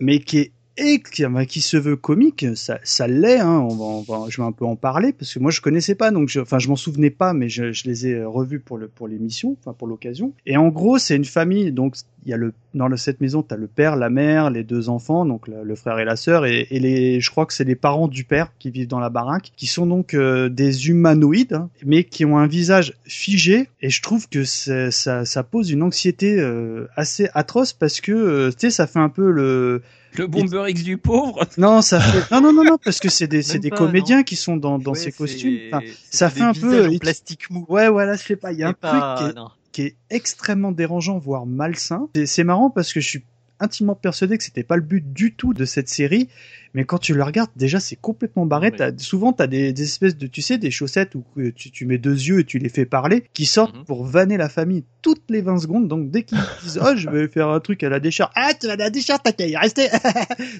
mais qui est et qui, se veut comique, ça, ça l'est. Hein, on va, je vais un peu en parler parce que moi je connaissais pas, donc je, enfin je m'en souvenais pas, mais je, je, les ai revus pour le pour l'émission, enfin pour l'occasion. Et en gros, c'est une famille. Donc il y a le dans cette maison, tu as le père, la mère, les deux enfants, donc le, frère et la sœur, et, et, les, je crois que c'est les parents du père qui vivent dans la baraque, qui sont donc euh, des humanoïdes, hein, mais qui ont un visage figé. Et je trouve que ça, ça pose une anxiété euh, assez atroce parce que euh, tu sais, ça fait un peu le le Bomber X du pauvre Non, ça fait non non non non parce que c'est des c'est des comédiens qui sont dans dans ces costumes. Enfin, ça fait un peu plastique mou. Ouais voilà, je sais pas, il y a un truc qui est, extrêmement dérangeant voire malsain. C'est marrant parce que je suis intimement persuadé que c'était pas le but du tout de cette série mais quand tu le regardes, déjà, c'est complètement barré. souvent, tu as des, espèces de, tu sais, des chaussettes où tu, tu, mets deux yeux et tu les fais parler, qui sortent mhm. pour vanner la famille toutes les 20 secondes. Donc, dès qu'ils disent, oh, je vais faire un truc à la décharge, ah, tu vas à la décharge, t'as qu'à y rester.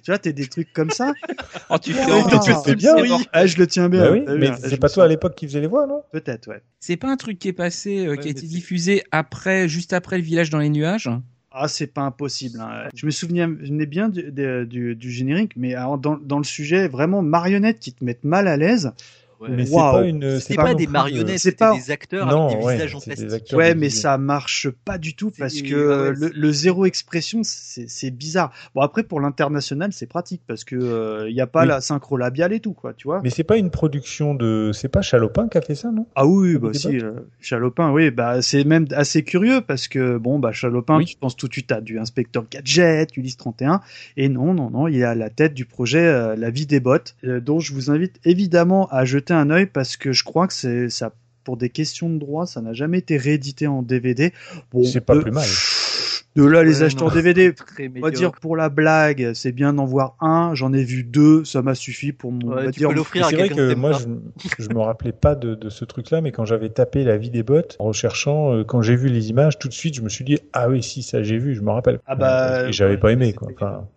tu vois, t'es des trucs comme ça. oh, tu fais, bien, oui. Ah, je le tiens bien. Bah oui, mais c'est pas toi à l'époque qui faisait les voix, non? Peut-être, ouais. C'est pas un truc qui est passé, euh, qui a été diffusé après, juste après le village dans les nuages? Ah, c'est pas impossible. Hein. Je me souviens bien du, générique, mais dans, dans, le sujet, vraiment marionnettes qui te mettent mal à l'aise. Mais c'est pas une. C'est pas, des marionnettes, c'est pas des acteurs non, avec des visages en plastique. Ouais, mais ça marche pas du tout parce que le, zéro expression, c'est bizarre. Bon après pour l'international, c'est pratique parce que il euh, y a pas la synchro labiale et tout quoi, tu vois. Mais c'est pas une production de, c'est pas Chalopin qui a fait ça, non? Ah oui, bah si, euh, Chalopin, oui, bah c'est même assez curieux parce que bon bah Chalopin, tu penses tout de suite à du inspecteur gadget, Ulysse 31, et non non non, il y a la tête du projet euh, La vie des bottes, dont je vous invite évidemment à jeter un œil parce que je crois que c'est ça pour des questions de droit, ça n'a jamais été réédité en DVD. Bon, c'est pas plus mal. De là, les acheteurs DVD, on va dire pour la blague, c'est bien d'en voir un. J'en ai vu deux, ça m'a suffi pour mon. Ouais, dire. C'est vrai que moi, je, je me rappelais pas de, de ce truc-là, mais quand j'avais tapé la vie des bottes en recherchant, euh, quand j'ai vu les images, tout de suite, je me suis dit ah oui, si ça j'ai vu, je me rappelle. Ah bah. Et j'avais pas aimé quoi. Enfin,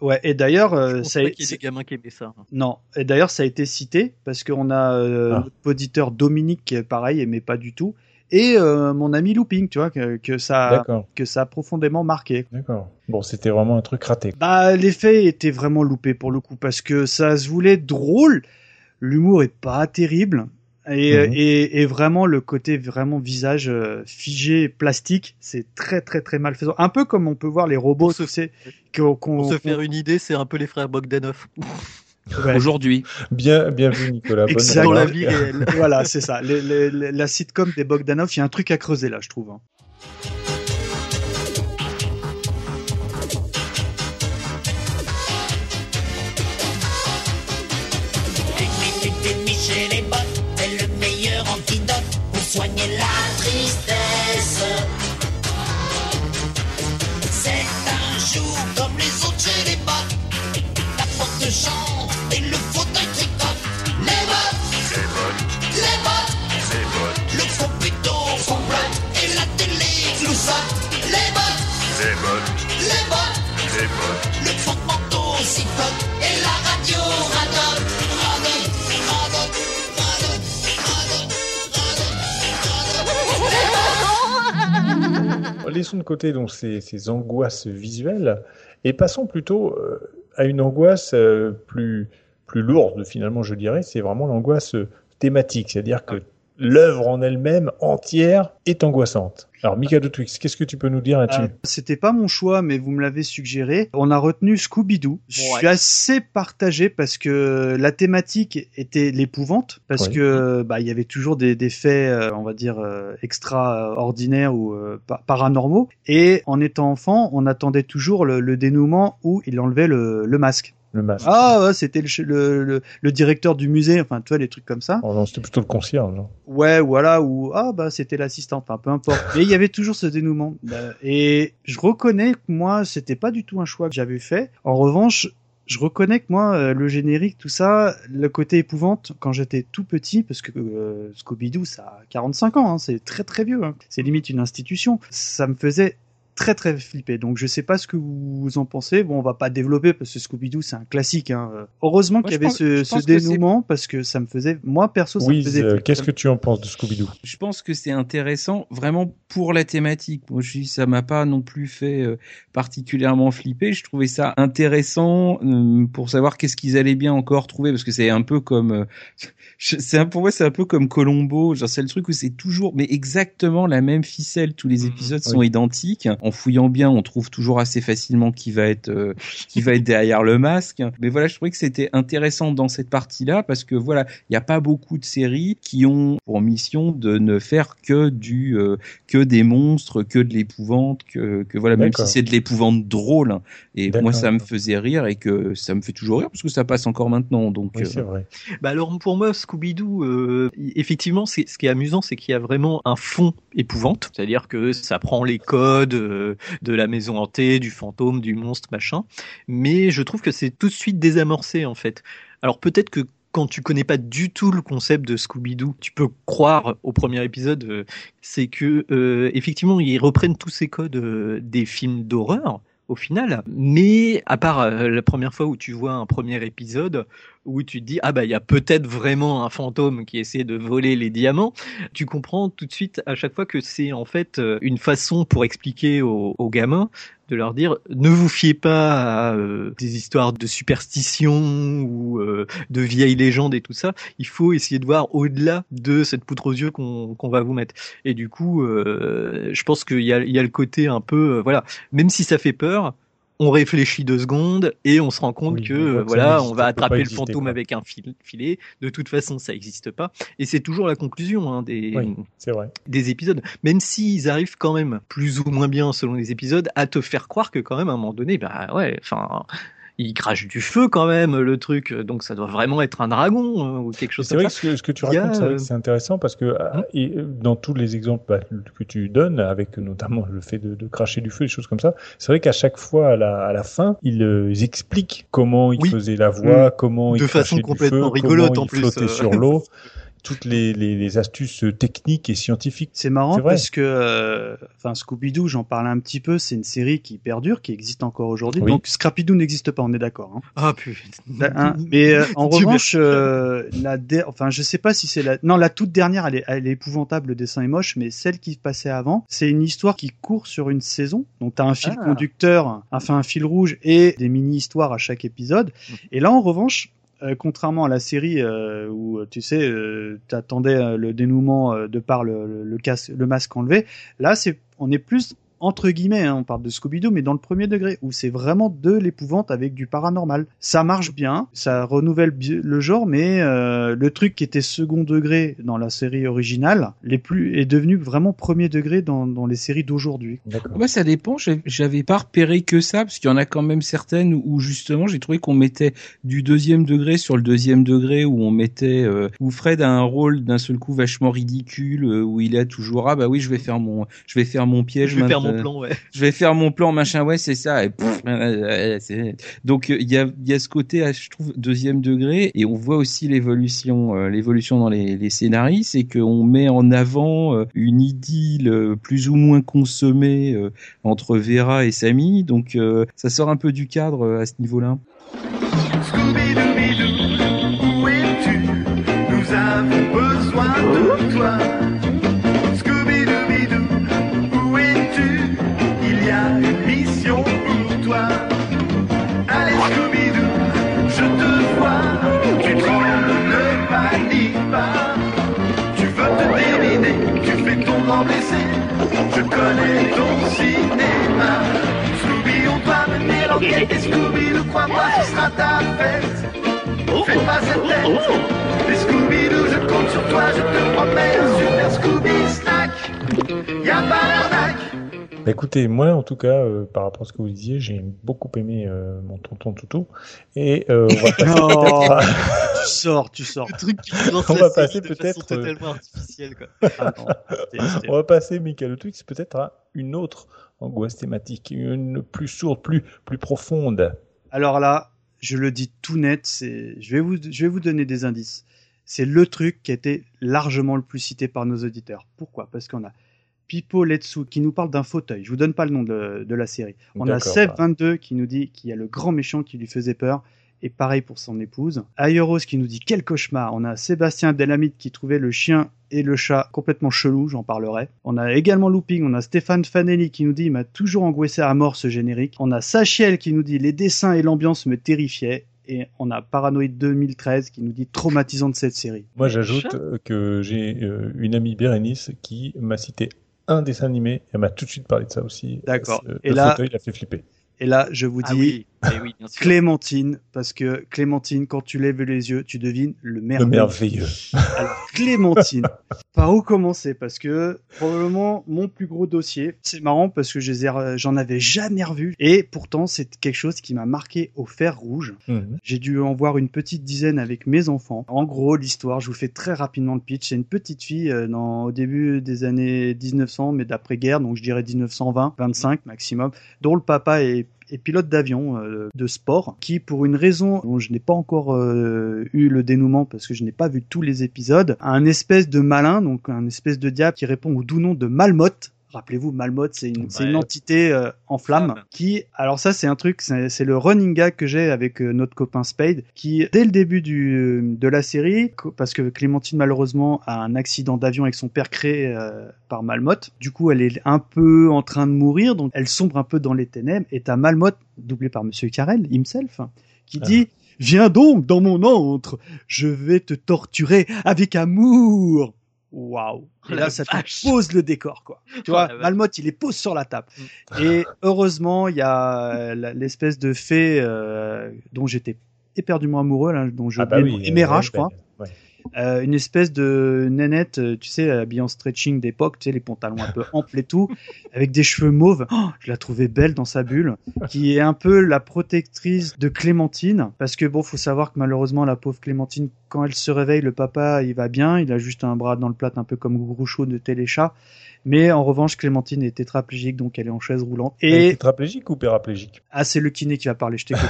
Ouais, et d'ailleurs, euh, ça a été. des gamins qui aimaient ça. hein. Non, et d'ailleurs, ça a été cité parce qu'on a euh, Ah. notre auditeur Dominique qui, est pareil, aimait pas du tout, et euh, mon ami Looping, tu vois, que, que ça, que ça a profondément marqué. d'accord. Bon, c'était vraiment un truc raté. Bah, l'effet était vraiment loupé pour le coup parce que ça se voulait drôle, l'humour est pas terrible. Et, Mhm. et, et vraiment le côté vraiment visage euh, figé plastique c'est très très très mal faisant un peu comme on peut voir les robots Pour se- qu'on qu'on- Pour se faire une idée, c'est un peu les frères Bogdanov. Ouais. Aujourd'hui. Bien, bien vu Nicolas. Exact. Dans la remarque. vie réelle. voilà, c'est ça. Les- les- les- la sitcom des Bogdanov, il y a un truc à creuser là, je trouve. hein. Les soigner la tristesse. C'est un jour comme les autres chez les bottes. La porte chante et le fauteuil tricote. Les bottes, les bottes, le faux plutôt complote et la télé clousotte. Les bottes, les bottes, le faux manteau sifflote et la Laissons de côté donc ces, ces angoisses visuelles et passons plutôt euh, à une angoisse euh, plus plus lourde finalement, je dirais. C'est vraiment l'angoisse euh, thématique, c'est-à-dire que l'œuvre en elle-même entière est angoissante. Alors, Mikado Twix, qu'est-ce que tu peux nous dire là-dessus Euh, C'était pas mon choix, mais vous me l'avez suggéré. On a retenu Scooby-Doo. Je suis assez partagé parce que la thématique était l'épouvante, parce Oui. que bah il y avait toujours des, des faits, euh, on va dire euh, extraordinaires ou euh, pa- paranormaux. Et en étant enfant, on attendait toujours le, le dénouement où il enlevait le, le masque. Le masque. Ah, ouais, c'était le, le, le, le directeur du musée, enfin, tu vois, les trucs comme ça. Oh non, c'était plutôt le concierge. hein. Ouais, voilà, ou ah bah c'était l'assistante, enfin peu importe. Mais il y avait toujours ce dénouement. Euh, Et je reconnais que moi, c'était pas du tout un choix que j'avais fait. En revanche, je reconnais que moi, euh, le générique, tout ça, le côté épouvante, quand j'étais tout petit, parce que euh, Scooby-Doo, ça a 45 ans, hein, c'est très très vieux, hein. c'est limite une institution, ça me faisait très très flipper. Donc je sais pas ce que vous en pensez. Bon, on va pas développer parce que Scooby-Doo c'est un classique. Hein. Heureusement qu'il y avait pense- ce, ce dénouement parce que ça me faisait, moi perso, ça me faisait. euh, qu'est-ce que tu en penses de Scooby-Doo? Je pense que c'est intéressant vraiment pour la thématique. Moi, je dis, ça m'a pas non plus fait euh, particulièrement flipper. Je trouvais ça intéressant euh, pour savoir qu'est-ce qu'ils allaient bien encore trouver parce que c'est un peu comme euh, c'est pour moi c'est un peu comme Colombo. Genre c'est le truc où c'est toujours mais exactement la même ficelle. Tous les Mhm. épisodes sont identiques. En fouillant bien, on trouve toujours assez facilement qui va être euh, qui va être derrière le masque. Mais voilà, je trouvais que c'était intéressant dans cette partie-là parce que voilà, il n'y a pas beaucoup de séries qui ont pour mission de ne faire que du euh, que des monstres, que de l'épouvante, que, que voilà, même si c'est de l'épouvante drôle. Et moi, ça me faisait rire et que ça me fait toujours rire parce que ça passe encore maintenant. Donc Oui, euh, c'est vrai. Bah alors pour moi, Scooby-Doo, euh, effectivement, c'est ce qui est amusant, c'est qu'il y a vraiment un fond épouvante, c'est-à-dire que ça prend les codes de la maison hantée, du fantôme, du monstre, machin. Mais je trouve que c'est tout de suite désamorcé en fait. Alors peut-être que quand tu connais pas du tout le concept de Scooby-Doo, tu peux croire au premier épisode, euh, c'est que euh, effectivement ils reprennent tous ces codes euh, des films d'horreur au final. Mais à part euh, la première fois où tu vois un premier épisode où tu te dis ah bah il y a peut-être vraiment un fantôme qui essaie de voler les diamants, tu comprends tout de suite à chaque fois que c'est en fait euh, une façon pour expliquer aux, aux gamins de leur dire ne vous fiez pas à euh, des histoires de superstition ou euh, de vieilles légendes et tout ça. Il faut essayer de voir au-delà de cette poutre aux yeux qu'on va vous mettre. Et du coup, euh, je pense qu'il y y a le côté un peu, euh, voilà, même si ça fait peur, on réfléchit deux secondes et on se rend compte Oui, que voilà, on va attraper le exister, fantôme quoi. avec un fil- filet. De toute façon, ça n'existe pas. Et c'est toujours la conclusion hein, des, Oui. C'est vrai. des épisodes, même s'ils arrivent quand même plus ou moins bien selon les épisodes à te faire croire que quand même à un moment donné, bah ouais, enfin, il crache du feu quand même le truc, donc ça doit vraiment être un dragon hein, ou quelque chose comme ça. C'est vrai que ce que tu racontes, c'est intéressant parce que hein dans tous les exemples bah, que tu donnes, avec notamment le fait de, cracher du feu, des choses comme ça, c'est vrai qu'à chaque fois à la, à la fin, ils, expliquent comment ils faisaient la voix, mmh. comment de ils rigolote en plus, flottaient sur l'eau. toutes les, les, les, astuces techniques et scientifiques. C'est marrant parce que, euh, enfin, Scooby-Doo, j'en parlais un petit peu, c'est une série qui perdure, qui existe encore aujourd'hui. Donc, Scrappy-Doo n'existe pas, on est d'accord. Hein. Ah putain. Bah, hein, mais euh, en revanche, euh, la, enfin, je sais pas si c'est la, non, la toute dernière, elle est, elle est épouvantable, le dessin est moche, mais celle qui passait avant, c'est une histoire qui court sur une saison. Donc, t'as un fil ah. conducteur, enfin un fil rouge et des mini-histoires à chaque épisode. Mm. Et là, en revanche, euh, contrairement à la série euh, où tu sais, euh, t'attendais le dénouement de par le, le, le masque enlevé, là c'est on est plus entre guillemets, hein, on parle de Scooby-Doo, mais dans le premier degré, où c'est vraiment de l'épouvante avec du paranormal. Ça marche bien, ça renouvelle le genre, mais euh, le truc qui était second degré dans la série originale les plus, est devenu vraiment premier degré dans, dans les séries d'aujourd'hui. Moi, ça dépend. J'avais pas repéré que ça, parce qu'il y en a quand même certaines où justement j'ai trouvé qu'on mettait du deuxième degré sur le deuxième degré, où on mettait euh, où Fred a un rôle d'un seul coup vachement ridicule, euh, où il a toujours ah bah oui je vais faire mon je vais faire mon piège. Je vais faire mon plan, ouais. Je vais faire mon plan, machin, ouais, c'est ça. Et donc il y a, y a ce côté, je trouve, deuxième degré, et on voit aussi l'évolution, euh, l'évolution dans les, les scénarios, c'est qu'on met en avant euh, une idylle euh, plus ou moins consommée entre Vera et Samy, donc ça sort un peu du cadre à ce niveau-là. Scooby-Doo, où es-tu? Nous avons besoin de toi. Je connais ton cinéma. Scooby, on doit mener l'enquête. Et Scooby, ne crois pas, ce sera ta fête. Fais pas cette tête. Et Scooby, je compte sur toi. Je te promets un super Scooby snack. Y'a pas d'arnaque. Bah, écoutez, moi en tout cas, euh, par rapport à ce que vous disiez, j'ai beaucoup aimé euh, mon tonton Toutou. Et euh, on va passer sors, tu sors. Le truc qui on va passer peut-être totalement artificiel quoi. on va passer, Michael Twix, peut-être à une autre angoisse thématique, une plus sourde, plus plus profonde. Alors là, je le dis tout net, c'est, je vais vous, je vais vous donner des indices. C'est le truc qui a été largement le plus cité par nos auditeurs. Pourquoi? Parce qu'on a Pipo Letsu qui nous parle d'un fauteuil. Je vous donne pas le nom de, la série. On a Seb22 qui nous dit qu'il y a le grand méchant qui lui faisait peur. Et pareil pour son épouse. Ayeros qui nous dit quel cauchemar. On a Sébastien Abdelhamid qui trouvait le chien et le chat complètement chelou, j'en parlerai. On a également Looping, on a Stéphane Fanelli qui nous dit il m'a toujours angoissé à mort ce générique. On a Sachiel qui nous dit les dessins et l'ambiance me terrifiaient et on a Paranoid 2013 qui nous dit traumatisant de cette série. Moi j'ajoute que j'ai euh, une amie Bérénice qui m'a cité un dessin animé. Elle m'a tout de suite parlé de ça aussi. D'accord. Et là, fauteuil, il a fait flipper. Et là, je vous ah eh Clémentine, parce que Clémentine, quand tu lèves les yeux, tu devines le merveilleux. Le merveilleux. Alors, Clémentine, par où commencer? Parce que probablement mon plus gros dossier, c'est marrant parce que j'en avais jamais revu. Et pourtant, c'est quelque chose qui m'a marqué au fer rouge. Mhm. J'ai dû en voir une petite dizaine avec mes enfants. En gros, l'histoire, je vous fais très rapidement le pitch. C'est une petite fille euh, dans, au début des années 1900, mais d'après-guerre, donc je dirais 1920, 25 maximum, dont le papa est et pilote d'avion euh, de sport qui, pour une raison dont je n'ai pas encore euh, eu le dénouement parce que je n'ai pas vu tous les épisodes, a un espèce de malin, donc un espèce de diable qui répond au doux nom de Malmotte, Rappelez-vous, Malmotte, c'est une, une, entité euh, en flamme. qui, alors ça c'est un truc, c'est le running gag que j'ai avec euh, notre copain Spade, qui dès le début du, euh, de la série, parce que Clémentine malheureusement a un accident d'avion avec son père créé par Malmotte, du coup elle est un peu en train de mourir, donc elle sombre un peu dans les ténèbres, et t'as Malmotte, doublé par Monsieur Carrel himself, qui ah. dit Viens donc dans mon antre, je vais te torturer avec amour waouh. Là, ça te pose le décor, quoi. Tu vois, Malmotte, il est pose sur la table. Mm. Et heureusement, il y a l'espèce de fée euh, dont j'étais éperdument amoureux, là, dont je ah bah oui, je crois. Euh, une espèce de nénette, euh, tu sais, habillée en stretching d'époque, tu sais, les pantalons un peu amples et tout, avec des cheveux mauves. Oh, je la trouvais belle dans sa bulle, qui est un peu la protectrice de Clémentine, parce que bon, faut savoir que malheureusement la pauvre Clémentine, quand elle se réveille, le papa, il va bien, il a juste un bras dans le plat, un peu comme Groucho de Téléchat. Mais en revanche, Clémentine est tétraplégique, donc elle est en chaise roulante. Et tétraplégique ou paraplégique Ah, c'est le kiné qui va parler. Je t'écoute.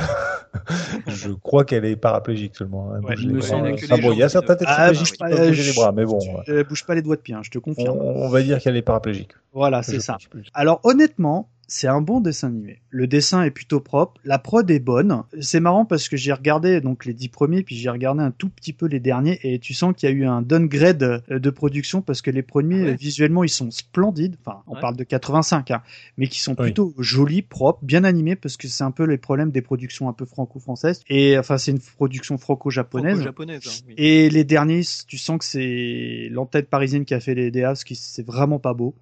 je crois qu'elle est paraplégique seulement. Hein. Ouais, il me semble que ah bon, il y a certains tétraplégiques ah, qui peuvent bouger les bras, mais bon. Je bouge pas les doigts de pied, hein, je te confirme. On, on va dire qu'elle est paraplégique. Voilà, c'est ça. Alors honnêtement, c'est un bon dessin animé. Le dessin est plutôt propre, la prod est bonne. C'est marrant parce que j'ai regardé donc les dix premiers, puis j'ai regardé un tout petit peu les derniers, et tu sens qu'il y a eu un downgrade euh, de production parce que les premiers Ah ouais. visuellement ils sont splendides. Enfin, on Ouais. parle de 85, hein, mais qui sont Oui. plutôt jolis, propres, bien animés parce que c'est un peu les problèmes des productions un peu franco-françaises. Et enfin, c'est une production franco-japonaise. japonaise. hein, oui. Et les derniers, tu sens que c'est l'antenne parisienne qui a fait les DA, ce qui c'est vraiment pas beau.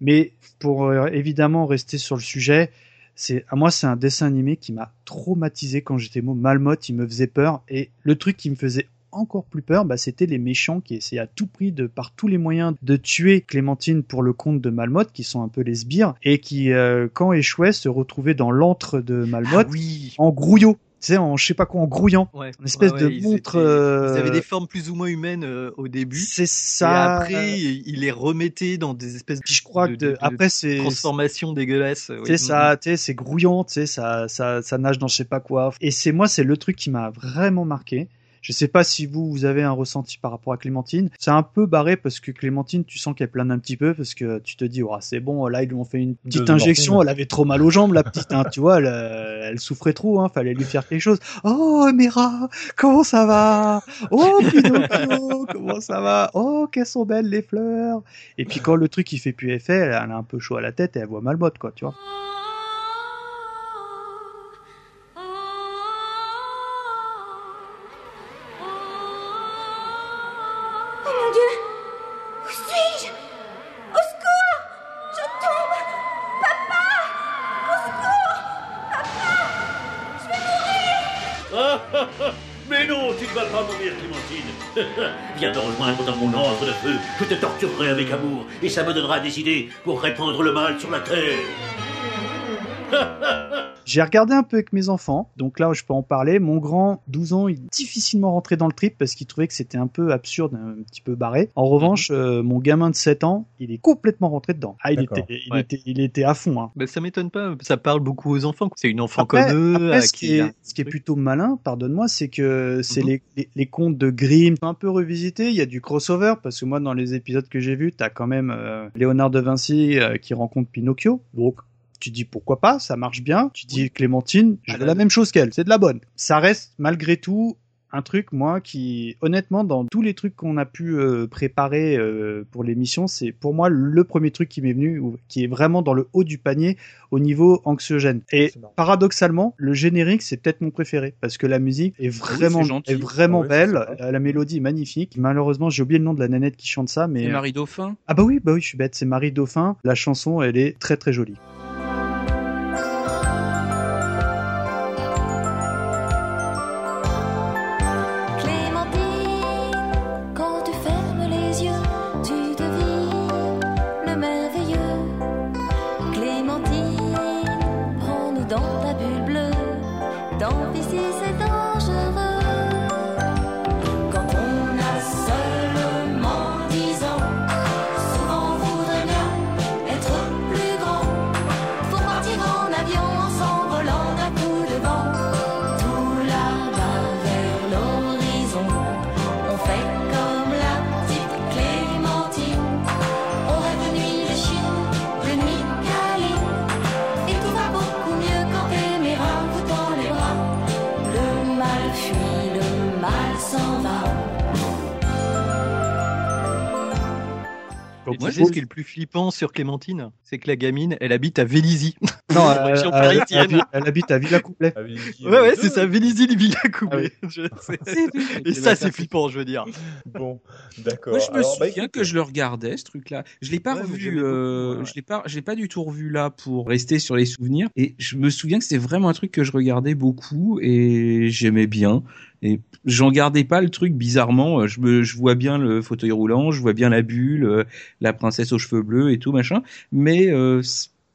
Mais pour euh, évidemment rester sur le sujet, c'est à moi c'est un dessin animé qui m'a traumatisé quand j'étais. Malmotte, il me faisait peur. Et le truc qui me faisait encore plus peur, bah, c'était les méchants qui essayaient à tout prix, de par tous les moyens, de tuer Clémentine pour le compte de Malmotte, qui sont un peu les sbires, et qui, euh, quand échouaient, se retrouvaient dans l'antre de Malmotte Ah oui. en grouillot. Tu sais, en je sais pas quoi, en grouillant. Ouais. Une espèce Ouais, de ils montre, étaient- euh, Ils avaient des formes plus ou moins humaines euh, au début. C'est Et ça. après, il les remettait dans des espèces Puis je crois de, que de- de après c'est transformations dégueulasses. oui. tu sais ça, tu sais c'est grouillant, tu sais ça, ça ça nage dans je sais pas quoi. Et c'est moi c'est le truc qui m'a vraiment marqué. Je sais pas si vous vous avez un ressenti par rapport à Clémentine. C'est un peu barré parce que Clémentine, tu sens qu'elle plane un petit peu parce que tu te dis oh, c'est bon, là ils lui ont fait une petite injection, morphine. elle avait trop mal aux jambes la petite hein, tu vois, elle, euh, elle souffrait trop hein, fallait lui faire quelque chose. Oh Mira, comment ça va? Oh Pinocchio, comment ça va? Oh qu'elles sont belles les fleurs. Et puis quand le truc il fait plus effet, elle a un peu chaud à la tête et elle voit Malmotte quoi, tu vois. Et ça me donnera des idées pour répandre le mal sur la terre. J'ai regardé un peu avec mes enfants, donc là je peux en parler. Mon grand, 12 ans, il est difficilement rentré dans le trip parce qu'il trouvait que c'était un peu absurde, un petit peu barré. En revanche, euh, mon gamin de 7 ans, il est complètement rentré dedans. Ah, il était, il Ouais. était, il était à fond. Hein. Bah, ça m'étonne pas. Ça parle beaucoup aux enfants. C'est une enfant Après, comme eux. après, ce, qui a est, un ce qui est plutôt malin, pardonne-moi, c'est que c'est Mhm. les, les, les contes de Grimm un peu revisités. Il y a du crossover parce que moi, dans les épisodes que j'ai vus, t'as quand même euh, Léonard de Vinci euh, qui rencontre Pinocchio. Donc, tu dis pourquoi pas, ça marche bien. Tu dis Clémentine, je Ah, veux la même chose qu'elle, c'est de la bonne. Ça reste malgré tout un truc, moi, qui, honnêtement, dans tous les trucs qu'on a pu euh, préparer euh, pour l'émission, c'est pour moi le premier truc qui m'est venu, ou- qui est vraiment dans le haut du panier au niveau anxiogène. Et paradoxalement, le générique, c'est peut-être mon préféré, parce que la musique est vraiment, c'est gentil. est vraiment Ah belle, sympa. la, mélodie est magnifique. Malheureusement, j'ai oublié le nom de la nanette qui chante ça, mais... Marie Dauphin? Ah bah oui, bah oui, je suis bête, c'est Marie Dauphin. La chanson, elle est très très jolie. Et moi, tu sais ce qui est le plus flippant sur Clémentine C'est que la gamine, elle habite à Vélizy. Non, elle, habite- elle habite à Villa Couplet. Ah oui, Ouais, ouais, c'est ça, Vélizy, les villas Ah sais. Et Et ça, c'est flippant, je veux dire. Bon, d'accord. Moi, je me Alors, bah, souviens écoute, que je le regardais, ce truc-là. Je l'ai pas Ouais, revu, euh, ouais. je l'ai pas, je l'ai pas du tout revu là pour rester sur les souvenirs. Et je me souviens que c'était vraiment un truc que je regardais beaucoup et j'aimais bien. Et j'en gardais pas le truc bizarrement. Je, me, je vois bien le fauteuil roulant, je vois bien la bulle, la princesse aux cheveux bleus et tout machin. Mais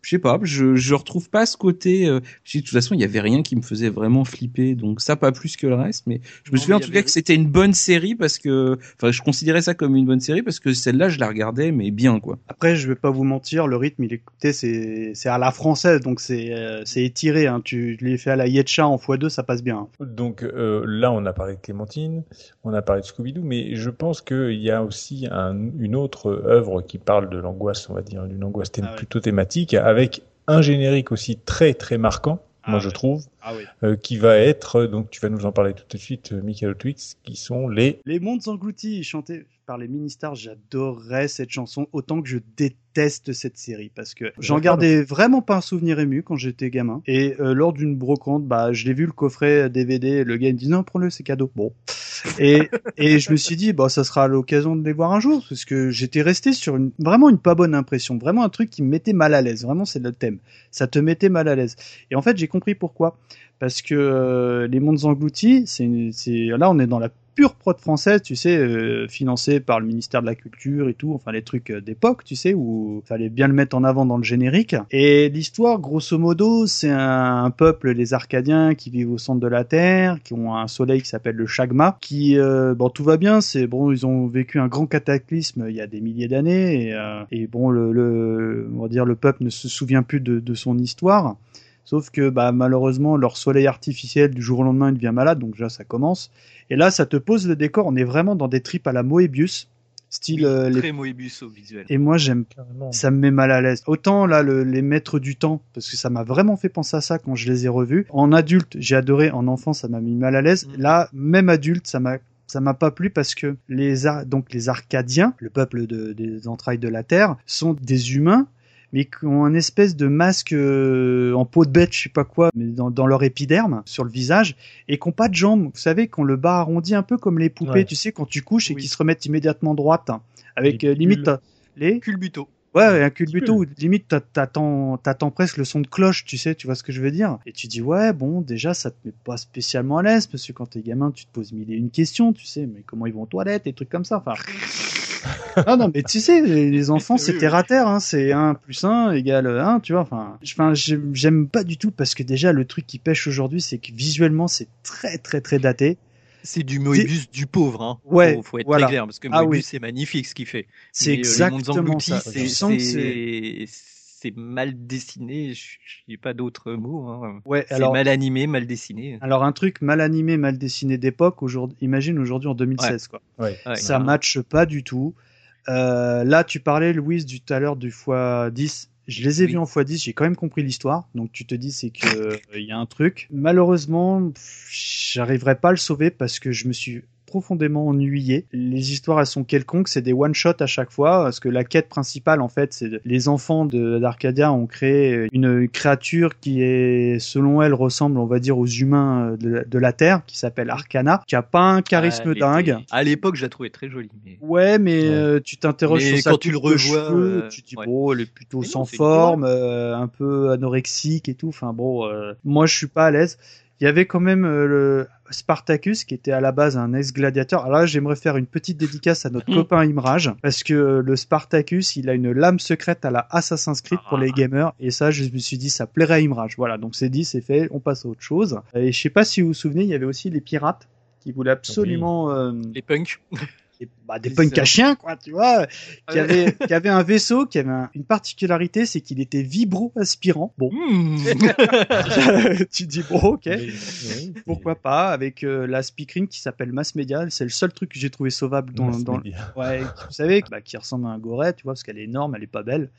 je sais pas, je je retrouve pas ce côté. Euh, de toute façon, il y avait rien qui me faisait vraiment flipper, donc ça pas plus que le reste. Mais je me souviens en tout cas que c'était une bonne série parce que, enfin, je considérais ça comme une bonne série parce que celle-là, je la regardais, mais bien quoi. Après, je vais pas vous mentir, le rythme, il écoutait, c'est c'est à la française, donc c'est euh, c'est étiré. Hein. Tu l'as fait à la Yetcha en x2, ça passe bien. Donc euh, là, on a parlé de Clémentine, on a parlé de Scooby-Doo, mais je pense qu'il y a aussi un, une autre œuvre qui parle de l'angoisse, on va dire, d'une angoisse ah plutôt thématique avec un générique aussi très très marquant, moi ah je trouve, ah euh, qui va être, donc tu vas nous en parler tout de suite, euh, Michael Twix, qui sont les... Les Mondes Engloutis, chantés par les Ministars, j'adorais cette chanson, autant que je déteste cette série, parce que j'en gardais vraiment pas un souvenir ému quand j'étais gamin, et euh, lors d'une brocante, bah je l'ai vu le coffret DVD, le gars me dit non, prends-le, c'est cadeau. Bon. Et, et je me suis dit, bah, ça sera l'occasion de les voir un jour, parce que j'étais resté sur une, vraiment une pas bonne impression, vraiment un truc qui me mettait mal à l'aise, vraiment c'est le thème. Ça te mettait mal à l'aise. Et en fait, j'ai compris pourquoi. Parce que euh, les mondes engloutis, c'est, là on est dans la pure prod française, tu sais, euh, financée par le ministère de la Culture et tout, enfin les trucs euh, d'époque, tu sais, où fallait bien le mettre en avant dans le générique. Et l'histoire, grosso modo, c'est un, peuple, les Arcadiens, qui vivent au centre de la Terre, qui ont un soleil qui s'appelle le Chagma, qui, euh, bon, tout va bien, c'est bon, ils ont vécu un grand cataclysme il y a des milliers d'années, et, et, bon, le, le, on va dire, le peuple ne se souvient plus de, de son histoire. Sauf que bah, malheureusement, leur soleil artificiel du jour au lendemain il devient malade, donc déjà ça commence. Et là, ça te pose le décor. On est vraiment dans des tripes à la Moebius. Style euh, très Moebius au visuel. Et moi j'aime, ça me met mal à l'aise. Autant là les maîtres du temps, parce que ça m'a vraiment fait penser à ça quand je les ai revus. En adulte, j'ai adoré. En enfant, ça m'a mis mal à l'aise. Mm. Là, même adulte, ça m'a ça m'a pas plu parce que les donc les Arcadiens, le peuple des entrailles de la Terre, sont des humains mais qui ont un espèce de masque euh, en peau de bête, je sais pas quoi, mais dans, leur épiderme, sur le visage, et qui n'ont pas de jambes. Vous savez, qu'on le bas arrondi un peu comme les poupées, tu sais, quand tu couches et qui se remettent immédiatement droite, avec euh, limite les culbuto. Ouais, un culbuto où limite t'attends, t'attends presque le son de cloche, tu sais, tu vois ce que je veux dire. Et tu dis ouais, bon, déjà ça te met pas spécialement à l'aise parce que quand t'es gamin, tu te poses mille et une questions, tu sais, mais comment ils vont aux toilettes et trucs comme ça. Enfin, non, non, mais tu sais, les, enfants, c'est terre à terre, hein, c'est 1 plus 1 égale 1, tu vois. Enfin, j'aime pas du tout parce que déjà, le truc qui pêche aujourd'hui, c'est que visuellement, c'est très, très, très daté. C'est du Moebius du pauvre, hein. Ouais. Faut, être très clair, parce que ah Moebius, c'est magnifique ce qu'il fait. C'est euh, exactement ça. C'est mal dessiné, je n'ai pas d'autres mots. Hein. Ouais, c'est mal animé, mal dessiné. Alors un truc mal animé, mal dessiné d'époque, aujourd'hui, imagine aujourd'hui en 2016 quoi. Ouais. ça matche pas du tout. Euh, là, tu parlais, Louise, du tout à l'heure du x10. Je les ai vus en x10, j'ai quand même compris l'histoire. Donc tu te dis c'est que euh, il y a un truc. Malheureusement, j'arriverai pas à le sauver parce que je me suis profondément ennuyé. Les histoires elles sont quelconques, c'est des one shot à chaque fois parce que la quête principale en fait, c'est les enfants d'Arcadia ont créé une créature qui est selon elle ressemble, on va dire aux humains de, la Terre qui s'appelle Arcana, qui a pas un charisme ah, dingue. À l'époque, je la trouvais très jolie mais... Ouais, mais euh, tu t'interroges sur quand tu le revois, euh, tu dis bon, elle est plutôt sans forme, euh, un peu anorexique et tout. Enfin bon, moi je suis pas à l'aise. Il y avait quand même le Spartacus qui était à la base un ex-gladiateur. Alors là, j'aimerais faire une petite dédicace à notre mm. copain Imrage parce que le Spartacus, il a une lame secrète à la Assassin's Creed pour les ah. gamers et ça, je me suis dit, ça plairait à Imrage. Voilà, donc c'est dit, c'est fait, on passe à autre chose. Et je sais pas si vous vous souvenez, il y avait aussi les pirates qui voulaient absolument... Euh, les punks bah, des punks à chiens, quoi, tu vois, qui avait, qui avait un vaisseau qui avait une particularité, c'est qu'il était vibro-aspirant. Bon. Hmm. tu dis, bon, ok. Pourquoi pas, avec euh, la speakering qui s'appelle Mass Media. C'est le seul truc que j'ai trouvé sauvable dans, dans ouais, vous savez, bah, qui ressemble à un goret, tu vois, parce qu'elle est énorme, elle est pas belle.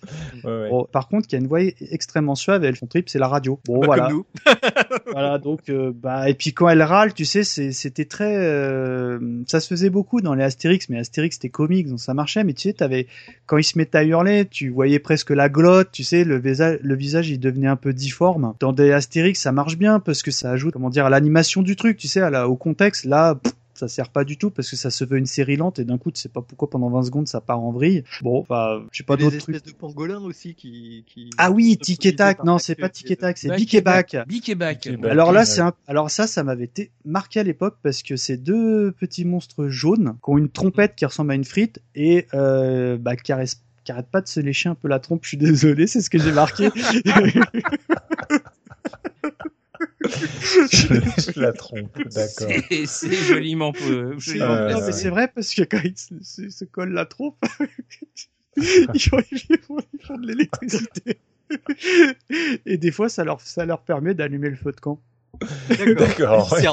par contre, qui a une voix extrêmement suave et elle font trip, c'est la radio. Bon, voilà. Comme nous. voilà, donc, euh, bah, et puis quand elle râle, tu sais, c'était très, euh, ça se faisait beaucoup dans les Astérix mais Astérix c'était comique, donc ça marchait. Mais tu sais, avais, quand il se mettait à hurler, tu voyais presque la glotte, tu sais, le visage, le visage il devenait un peu difforme. Dans des Astérix, ça marche bien parce que ça ajoute, comment dire, à l'animation du truc, tu sais, à la, au contexte. Là, ça sert pas du tout parce que ça se veut une série lente et d'un coup, tu sais pas pourquoi pendant 20 secondes ça part en vrille. Bon, enfin, j'ai pas d'autres trucs. de pangolins aussi qui. Ah oui, tic et tac. Non, c'est pas tic et tac, c'est bic et bac. Bic et bac. Alors là, c'est un... alors ça, ça m'avait été marqué à l'époque parce que c'est deux petits monstres jaunes qui ont une trompette qui ressemble à une frite et euh, bah, qui arrêtent pas de se lécher un peu la trompe. Je suis désolé, c'est ce que j'ai marqué. je la trompe, d'accord. C'est joliment peu. Euh, c'est vrai parce que quand ils se, collent la trompe, ils font, de l'électricité. Et des fois, ça leur, ça leur permet d'allumer le feu de camp. D'accord. après,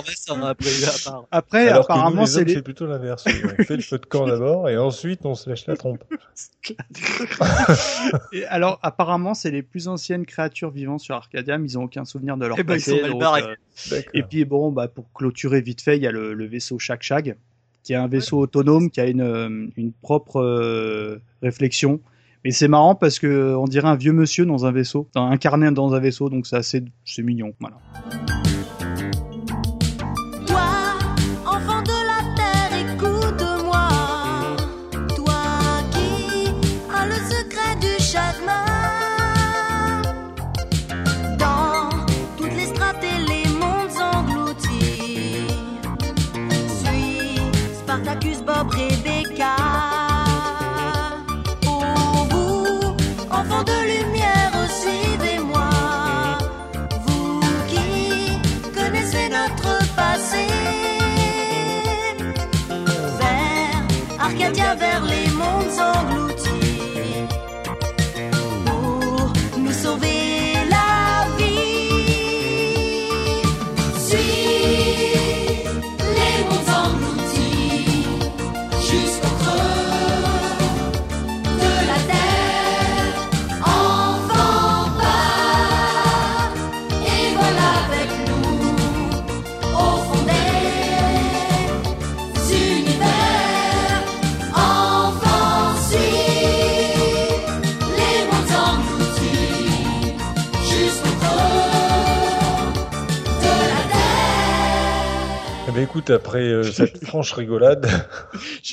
après apparemment, c'est les... plutôt l'inverse. On fait le feu de camp d'abord et ensuite on se lèche la trompe. et alors, apparemment, c'est les plus anciennes créatures vivant sur Arcadium. Ils ont aucun souvenir de leur et eh ben, passé. Euh, et puis bon, bah pour clôturer vite fait, il y a le, vaisseau Shag Shag, qui est un vaisseau autonome, qui a une, euh, une propre euh, réflexion. Mais c'est marrant parce que on dirait un vieux monsieur dans un vaisseau, incarné dans un vaisseau, donc c'est assez, c'est mignon, voilà. Écoute, après euh, cette franche rigolade,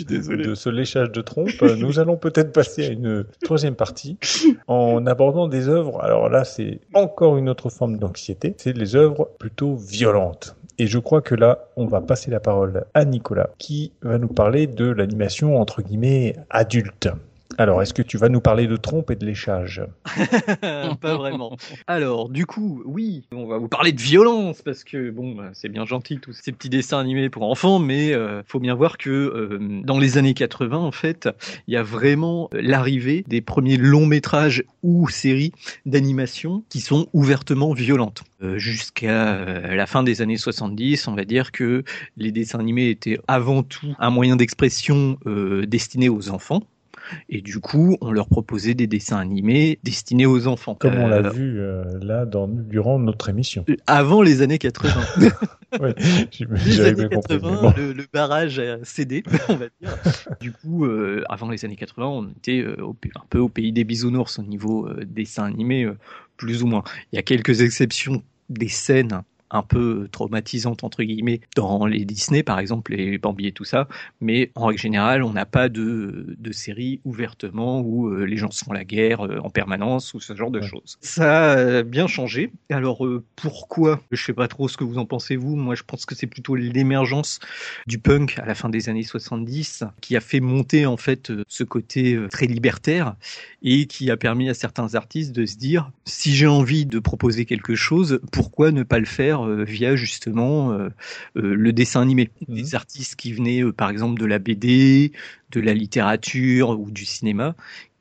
de ce léchage de trompe, euh, nous allons peut-être passer à une troisième partie en abordant des œuvres. Alors là, c'est encore une autre forme d'anxiété. C'est les œuvres plutôt violentes. Et je crois que là, on va passer la parole à Nicolas, qui va nous parler de l'animation entre guillemets adulte. Alors, est-ce que tu vas nous parler de trompe et de léchage? Pas vraiment. Alors, du coup, oui, on va vous parler de violence parce que bon, bah, c'est bien gentil tous ces petits dessins animés pour enfants, mais euh, faut bien voir que euh, dans les années 80, en fait, il y a vraiment l'arrivée des premiers longs métrages ou séries d'animation qui sont ouvertement violentes. Euh, jusqu'à la fin des années 70, on va dire que les dessins animés étaient avant tout un moyen d'expression destiné aux enfants et du coup, on leur proposait des dessins animés destinés aux enfants. Comme on l'a euh, vu euh, là dans, durant notre émission. Euh, avant les années 80. ouais, les années 80, le, barrage a cédé, on va dire. Du coup, avant les années 80, on était un peu au pays des bisounours au niveau dessin animé, plus ou moins. Il y a quelques exceptions des scènes un peu traumatisante entre guillemets dans les Disney par exemple les Bambi et tout ça. Mais en règle générale on n'a pas de, de série ouvertement où euh, les gens se font la guerre euh, en permanence ou ce genre de choses. Ça a bien changé. Alors euh, pourquoi? Je sais pas trop ce que vous en pensez vous. Moi je pense que c'est plutôt l'émergence du punk à la fin des années 70 qui a fait monter en fait ce côté très libertaire et qui a permis à certains artistes de se dire si j'ai envie de proposer quelque chose pourquoi ne pas le faire euh, via justement euh, euh, le dessin animé. Mmh. Des artistes qui venaient par exemple de la BD, de la littérature ou du cinéma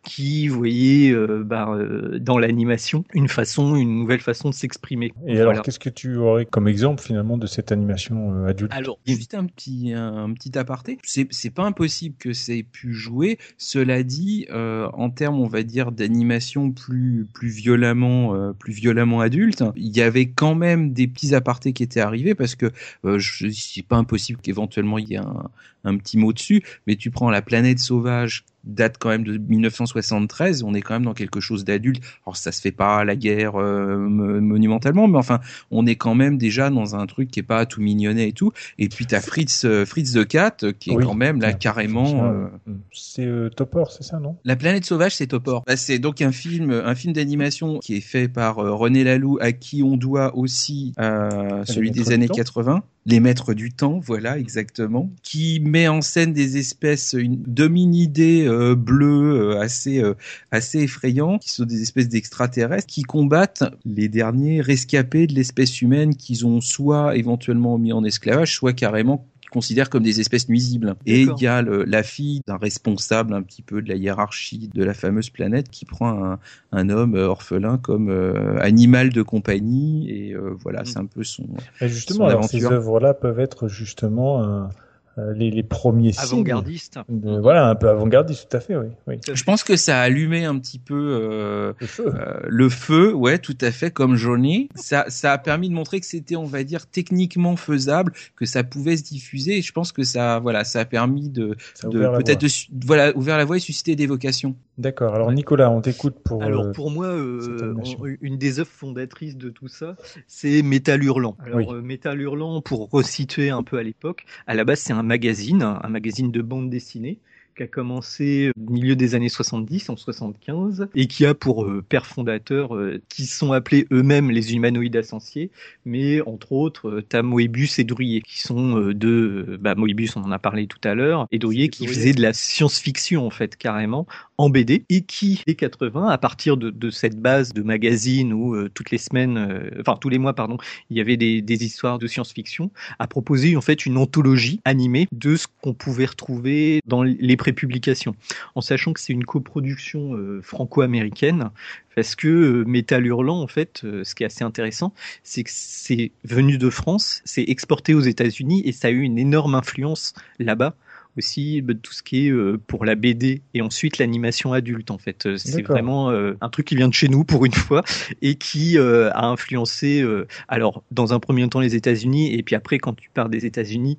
qui voyait euh, bah, euh, dans l'animation une façon, une nouvelle façon de s'exprimer. Et alors, qu'est-ce que tu aurais comme exemple finalement de cette animation euh, adulte? Alors, juste un petit un, petit aparté. C'est c'est pas impossible que ça ait pu jouer. Cela dit, en termes, on va dire, d'animation plus plus violemment plus violemment adulte, il y avait quand même des petits apartés qui étaient arrivés parce que c'est pas impossible qu'éventuellement il y ait un, un petit mot dessus. Mais tu prends la planète sauvage date quand même de 1973. On est quand même dans quelque chose d'adulte. Alors ça se fait pas à la guerre euh, monumentalement, mais enfin, on est quand même déjà dans un truc qui est pas tout mignonnet et tout. Et puis t'as Fritz, euh, Fritz the Cat, qui est quand même là carrément. Euh, c'est Topor, c'est ça, non? La planète sauvage, c'est Topor. Bah, c'est donc un film, un film d'animation qui est fait par René Laloux, à qui on doit aussi celui des années 80 les maîtres du temps, voilà exactement, qui met en scène des espèces, une dominidés euh, bleus euh, assez euh, assez effrayants, qui sont des espèces d'extraterrestres qui combattent les derniers rescapés de l'espèce humaine qu'ils ont soit éventuellement mis en esclavage, soit carrément considèrent comme des espèces nuisibles. Et il y a la fille d'un responsable un petit peu de la hiérarchie de la fameuse planète qui prend un, homme orphelin comme animal de compagnie et voilà, mm. c'est un peu son. justement, ces œuvres-là peuvent être justement euh, les, les, premiers avant-gardistes. Voilà, un peu avant-gardiste, tout à fait, oui, oui. Je pense que ça a allumé un petit peu euh, le, feu. Euh, le feu, ouais, tout à fait, comme Johnny. Ça, ça a permis de montrer que c'était, on va dire, techniquement faisable, que ça pouvait se diffuser. Et je pense que ça, voilà, ça a permis de, de peut-être, voilà, ouvert la voie et susciter des vocations. D'accord. Alors Nicolas, on t'écoute pour. Alors pour moi, une des œuvres fondatrices de tout ça, c'est Métal Hurlant. Alors Métal Hurlant, pour resituer un peu à l'époque, à la base c'est un magazine, un magazine de bande dessinée qui a commencé au milieu des années 70, en 75, et qui a pour euh, père fondateur, euh, qui sont appelés eux-mêmes les humanoïdes ascensiers, mais entre autres, euh, t'as Moebius et Drouillet, qui sont euh, deux, bah, Moebius, on en a parlé tout à l'heure, et Drouillet qui faisait de la science-fiction, en fait, carrément, en BD, et qui, dès 80, à partir de, de cette base de magazine où toutes les semaines, enfin tous les mois, pardon, il y avait des, des histoires de science-fiction, a proposé en fait une anthologie animée de ce qu'on pouvait retrouver dans les prépublication, en sachant que c'est une coproduction euh, franco-américaine, parce que euh, Métal Hurlant, en fait, euh, ce qui est assez intéressant, c'est que c'est venu de France, c'est exporté aux États-Unis et ça a eu une énorme influence là-bas aussi bah, tout ce qui est pour la BD et ensuite l'animation adulte en fait. C'est vraiment un truc qui vient de chez nous pour une fois et qui a influencé alors dans un premier temps les États-Unis et puis après quand tu pars des États-Unis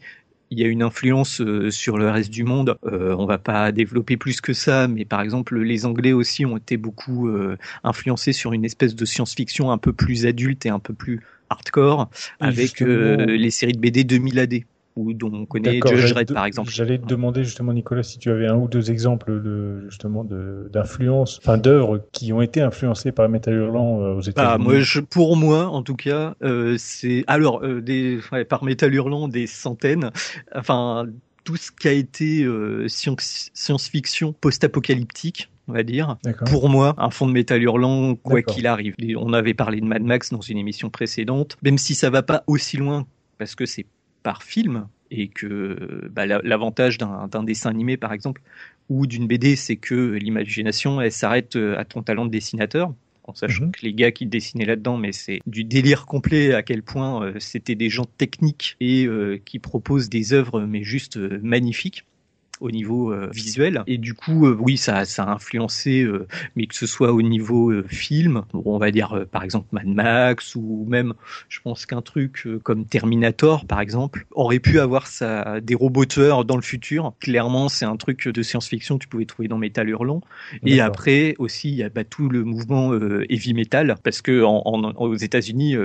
il y a une influence euh, sur le reste du monde. Euh, on va pas développer plus que ça, mais par exemple, les Anglais aussi ont été beaucoup euh, influencés sur une espèce de science-fiction un peu plus adulte et un peu plus hardcore avec les séries de BD 2000 AD ou dont on connaît Judge Red par exemple. J'allais te demander justement Nicolas si tu avais un ou deux exemples de justement d'influence, enfin d'œuvres qui ont été influencées par Metal Hurlant euh, aux bah, États-Unis. moi, je, pour moi, en tout cas, euh, c'est alors euh, des ouais, par Metal Hurlant des centaines. Enfin, tout ce qui a été euh, science-fiction post-apocalyptique, on va dire. Pour moi, un fond de métal hurlant, quoi qu'il arrive. On avait parlé de Mad Max dans une émission précédente, même si ça va pas aussi loin, parce que c'est par film et que bah, l'avantage d'un dessin animé par exemple ou d'une BD c'est que l'imagination elle s'arrête euh, à ton talent de dessinateur en sachant mhm. que les gars qui dessinaient là-dedans, mais c'est du délire complet à quel point euh, c'était des gens techniques et euh, qui proposent des œuvres mais juste magnifiques au niveau euh, visuel. Et du coup, euh, oui, ça, ça a influencé, euh, mais que ce soit au niveau film, on va dire par exemple Mad Max, ou même, je pense qu'un truc comme Terminator, par exemple, aurait pu avoir ça, des robots tueurs dans le futur. Clairement, c'est un truc de science-fiction que tu pouvais trouver dans Metal Hurlant. Et après aussi, il y a bah, tout le mouvement heavy metal, parce que en, aux États-Unis,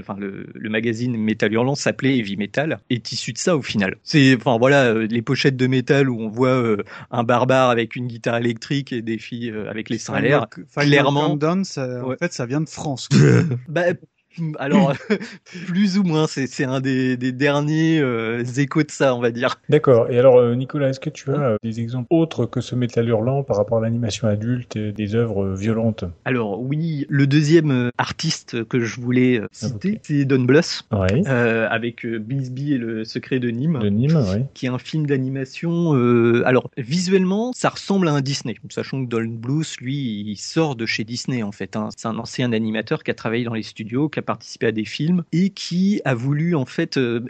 enfin, le, le, magazine Metal Hurlant s'appelait Heavy Metal, est issu de ça au final. C'est, enfin voilà, les pochettes de métal où on voit euh, un barbare avec une guitare électrique et des filles euh, avec les seins à l'air. Clairement, en fait, ça vient de France. bah, alors, plus ou moins, c'est un des, derniers euh, échos de ça, on va dire. D'accord. Et alors, euh, Nicolas, est-ce que tu as euh, des exemples autres que ce métal hurlant par rapport à l'animation adulte et des œuvres violentes? Alors, oui, le deuxième artiste que je voulais citer, c'est Don Bluth, avec Bisbee et le secret de Nîmes, de Nîmes qui est un film d'animation. alors, visuellement, ça ressemble à un Disney, sachant que Don Bluth, lui, il sort de chez Disney, en fait. Hein. C'est un ancien animateur qui a travaillé dans les studios, qui a participé à des films et qui a voulu en fait, euh,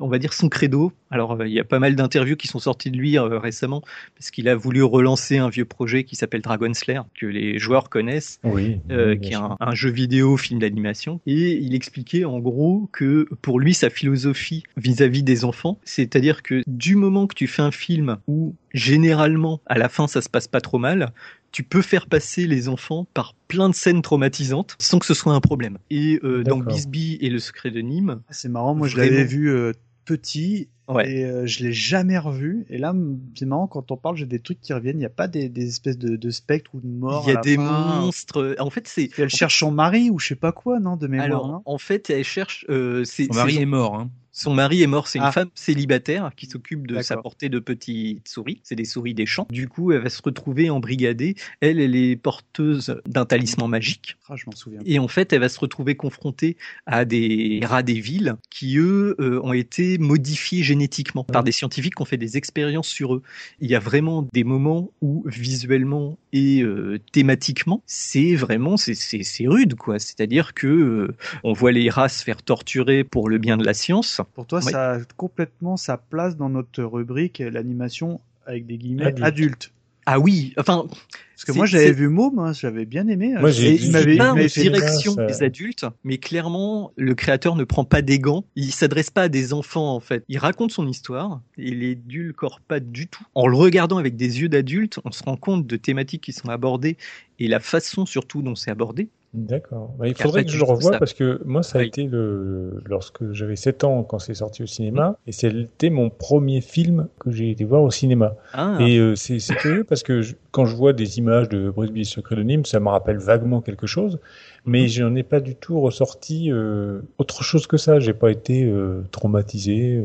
on va dire son credo Alors, euh, il y a pas mal d'interviews qui sont sorties de lui euh, récemment, parce qu'il a voulu relancer un vieux projet qui s'appelle Dragon Slayer, que les joueurs connaissent, Oui. oui, qui est un, jeu vidéo, film d'animation. Et il expliquait en gros que pour lui, sa philosophie vis-à-vis des enfants, c'est-à-dire que du moment que tu fais un film où généralement à la fin ça se passe pas trop mal, tu peux faire passer les enfants par plein de scènes traumatisantes sans que ce soit un problème. Et euh, dans. Bisbee et le secret de Nîmes, Ah, C'est marrant, moi je l'avais vu euh, petit Ouais. et euh, je l'ai jamais revu. Et là, c'est marrant quand on parle, j'ai des trucs qui reviennent. Il n'y a pas des, des espèces de, de spectres ou de morts. il y à a la des fin. monstres. En fait, c'est elle cherche son mari ou je sais pas quoi, non, de mémoire. alors en fait, elle cherche. euh, Son mari est mort. Hein. Son mari est mort, c'est une Ah. femme célibataire qui s'occupe de D'accord. s'apporter de petites souris. C'est des souris des champs. Du coup, elle va se retrouver embrigadée. Elle, elle est porteuse d'un talisman magique. Ah, je m'en souviens. Et en fait, elle va se retrouver confrontée à des rats des villes qui, eux, euh, ont été modifiés génétiquement par des scientifiques qui ont fait des expériences sur eux. Il y a vraiment des moments où, visuellement et euh, thématiquement, c'est vraiment, c'est- c'est c'est rude, quoi. C'est-à-dire que euh, on voit les rats se faire torturer pour le bien de la science. Pour toi, Ouais. ça a complètement sa place dans notre rubrique euh, l'animation avec des guillemets Adulte. adulte. Ah oui, enfin, Parce que moi, j'avais vu Môme, hein, j'avais bien aimé. Moi, Et j'ai- il j'ai m'avait pas en direction ça. des adultes, mais clairement, le créateur ne prend pas des gants. Il s'adresse pas à des enfants, en fait. Il raconte son histoire et il édulcore pas du tout. En le regardant avec des yeux d'adulte, on se rend compte de thématiques qui sont abordées et la façon surtout dont c'est abordé. D'accord. Bah, il faudrait que je le revoie ça. parce que moi, ça a Oui. été le lorsque j'avais 7 ans quand c'est sorti au cinéma et c'était mon premier film que j'ai été voir au cinéma. Ah, Et euh, c'est curieux parce que je- quand je vois des images de Brisby Secret de Nîmes, ça me rappelle vaguement quelque chose, mais Mhm. je n'en ai pas du tout ressorti euh, autre chose que ça. J'ai pas été euh, traumatisé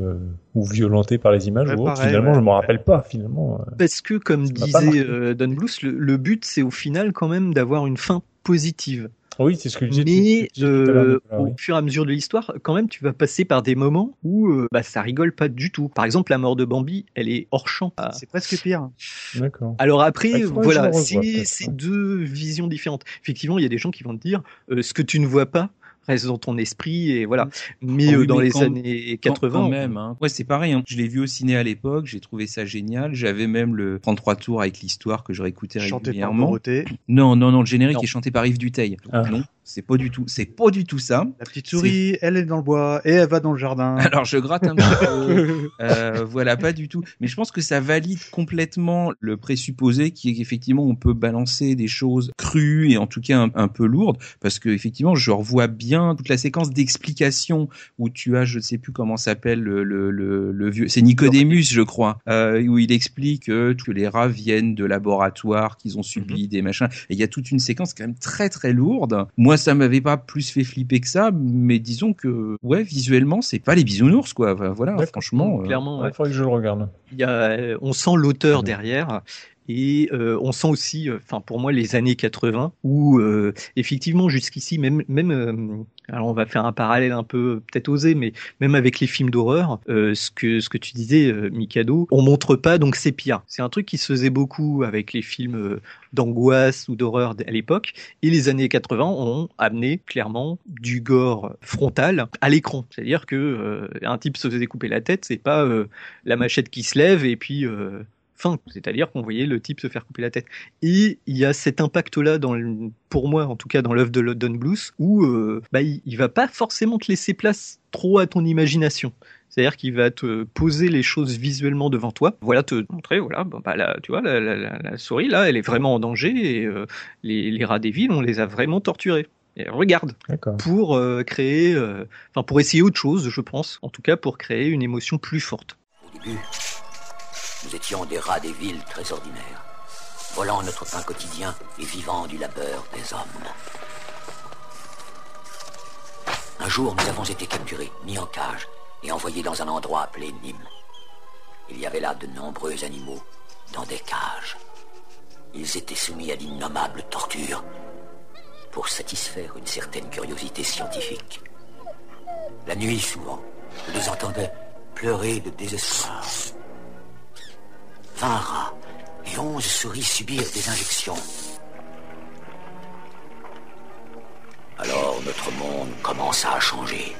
ou violenté par les images Ouais, ou autre. pareil, finalement, ouais. je me rappelle pas finalement. parce que, comme disait Don Bluth, le, le but, c'est au final quand même d'avoir une fin positive. Oui, c'est ce que je disais. Mais tout- tout à l'heure, euh, au oui. fur et à mesure de l'histoire, quand même, tu vas passer par des moments où euh, bah, ça rigole pas du tout. Par exemple, la mort de Bambi, elle est hors champ. Ah. C'est presque pire. D'accord. Alors après, Ah, je voilà, c'est deux visions différentes. Effectivement, il y a des gens qui vont te dire euh, ce que tu ne vois pas reste dans ton esprit et voilà. Mais Ah oui, euh, dans mais les quand- années Quand- 80, quand même. Hein. Ouais, c'est pareil. Hein. Je l'ai vu au ciné à l'époque. J'ai trouvé ça génial. J'avais même le 33 tours avec l'histoire que je réécoutais Chanté par régulièrement. Dorothée. Non, non, non. Le générique Non. est chanté par Yves Duteil. Ah. Non, c'est pas du tout. C'est pas du tout ça. La petite souris, elle est dans le bois et elle va dans le jardin. Alors je gratte un petit peu. Euh, voilà, pas du tout. Mais je pense que ça valide complètement le présupposé qui est qu'effectivement on peut balancer des choses crues et en tout cas un, un peu lourdes, parce que effectivement je revois bien toute la séquence d'explications où tu as, je ne sais plus comment s'appelle le, le, le, le vieux, c'est Nicodémus je crois, euh, où il explique que, que les rats viennent de laboratoires, qu'ils ont subi des machins. Et il y a toute une séquence quand même très très lourde. Moi ça m'avait pas plus fait flipper que ça, mais disons que ouais visuellement c'est pas les bisounours quoi. Enfin, voilà, franchement. euh, clairement, Il faudrait que je le regarde. il y a, euh, on sent l'auteur Mhm. derrière. Et euh, on sent aussi, euh, enfin pour moi, les années 80, où euh, effectivement jusqu'ici, même, même, euh, alors on va faire un parallèle un peu peut-être osé, mais même avec les films d'horreur, euh, ce que ce que tu disais, euh, Mikado, on montre pas donc c'est pire. C'est un truc qui se faisait beaucoup avec les films euh, d'angoisse ou d'horreur à l'époque, et les années 80 ont amené clairement du gore frontal à l'écran. C'est-à-dire que euh, un type se faisait couper la tête, c'est pas euh, la machette qui se lève et puis euh, fin. C'est-à-dire qu'on voyait le type se faire couper la tête. Et il y a cet impact-là, dans le- pour moi en tout cas, dans l'œuvre de London Blues, où euh, bah, il, il va pas forcément te laisser place trop à ton imagination. C'est-à-dire qu'il va te poser les choses visuellement devant toi. Voilà, te montrer, voilà, bon, bah là, tu vois, la, la- la- la souris, là, elle est vraiment en danger et euh, les, les rats des villes, on les a vraiment torturés. Et regarde, pour euh, créer, euh, enfin pour essayer autre chose, je pense, en tout cas pour créer une émotion plus forte. Au début, nous étions des rats des villes très ordinaires, volant notre pain quotidien et vivant du labeur des hommes. Un jour, nous avons été capturés, mis en cage et envoyés dans un endroit appelé Nîmes. Il y avait là de nombreux animaux dans des cages. Ils étaient soumis à d'innommables tortures pour satisfaire une certaine curiosité scientifique. La nuit, souvent, je les entendais pleurer de désespoir. Et onze souris subirent des injections. Alors notre monde commença à changer.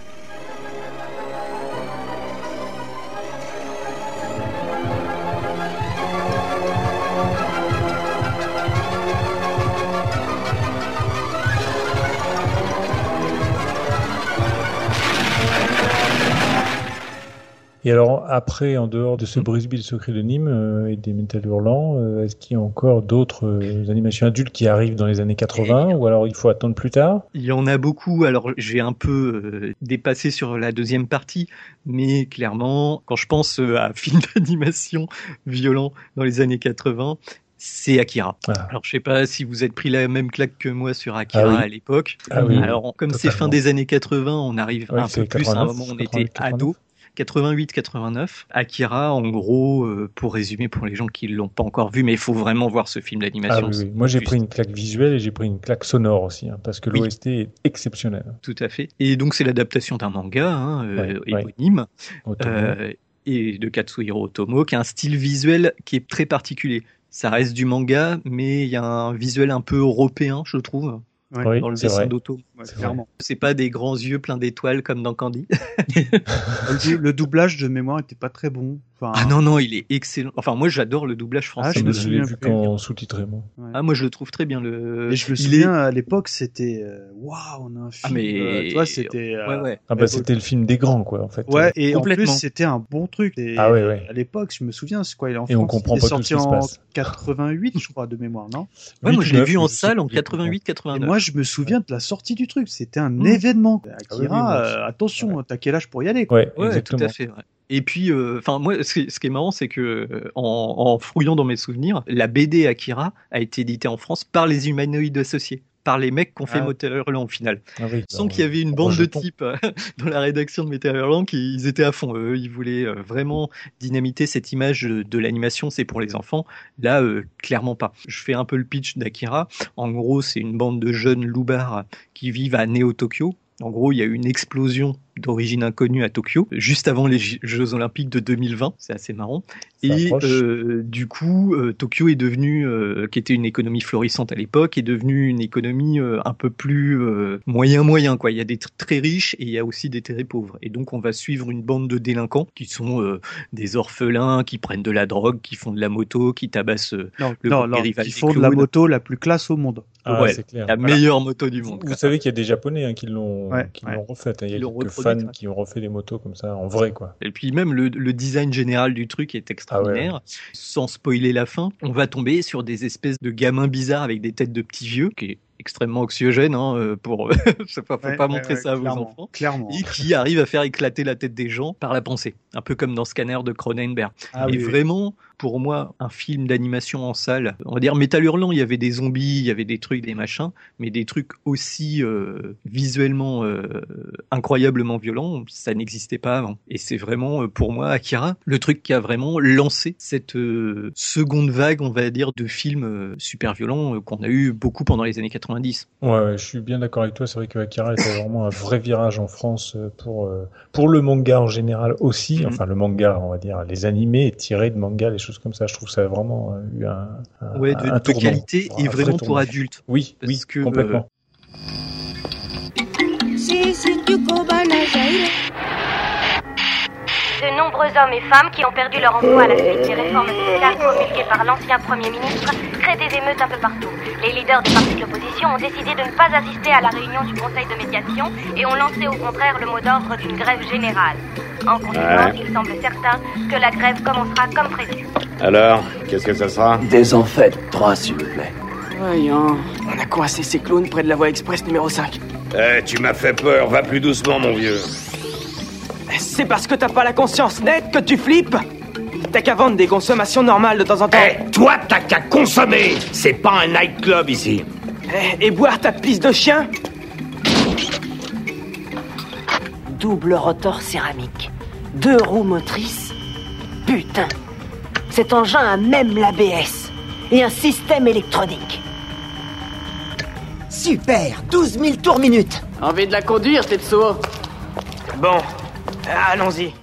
Et alors après, en dehors de ce mm. Brisby, le secret de Nîmes euh, et des Métal Hurlants, euh, est-ce qu'il y a encore d'autres euh, animations adultes qui arrivent dans les années 80 ou alors il faut attendre plus tard? Il y en a beaucoup. Alors j'ai un peu dépassé sur la deuxième partie, mais clairement, quand je pense à film d'animation violent dans les années 80, c'est Akira. Ah. Alors je sais pas si vous êtes pris la même claque que moi sur Akira ah à l'époque. Ah Alors comme c'est fin des années 80, on arrive un peu plus à un moment où on était ado. 88-89. Akira, en gros, euh, pour résumer pour les gens qui l'ont pas encore vu, mais il faut vraiment voir ce film d'animation. Ah, oui, Moi, j'ai pris une claque visuelle et j'ai pris une claque sonore aussi, hein, parce que l'OST est exceptionnel. Tout à fait. Et donc, c'est l'adaptation d'un manga hein, euh, éponyme. Euh, et de Katsuhiro Otomo, qui a un style visuel qui est très particulier ça reste du manga, mais il y a un visuel un peu européen, je trouve. Dans le dessin d'auto. c'est pas des grands yeux pleins d'étoiles comme dans Candy. le doublage de mémoire était pas très bon ah non, non, il est excellent. Enfin, moi, j'adore le doublage français. Ah, je me souviens vu qu'en sous-titré, moi. Ah, moi, je le trouve très bien. Le... Et je me souviens, à l'époque, c'était, euh, waouh, on a un film. Ah, mais, euh, tu vois, c'était, euh, ouais, ouais. Ah, bah, c'était le film des grands, quoi, en fait. Ouais, et en plus, c'était un bon truc. Et ah, ouais, ouais. À l'époque, je me souviens, c'est quoi, il est en Et on comprend pas tout ce qui se passe. 88, je crois, de mémoire, non? Ouais, moi, je l'ai vu en salle en 88, 89. moi, je me souviens de la sortie du truc. C'était un mmh. événement. Akira, attention, t'as quel âge pour y aller, quoi. Ouais, tout à fait, et puis, euh, enfin, moi, ce qui, est marrant, c'est que euh, en, fouillant dans mes souvenirs, la BD Akira a été éditée en France par les humanoïdes associés par les mecs qu'on fait ah. Metal Hurlant au final. Ah Sans qu'il y avait une bande de types euh, dans la rédaction de Metal Hurlant qui ils étaient à fond. Eux, ils voulaient vraiment dynamiter cette image de l'animation, c'est pour les enfants. Là, clairement pas. Je fais un peu le pitch d'Akira. En gros, c'est une bande de jeunes loupards qui vivent à Neo-Tokyo. En gros, il y a eu une explosion d'origine inconnue à Tokyo, juste avant les Jeux Olympiques de 2020. C'est assez marrant. Et euh, du coup, euh, Tokyo est devenu, euh, qui était une économie florissante à l'époque, est devenue une économie un peu plus moyen moyen. Quoi. Il y a des très riches et il y a aussi des très pauvres. Et donc, on va suivre une bande de délinquants qui sont des orphelins, qui prennent de la drogue, qui font de la moto, qui tabassent non, le non, non, qui font de la moto la plus classe au monde. Ah, ouais, la meilleure moto du monde. Vous, savez qu'il y a des Japonais hein, qui l'ont ouais, qui l'ont refait. Hein. Qui ont refait des motos comme ça en vrai quoi. Et puis même le, le design général du truc est extraordinaire. Ah Sans spoiler la fin, on va tomber sur des espèces de gamins bizarres avec des têtes de petits vieux qui est extrêmement oxygène hein, euh, pour faut pas, faut pas montrer ça à vos enfants clairement. et qui arrive à faire éclater la tête des gens par la pensée un peu comme dans Scanner de Cronenberg ah et vraiment pour moi un film d'animation en salle. On va dire Métal Hurlant, il y avait des zombies, il y avait des trucs, des machins, mais des trucs aussi euh, visuellement euh, incroyablement violents, ça n'existait pas avant. Et c'est vraiment euh, pour moi Akira le truc qui a vraiment lancé cette seconde vague, on va dire, de films super violents qu'on a eu beaucoup pendant les années 90. Ouais, je suis bien d'accord avec toi. C'est vrai que Akira était vraiment un vrai virage en France pour pour le manga en général aussi. Mm-hmm. Enfin, le manga, on va dire, les animés tirés de manga, les choses comme ça. Je trouve ça a vraiment euh, eu un, un, ouais, de, de qualité et vraiment pour adultes. Oui, oui, complètement. De nombreux hommes et femmes qui ont perdu leur emploi à la suite des réformes sociales promulguées par l'ancien Premier ministre créent des émeutes un peu partout. Les leaders des partis de l'opposition ont décidé de ne pas assister à la réunion du Conseil de médiation et ont lancé au contraire le mot d'ordre d'une grève générale. En conséquence, il semble certain que la grève commencera comme prévu. Alors, qu'est-ce que ça sera? Des en fait, trois, s'il vous plaît. Voyons, on a coincé ces clowns près de la voie express numéro 5. Eh, tu m'as fait peur, va plus doucement, mon vieux. C'est parce que t'as pas la conscience nette que tu flippes T'as qu'à vendre des consommations normales de temps en temps. Eh, toi, t'as qu'à consommer C'est pas un nightclub ici. Eh, et boire ta pisse de chien Double rotor céramique. Deux roues motrices. Putain cet engin a même l'ABS et un système électronique. Super 12 000 tours minute Envie de la conduire, Tetsuo? Bon, allons-y.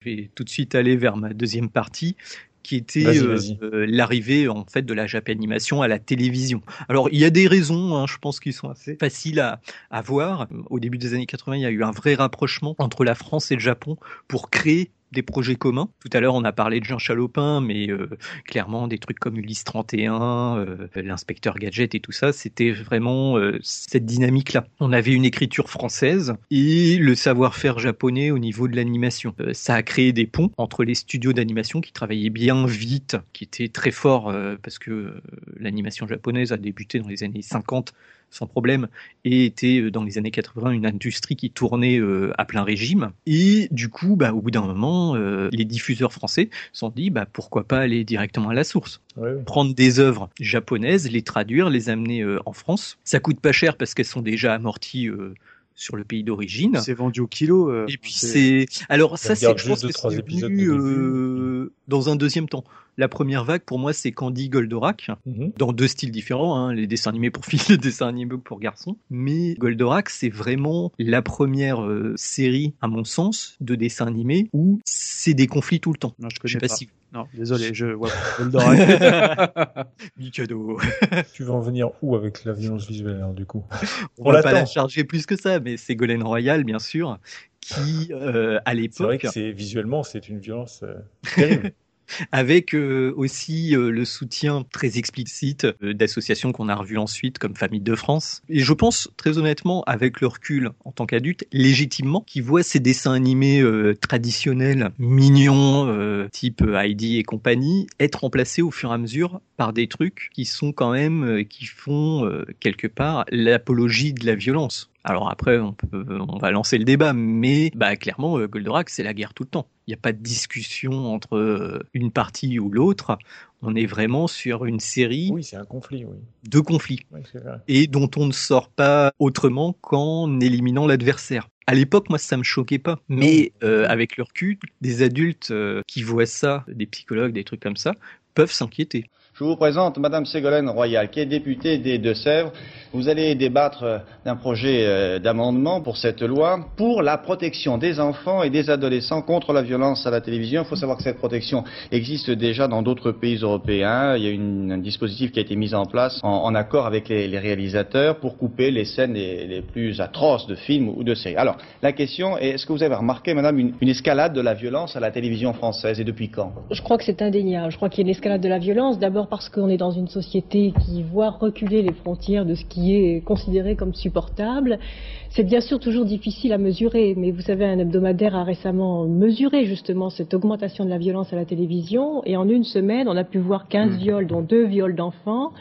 Je vais tout de suite aller vers ma deuxième partie qui était euh, euh, l'arrivée en fait de la Japanimation à la télévision. Alors il y a des raisons, hein, je pense, qui sont assez faciles à, à voir. Au début des années 80, il y a eu un vrai rapprochement entre la France et le Japon pour créer des projets communs. Tout à l'heure, on a parlé de Jean Chalopin, mais euh, clairement, des trucs comme Ulysse 31, euh, l'inspecteur Gadget et tout ça, c'était vraiment euh, cette dynamique-là. On avait une écriture française et le savoir-faire japonais au niveau de l'animation. ça a créé des ponts entre les studios d'animation qui travaillaient bien vite, qui étaient très forts parce que l'animation japonaise a débuté dans les années 50 sans problème et était euh, dans les années 80 une industrie qui tournait euh, à plein régime. Et du coup, bah, au bout d'un moment, euh, les diffuseurs français se sont dit bah, pourquoi pas aller directement à la source. Prendre des œuvres japonaises, les traduire, les amener en France. Ça coûte pas cher parce qu'elles sont déjà amorties sur le pays d'origine. C'est vendu au kilo. et puis c'est alors ça c'est je pense que c'est venu dans un deuxième temps. La première vague, pour moi, c'est Candy Goldorak, mhm. dans deux styles différents, hein, les dessins animés pour filles, les dessins animés pour garçons. Mais Goldorak, c'est vraiment la première euh, série, à mon sens, de dessins animés où c'est des conflits tout le temps. Non, je connais sais pas, si non, désolé, je vois du cadeau. tu veux en venir où avec la violence visuelle, du coup? On, va pas la charger plus que ça, mais c'est Golden Royal, bien sûr, qui, euh, à l'époque... C'est vrai que c'est, visuellement, c'est une violence euh, terrible avec euh, aussi euh, le soutien très explicite euh, d'associations qu'on a revues ensuite, comme Famille de France. Et je pense, très honnêtement, avec le recul en tant qu'adulte, légitimement, qui voient ces dessins animés traditionnels, mignons, type Heidi et compagnie, être remplacés au fur et à mesure par des trucs qui sont quand même, qui font quelque part l'apologie de la violence. Alors après, on, peut, on va lancer le débat, mais bah, clairement, Goldorak, c'est la guerre tout le temps. Il n'y a pas de discussion entre euh, une partie ou l'autre. On est vraiment sur une série. Oui, c'est un conflit, oui. De conflits. Et dont on ne sort pas autrement qu'en éliminant l'adversaire. À l'époque, moi, ça me choquait pas. Mais euh, avec le recul, des adultes euh, qui voient ça, des psychologues, des trucs comme ça, peuvent s'inquiéter. Je vous présente Madame Ségolène Royal, qui est députée des Deux-Sèvres. Vous allez débattre euh, d'un projet euh, d'amendement pour cette loi pour la protection des enfants et des adolescents contre la violence à la télévision. Il faut savoir que cette protection existe déjà dans d'autres pays européens. Il y a un dispositif qui a été mis en place en, accord avec les, réalisateurs pour couper les scènes les, plus atroces de films ou de séries. Alors, la question est, est-ce que vous avez remarqué, Madame, une, une escalade de la violence à la télévision française et depuis quand? Je crois que c'est indéniable. Je crois qu'il y a une escalade de la violence. D'abord parce qu'on est dans une société qui voit reculer les frontières de ce qui est considéré comme supportable. C'est bien sûr toujours difficile à mesurer, mais vous savez, un hebdomadaire a récemment mesuré justement cette augmentation de la violence à la télévision, et en une semaine, on a pu voir 15 mmh. viols, dont deux viols d'enfants,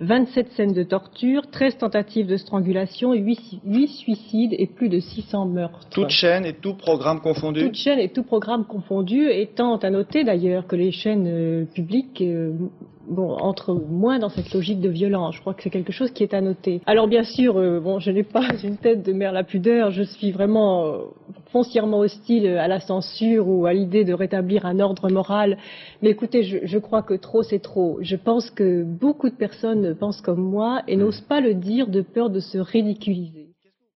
27 scènes de torture, 13 tentatives de strangulation, 8, 8 suicides et plus de 600 meurtres. Toute chaîne et tout programme confondu? Toute chaîne et tout programme confondu, étant à noter d'ailleurs que les chaînes euh, publiques euh, bon, entre moins dans cette logique de violence. Je crois que c'est quelque chose qui est à noter. Alors bien sûr, euh, bon, je n'ai pas une tête de mère la pudeur. Je suis vraiment euh, foncièrement hostile à la censure ou à l'idée de rétablir un ordre moral. Mais écoutez, je, je crois que trop c'est trop. Je pense que beaucoup de personnes pensent comme moi et n'osent pas le dire de peur de se ridiculiser.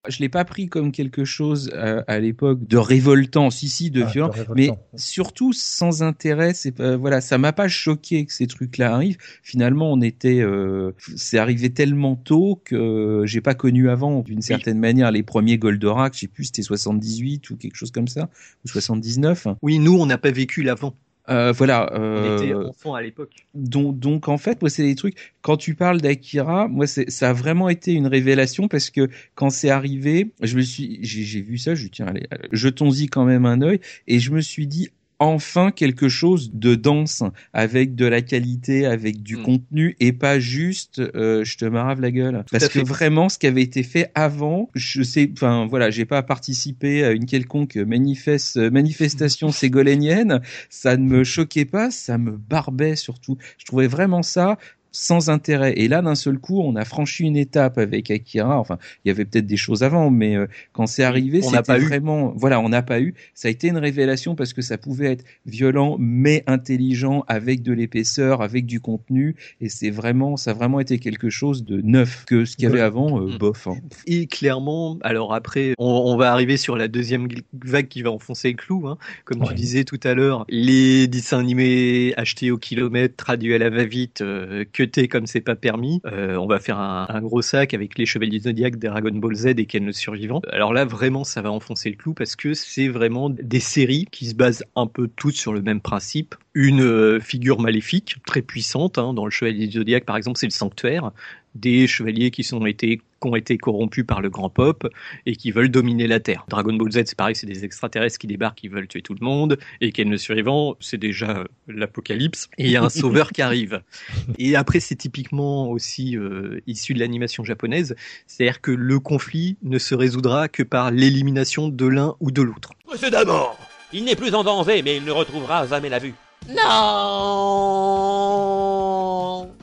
Je l'ai pas pris comme quelque chose euh, à, l'époque de révoltant, si si, de ah, violent, mais surtout sans intérêt. C'est pas, voilà, ça m'a pas choqué que ces trucs-là arrivent. Finalement, on était, euh, c'est arrivé tellement tôt que j'ai pas connu avant, d'une certaine manière, les premiers Goldorak. Je sais plus, c'était 78 ou quelque chose comme ça, ou 79. Oui, nous, on n'a pas vécu l'avant. Euh, voilà. Euh, On était enfant à l'époque. Donc, donc, en fait, moi, c'est des trucs. Quand tu parles d'Akira, moi, ça a vraiment été une révélation parce que quand c'est arrivé, je me suis, j'ai vu ça, je tiens, allez, jetons-y quand même un œil, et je me suis dit, enfin quelque chose de dense avec de la qualité, avec du mm. contenu et pas juste euh, je te marave la gueule. Parce que vraiment ce qui avait été fait avant, je sais, enfin voilà, j'ai pas participé à une quelconque manifeste, manifestation ségolénienne, ça ne me choquait pas, ça me barbait surtout. Je trouvais vraiment ça sans intérêt. Et là, d'un seul coup, on a franchi une étape avec Akira. Enfin, il y avait peut-être des choses avant, mais euh, quand c'est arrivé, c'était vraiment, voilà, on n'a pas eu. Ça a été une révélation parce que ça pouvait être violent, mais intelligent, avec de l'épaisseur, avec du contenu. Et c'est vraiment, ça a vraiment été quelque chose de neuf que ce qu'il y avait avant, euh, bof. Hein. Et clairement, alors après, on, va arriver sur la deuxième vague qui va enfoncer le clou, hein. comme tu disais tout à l'heure, les dessins animés achetés au kilomètre, traduits à la va-vite, euh, comme c'est pas permis. Euh, on va faire un, gros sac avec les Chevaliers Zodiac, Dragon Ball Z et Ken le Survivant. Alors là, vraiment, ça va enfoncer le clou parce que c'est vraiment des séries qui se basent un peu toutes sur le même principe. Une euh, figure maléfique très puissante. Hein, dans le Chevalier Zodiac, par exemple, c'est le Sanctuaire des chevaliers qui sont été qui ont été corrompus par le grand pop et qui veulent dominer la Terre. Dragon Ball Z, c'est pareil, c'est des extraterrestres qui débarquent, qui veulent tuer tout le monde, et Ken le survivant, c'est déjà l'apocalypse, et il y a un sauveur qui arrive. Et après, c'est typiquement aussi euh, issu de l'animation japonaise, c'est-à-dire que le conflit ne se résoudra que par l'élimination de l'un ou de l'autre. Précédemment, il n'est plus en danger, mais il ne retrouvera jamais la vue. Non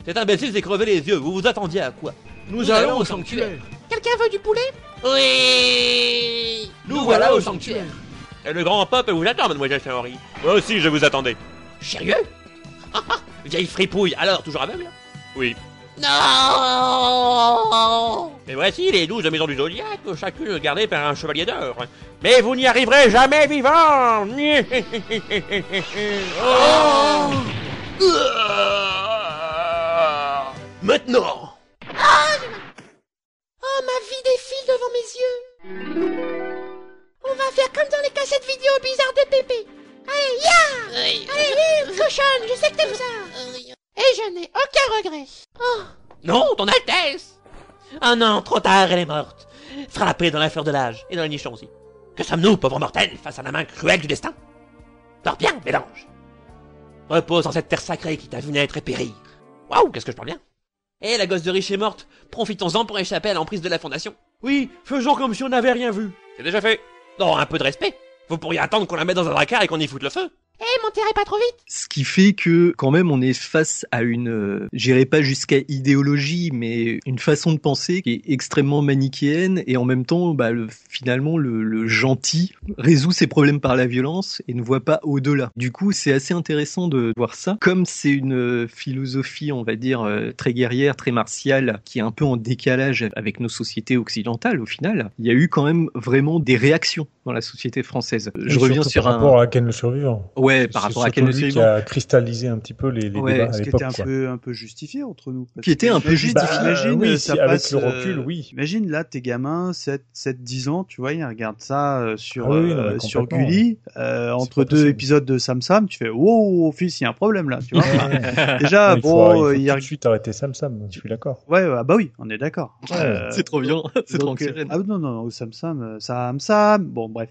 Cet imbécile s'est crevé les yeux, vous vous attendiez à quoi? Nous, allons, au sanctuaire. Quelqu'un veut du poulet? Oui Nous, voilà, au sanctuaire. Et le grand peuple vous attend, mademoiselle Saori. Moi aussi, je vous attendais. Sérieux? Vieille fripouille, alors toujours aveugle? Oui. Non. Mais voici les douze maisons du zodiaque, chacune gardée par un chevalier d'or. Mais vous n'y arriverez jamais vivant. Oh. Maintenant. Oh, ma vie défile devant mes yeux. On va faire comme dans les cassettes vidéo bizarres de Pépé. Allez, ya. Allez, cochonne, je sais que t'aimes ça Et je n'ai aucun regret Oh Non, ton Altesse Ah non, trop tard, elle est morte Frappée dans la fleur de l'âge, et dans le nichon aussi. Que sommes-nous, pauvres mortels, face à la main cruelle du destin? Dors bien, mélange Repose en cette terre sacrée qui t'a vu naître et périr. Waouh, qu'est-ce que je parle bien? Eh, la gosse de riche est morte, profitons-en pour échapper à l'emprise de la fondation. Oui, faisons comme si on n'avait rien vu. C'est déjà fait. Non, un peu de respect. Vous pourriez attendre qu'on la mette dans un dracard et qu'on y foute le feu. Eh, hey, monterez pas trop vite Ce qui fait que, quand même, on est face à une, euh, j'irai pas jusqu'à idéologie, mais une façon de penser qui est extrêmement manichéenne, et en même temps, bah, le, finalement, le, le, gentil résout ses problèmes par la violence et ne voit pas au-delà. Du coup, c'est assez intéressant de voir ça. Comme c'est une philosophie, on va dire, euh, très guerrière, très martiale, qui est un peu en décalage avec nos sociétés occidentales, au final, il y a eu quand même vraiment des réactions dans la société française. Et Je reviens sur un... rapport à Ken le survivant. Ouais, par rapport à Ken le lui qui a cristallisé un petit peu les, les Ouais, débats Ce à qui était un quoi. peu, un peu justifié entre nous. parce Qui était un peu imagine- justifié. Imagine, Bah, oui, ça si, avec le recul, euh, oui. Imagine là, tes gamins, 7, 7 10 ans, tu vois, ils regardent ça euh, sur, Ah oui, oui, non, euh, sur. Gulli, euh, entre deux possible. épisodes de Sam Sam, tu fais, wow, fils, il y a un problème là, tu vois. Déjà, il faut, bon, il faut euh, tout il y a- de suite arrêter Sam Sam, je suis d'accord. Ouais, ouais, ah bah oui, on est d'accord. Euh, C'est trop bien, c'est trop euh. Ah non, non, Sam Sam, euh, Sam Sam, bon, bref.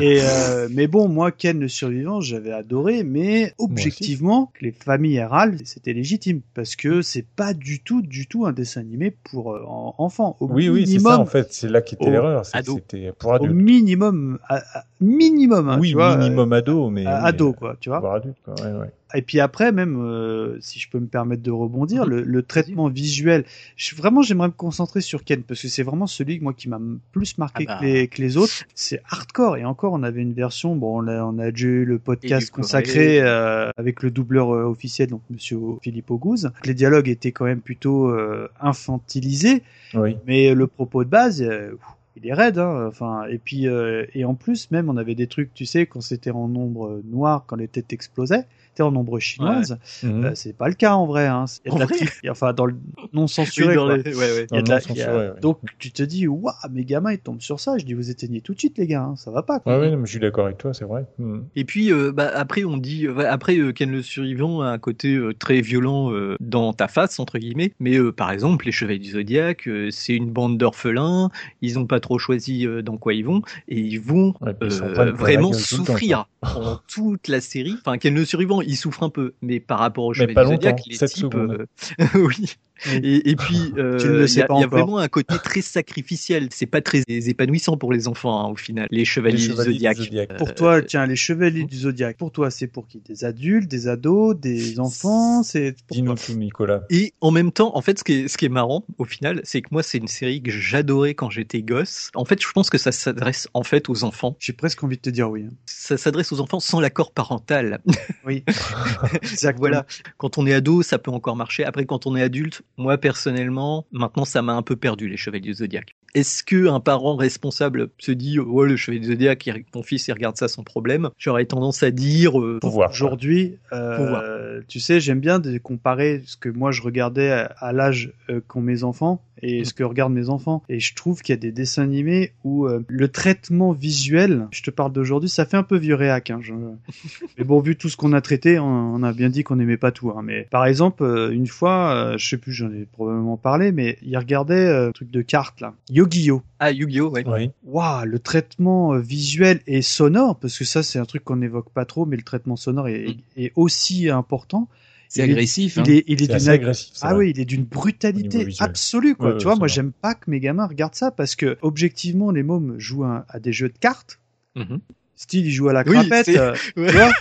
Et, euh, mais bon, moi, Ken le survivant, j'avais adoré, mais objectivement, les familles râlent, c'était légitime, parce que c'est pas du tout, du tout un dessin animé pour euh, en- enfants. Au Oui, oui, c'est ça en fait, c'est là qu'était au- l'erreur. C'était pour Au adultes. minimum, à- à- minimum, hein, oui, tu vois, minimum ado, mais. euh, ado, euh, quoi, tu vois. voire adulte, quoi. Ouais, ouais. Et puis après, même, euh, si je peux me permettre de rebondir, le, le traitement visuel, je, vraiment, j'aimerais me concentrer sur Ken, parce que c'est vraiment celui moi qui m'a plus marqué Ah bah. que, les, que les autres. C'est hardcore, et encore, on avait une version, bon, on a, on a déjà eu le podcast consacré euh, avec le doubleur euh, officiel, donc Monsieur Philippe Auguste. Les dialogues étaient quand même plutôt euh, infantilisés, Oui. mais le propos de base, euh, il est raide, hein. Enfin, et puis euh, et en plus même on avait des trucs, tu sais, quand c'était en nombre noir, quand les têtes explosaient, en nombre chinoise. Mhm. Euh, c'est pas le cas en vrai. Hein. Il y a de la petite- enfin dans le non censuré. Ouais, ouais. Ouais. Donc tu te dis waouh, mes gamins ils tombent sur ça. Je dis vous éteignez tout de suite les gars, hein. ça va pas. Quoi. Ouais, ouais, mais je suis d'accord avec toi, c'est vrai. Mhm. Et puis euh, bah, après on dit euh, après euh, Ken le survivant a un côté euh, très violent euh, dans ta face entre guillemets mais euh, par exemple les chevaliers du zodiaque euh, c'est une bande d'orphelins ils ont pas trop choisi euh, dans quoi ils vont et ils vont Ouais, ils euh, vraiment souffrir pendant toute la série enfin Ken le survivant il souffre un peu mais par rapport chevaliers pas du longtemps, les types euh, oui et, et puis, euh, il y a, pas il y a encore. vraiment un côté très sacrificiel. C'est pas très épanouissant pour les enfants, hein, au final. Les chevaliers, Les chevaliers du du zodiaque. Zodiaque. Pour Euh, toi, tiens, les chevaliers du zodiaque. Pour toi, c'est pour qui? Des adultes, des ados, des enfants? C'est Dis-nous tout, Nicolas. Et en même temps, en fait, ce qui est, ce qui est marrant, au final, c'est que moi, c'est une série que j'adorais quand j'étais gosse. En fait, je pense que ça s'adresse en fait aux enfants. J'ai presque envie de te dire oui. hein. Ça s'adresse aux enfants sans l'accord parental. Oui. Voilà. Quand on est ado, ça peut encore marcher. Après, quand on est adulte, Moi personnellement, maintenant ça m'a un peu perdu les Chevaliers du Zodiac. Est-ce que un parent responsable se dit ouais le Chevalier du Zodiac, mon fils il regarde ça sans problème J'aurais tendance à dire euh, aujourd'hui, euh, tu sais, j'aime bien de comparer ce que moi je regardais à, l'âge euh, qu'ont mes enfants et ce que regardent mes enfants. Et je trouve qu'il y a des dessins animés où euh, le traitement visuel, je te parle d'aujourd'hui, ça fait un peu vieux réac. Hein, je... mais bon, vu tout ce qu'on a traité, on, a bien dit qu'on n'aimait pas tout. Hein. Mais par exemple, euh, une fois, euh, je sais plus, j'en ai probablement parlé, mais il regardait un truc de cartes là, Yu-Gi-Oh. Ah, Yu-Gi-Oh, ouais. Waouh, le traitement visuel et sonore, parce que ça c'est un truc qu'on n'évoque pas trop, mais le traitement sonore est, mm. est aussi important. C'est agressif. Il est, il est, d'une agressif. Ah oui, il est d'une brutalité absolue quoi. tu vois, moi j'aime pas que mes gamins regardent ça parce que objectivement les mômes jouent à, des jeux de cartes. Mm Style, il joue à la crapette. Euh, tu vois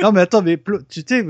non mais attends, mais tu sais,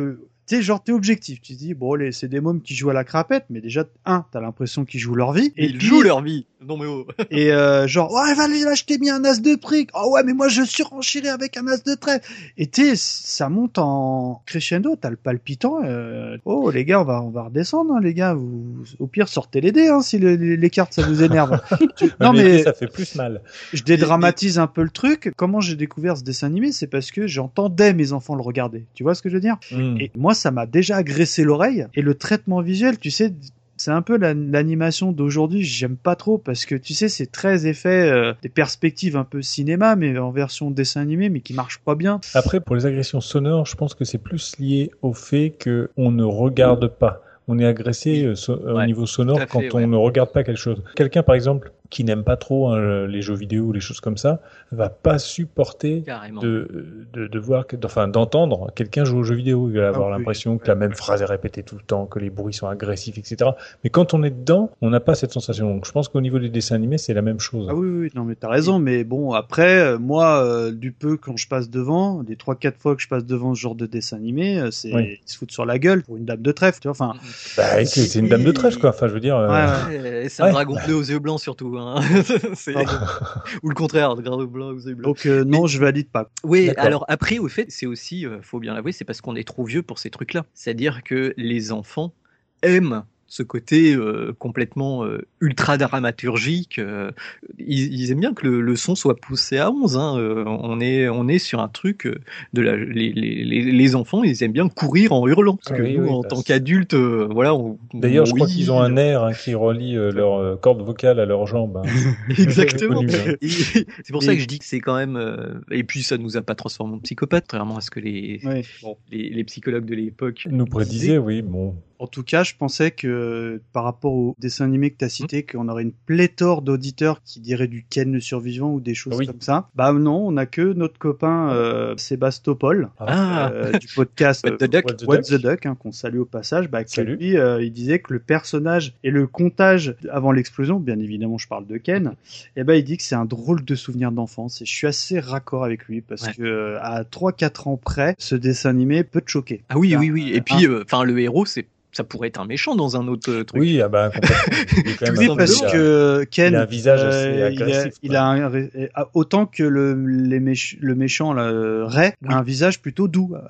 sais, genre, t'es objectif. Tu te dis, bon, c'est des mômes qui jouent à la crapette, mais déjà, un, t'as l'impression qu'ils jouent leur vie. Et, ils jouent leur vie. Non, mais oh. et euh, genre, ouais, allez, là, je t'ai mis un as de prique. Oh ouais, mais moi, je suis renchéré avec un as de trèfle. Et tu ça monte en crescendo. T'as le palpitant. Euh, oh, les gars, on va, on va redescendre, hein, les gars. Vous, au pire, sortez les dés, hein, si les, cartes, ça vous énerve. non, mais, ça fait plus mal. Je dédramatise un peu le truc. Comment j'ai découvert ce dessin animé? C'est parce que j'entendais mes enfants le regarder. Tu vois ce que je veux dire? Hmm. Et moi, ça m'a déjà agressé l'oreille. Et le traitement visuel, tu sais, c'est un peu l'animation d'aujourd'hui, j'aime pas trop parce que tu sais, c'est très effet euh, des perspectives un peu cinéma, mais en version dessin animé, mais qui marche pas bien. Après, pour les agressions sonores, je pense que c'est plus lié au fait que on ne regarde pas. On est agressé euh, au niveau sonore quand on ne regarde pas quelque chose. Quelqu'un, par exemple, qui n'aime pas trop hein, les jeux vidéo ou les choses comme ça, va pas supporter de, de, de, voir, enfin d'entendre quelqu'un jouer aux jeux vidéo. Il va avoir ah l'impression que la même phrase est répétée tout le temps, que les bruits sont agressifs, etc. Mais quand on est dedans, on n'a pas cette sensation. Donc je pense qu'au niveau des dessins animés, c'est la même chose. Ah oui, oui, non mais t'as raison. Mais bon, après, euh, moi, euh, du peu quand je passe devant, les trois quatre fois que je passe devant ce genre de dessin animé, euh, c'est ils se foutent sur la gueule pour une dame de trèfle, tu vois. Enfin, bah, c'est une dame de trèfle quoi. Enfin, je veux dire. Ouais, c'est un dragon bleu aux yeux blancs surtout. Hein. Ou le contraire, dragon blanc aux yeux blancs. Donc non, je valide pas. Oui, alors après, au fait, c'est aussi, faut bien l'avouer, c'est parce qu'on est trop vieux pour ces trucs-là. C'est-à-dire que les enfants aiment ce côté euh, complètement euh, ultra dramaturgique. Euh, ils, aiment bien que le, son soit poussé à 11. Hein. on est on est sur un truc de la, les, les, les, enfants, ils aiment bien courir en hurlant. Parce que nous, en tant qu'adultes, voilà. D'ailleurs, je crois qu'ils ont un air hein, qui relie leur corde vocale à leurs jambes. Hein. Exactement. Hein. c'est pour ça que je dis que c'est quand même. et puis ça nous a pas transformé en psychopathe, contrairement à ce que les les, les, psychologues de l'époque nous prédisaient. Oui, bon. En tout cas, je pensais que par rapport au dessin animé que tu as cité, mmh. qu'on aurait une pléthore d'auditeurs qui diraient du Ken le survivant ou des choses comme ça. Bah non, on a que notre copain euh, Sébastopol ah. euh, du podcast What the Duck, What the Duck hein, qu'on salue au passage. Bah. Lui, euh, il disait que le personnage et le comptage avant l'explosion, bien évidemment, je parle de Ken. Et eh ben, il dit que c'est un drôle de souvenir d'enfance. Et je suis assez raccord avec lui parce que à 3-4 ans près, ce dessin animé peut te choquer. Ah oui, oui, oui. Et puis, enfin, le héros, c'est ça pourrait être un méchant dans un autre euh, truc. Oui, ah bah, oui, parce que Ken, il a un visage assez euh, agressif. Il a, il a un, ah, autant que le, les le méchant là, Ray a un visage plutôt doux euh,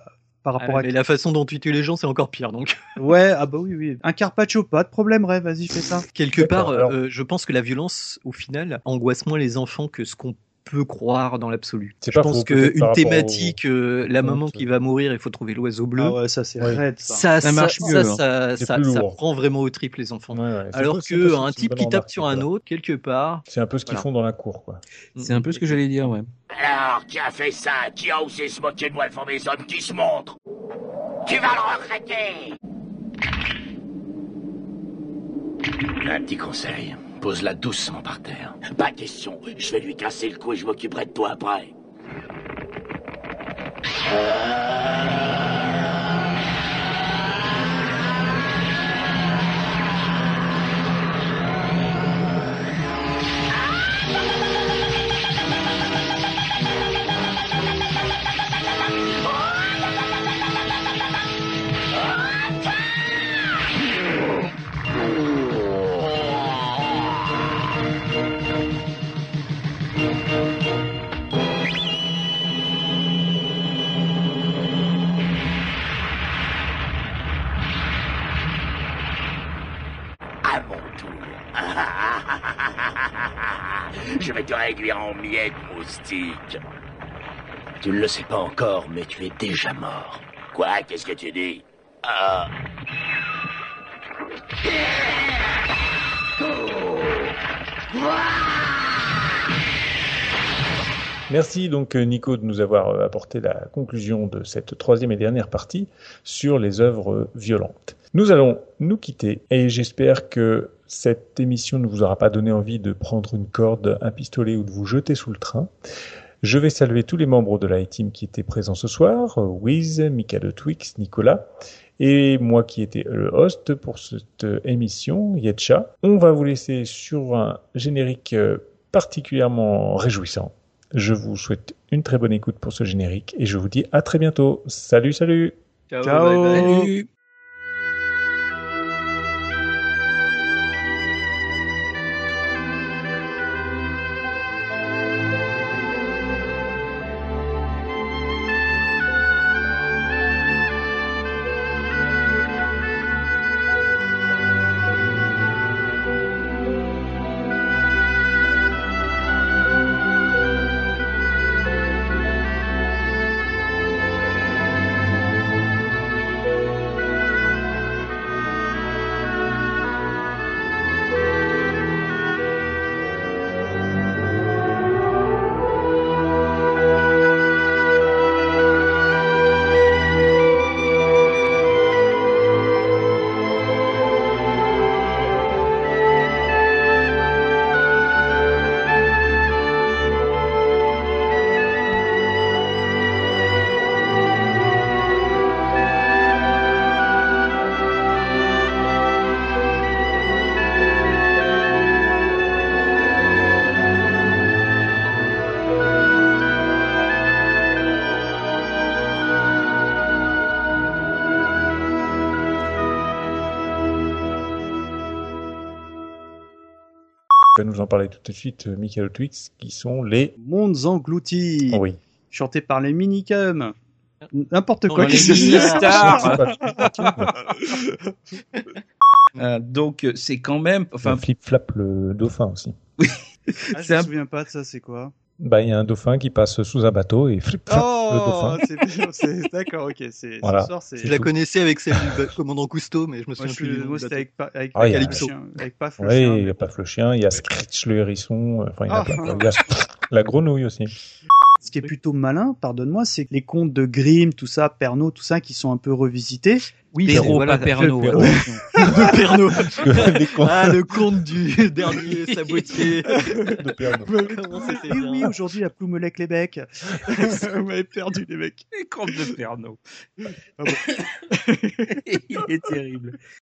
par rapport ah, à. Mais la façon dont tu tues les gens, c'est encore pire, donc. ouais, ah bah oui, oui. Un carpaccio, pas de problème, Ray, vas-y, fais ça. Quelque part, je pense que la violence, au final, angoisse moins les enfants que ce qu'on peut croire dans l'absolu. Je pas pense qu'une thématique, euh, la maman qui va mourir, il faut trouver l'oiseau bleu. Ah ouais, ça c'est raide. Ça, ça, marche mieux, ça, ça, ça, prend vraiment au triple les enfants. Alors que un type qui tape sur un autre, quelque part. C'est un peu ce qu'ils font dans la cour, quoi. C'est un peu ce que j'allais dire, ouais. Alors, qui a fait ça? Qui a osé se moquer de moi devant mes hommes qui se montrent? Tu vas le regretter Un petit conseil. Pose-la doucement par terre. Pas question. Je vais lui casser le cou et je m'occuperai de toi après. À Tu ne le sais pas encore, mais tu es déjà mort. Quoi? Qu'est-ce que tu dis? Ah. Merci donc Nico de nous avoir euh, apporté la conclusion de cette troisième et dernière partie sur les œuvres violentes. Nous allons nous quitter et j'espère que cette émission ne vous aura pas donné envie de prendre une corde, un pistolet ou de vous jeter sous le train. Je vais saluer tous les membres de la team qui étaient présents ce soir, Wiz, Mika de Twix, Nicolas, et moi qui étais le host pour cette émission, Yetcha. On va vous laisser sur un générique euh, particulièrement réjouissant. Je vous souhaite une très bonne écoute pour ce générique et je vous dis à très bientôt. Salut, salut. Ciao. Ciao. Bye bye. Salut. Nous en parler tout de suite, euh, Michael Twix, qui sont les mondes engloutis. Oui. Chantés par les minicums. N'importe quoi. les mini-stars. Euh, donc c'est quand même, enfin, Flip Flap le dauphin aussi. Oui. Ah, je me souviens pas de ça, c'est quoi? Bah, il y a un dauphin qui passe sous un bateau et flip flap oh, le dauphin. c'est- c'est- D'accord, ok. C'est, Voilà. ce soir. Je la connaissais avec celle du commandant Cousteau, mais je me Moi, souviens je plus moi, c'était avec, Pa- avec, Ah, il y a- Calypso. Avec Paf le Oui, chien. il y a Paf le chien, il y a Scritch le hérisson, euh, enfin il y a Ah. plein. quoi. Il y a la grenouille aussi. Ce qui est plutôt malin, pardonne-moi, c'est que les contes de Grimm, tout ça, Pernod, tout ça, qui sont un peu revisités. Oui, Perrault, voilà, pas Pernod. Perrault. de contes ah, le conte du dernier sabotier. de Pernod. Comment c'était Oui, bien. oui, aujourd'hui, la plume lec les becs. Vous m'avez perdu, les mecs. Les contes de Pernod. Ah bon. Il est terrible.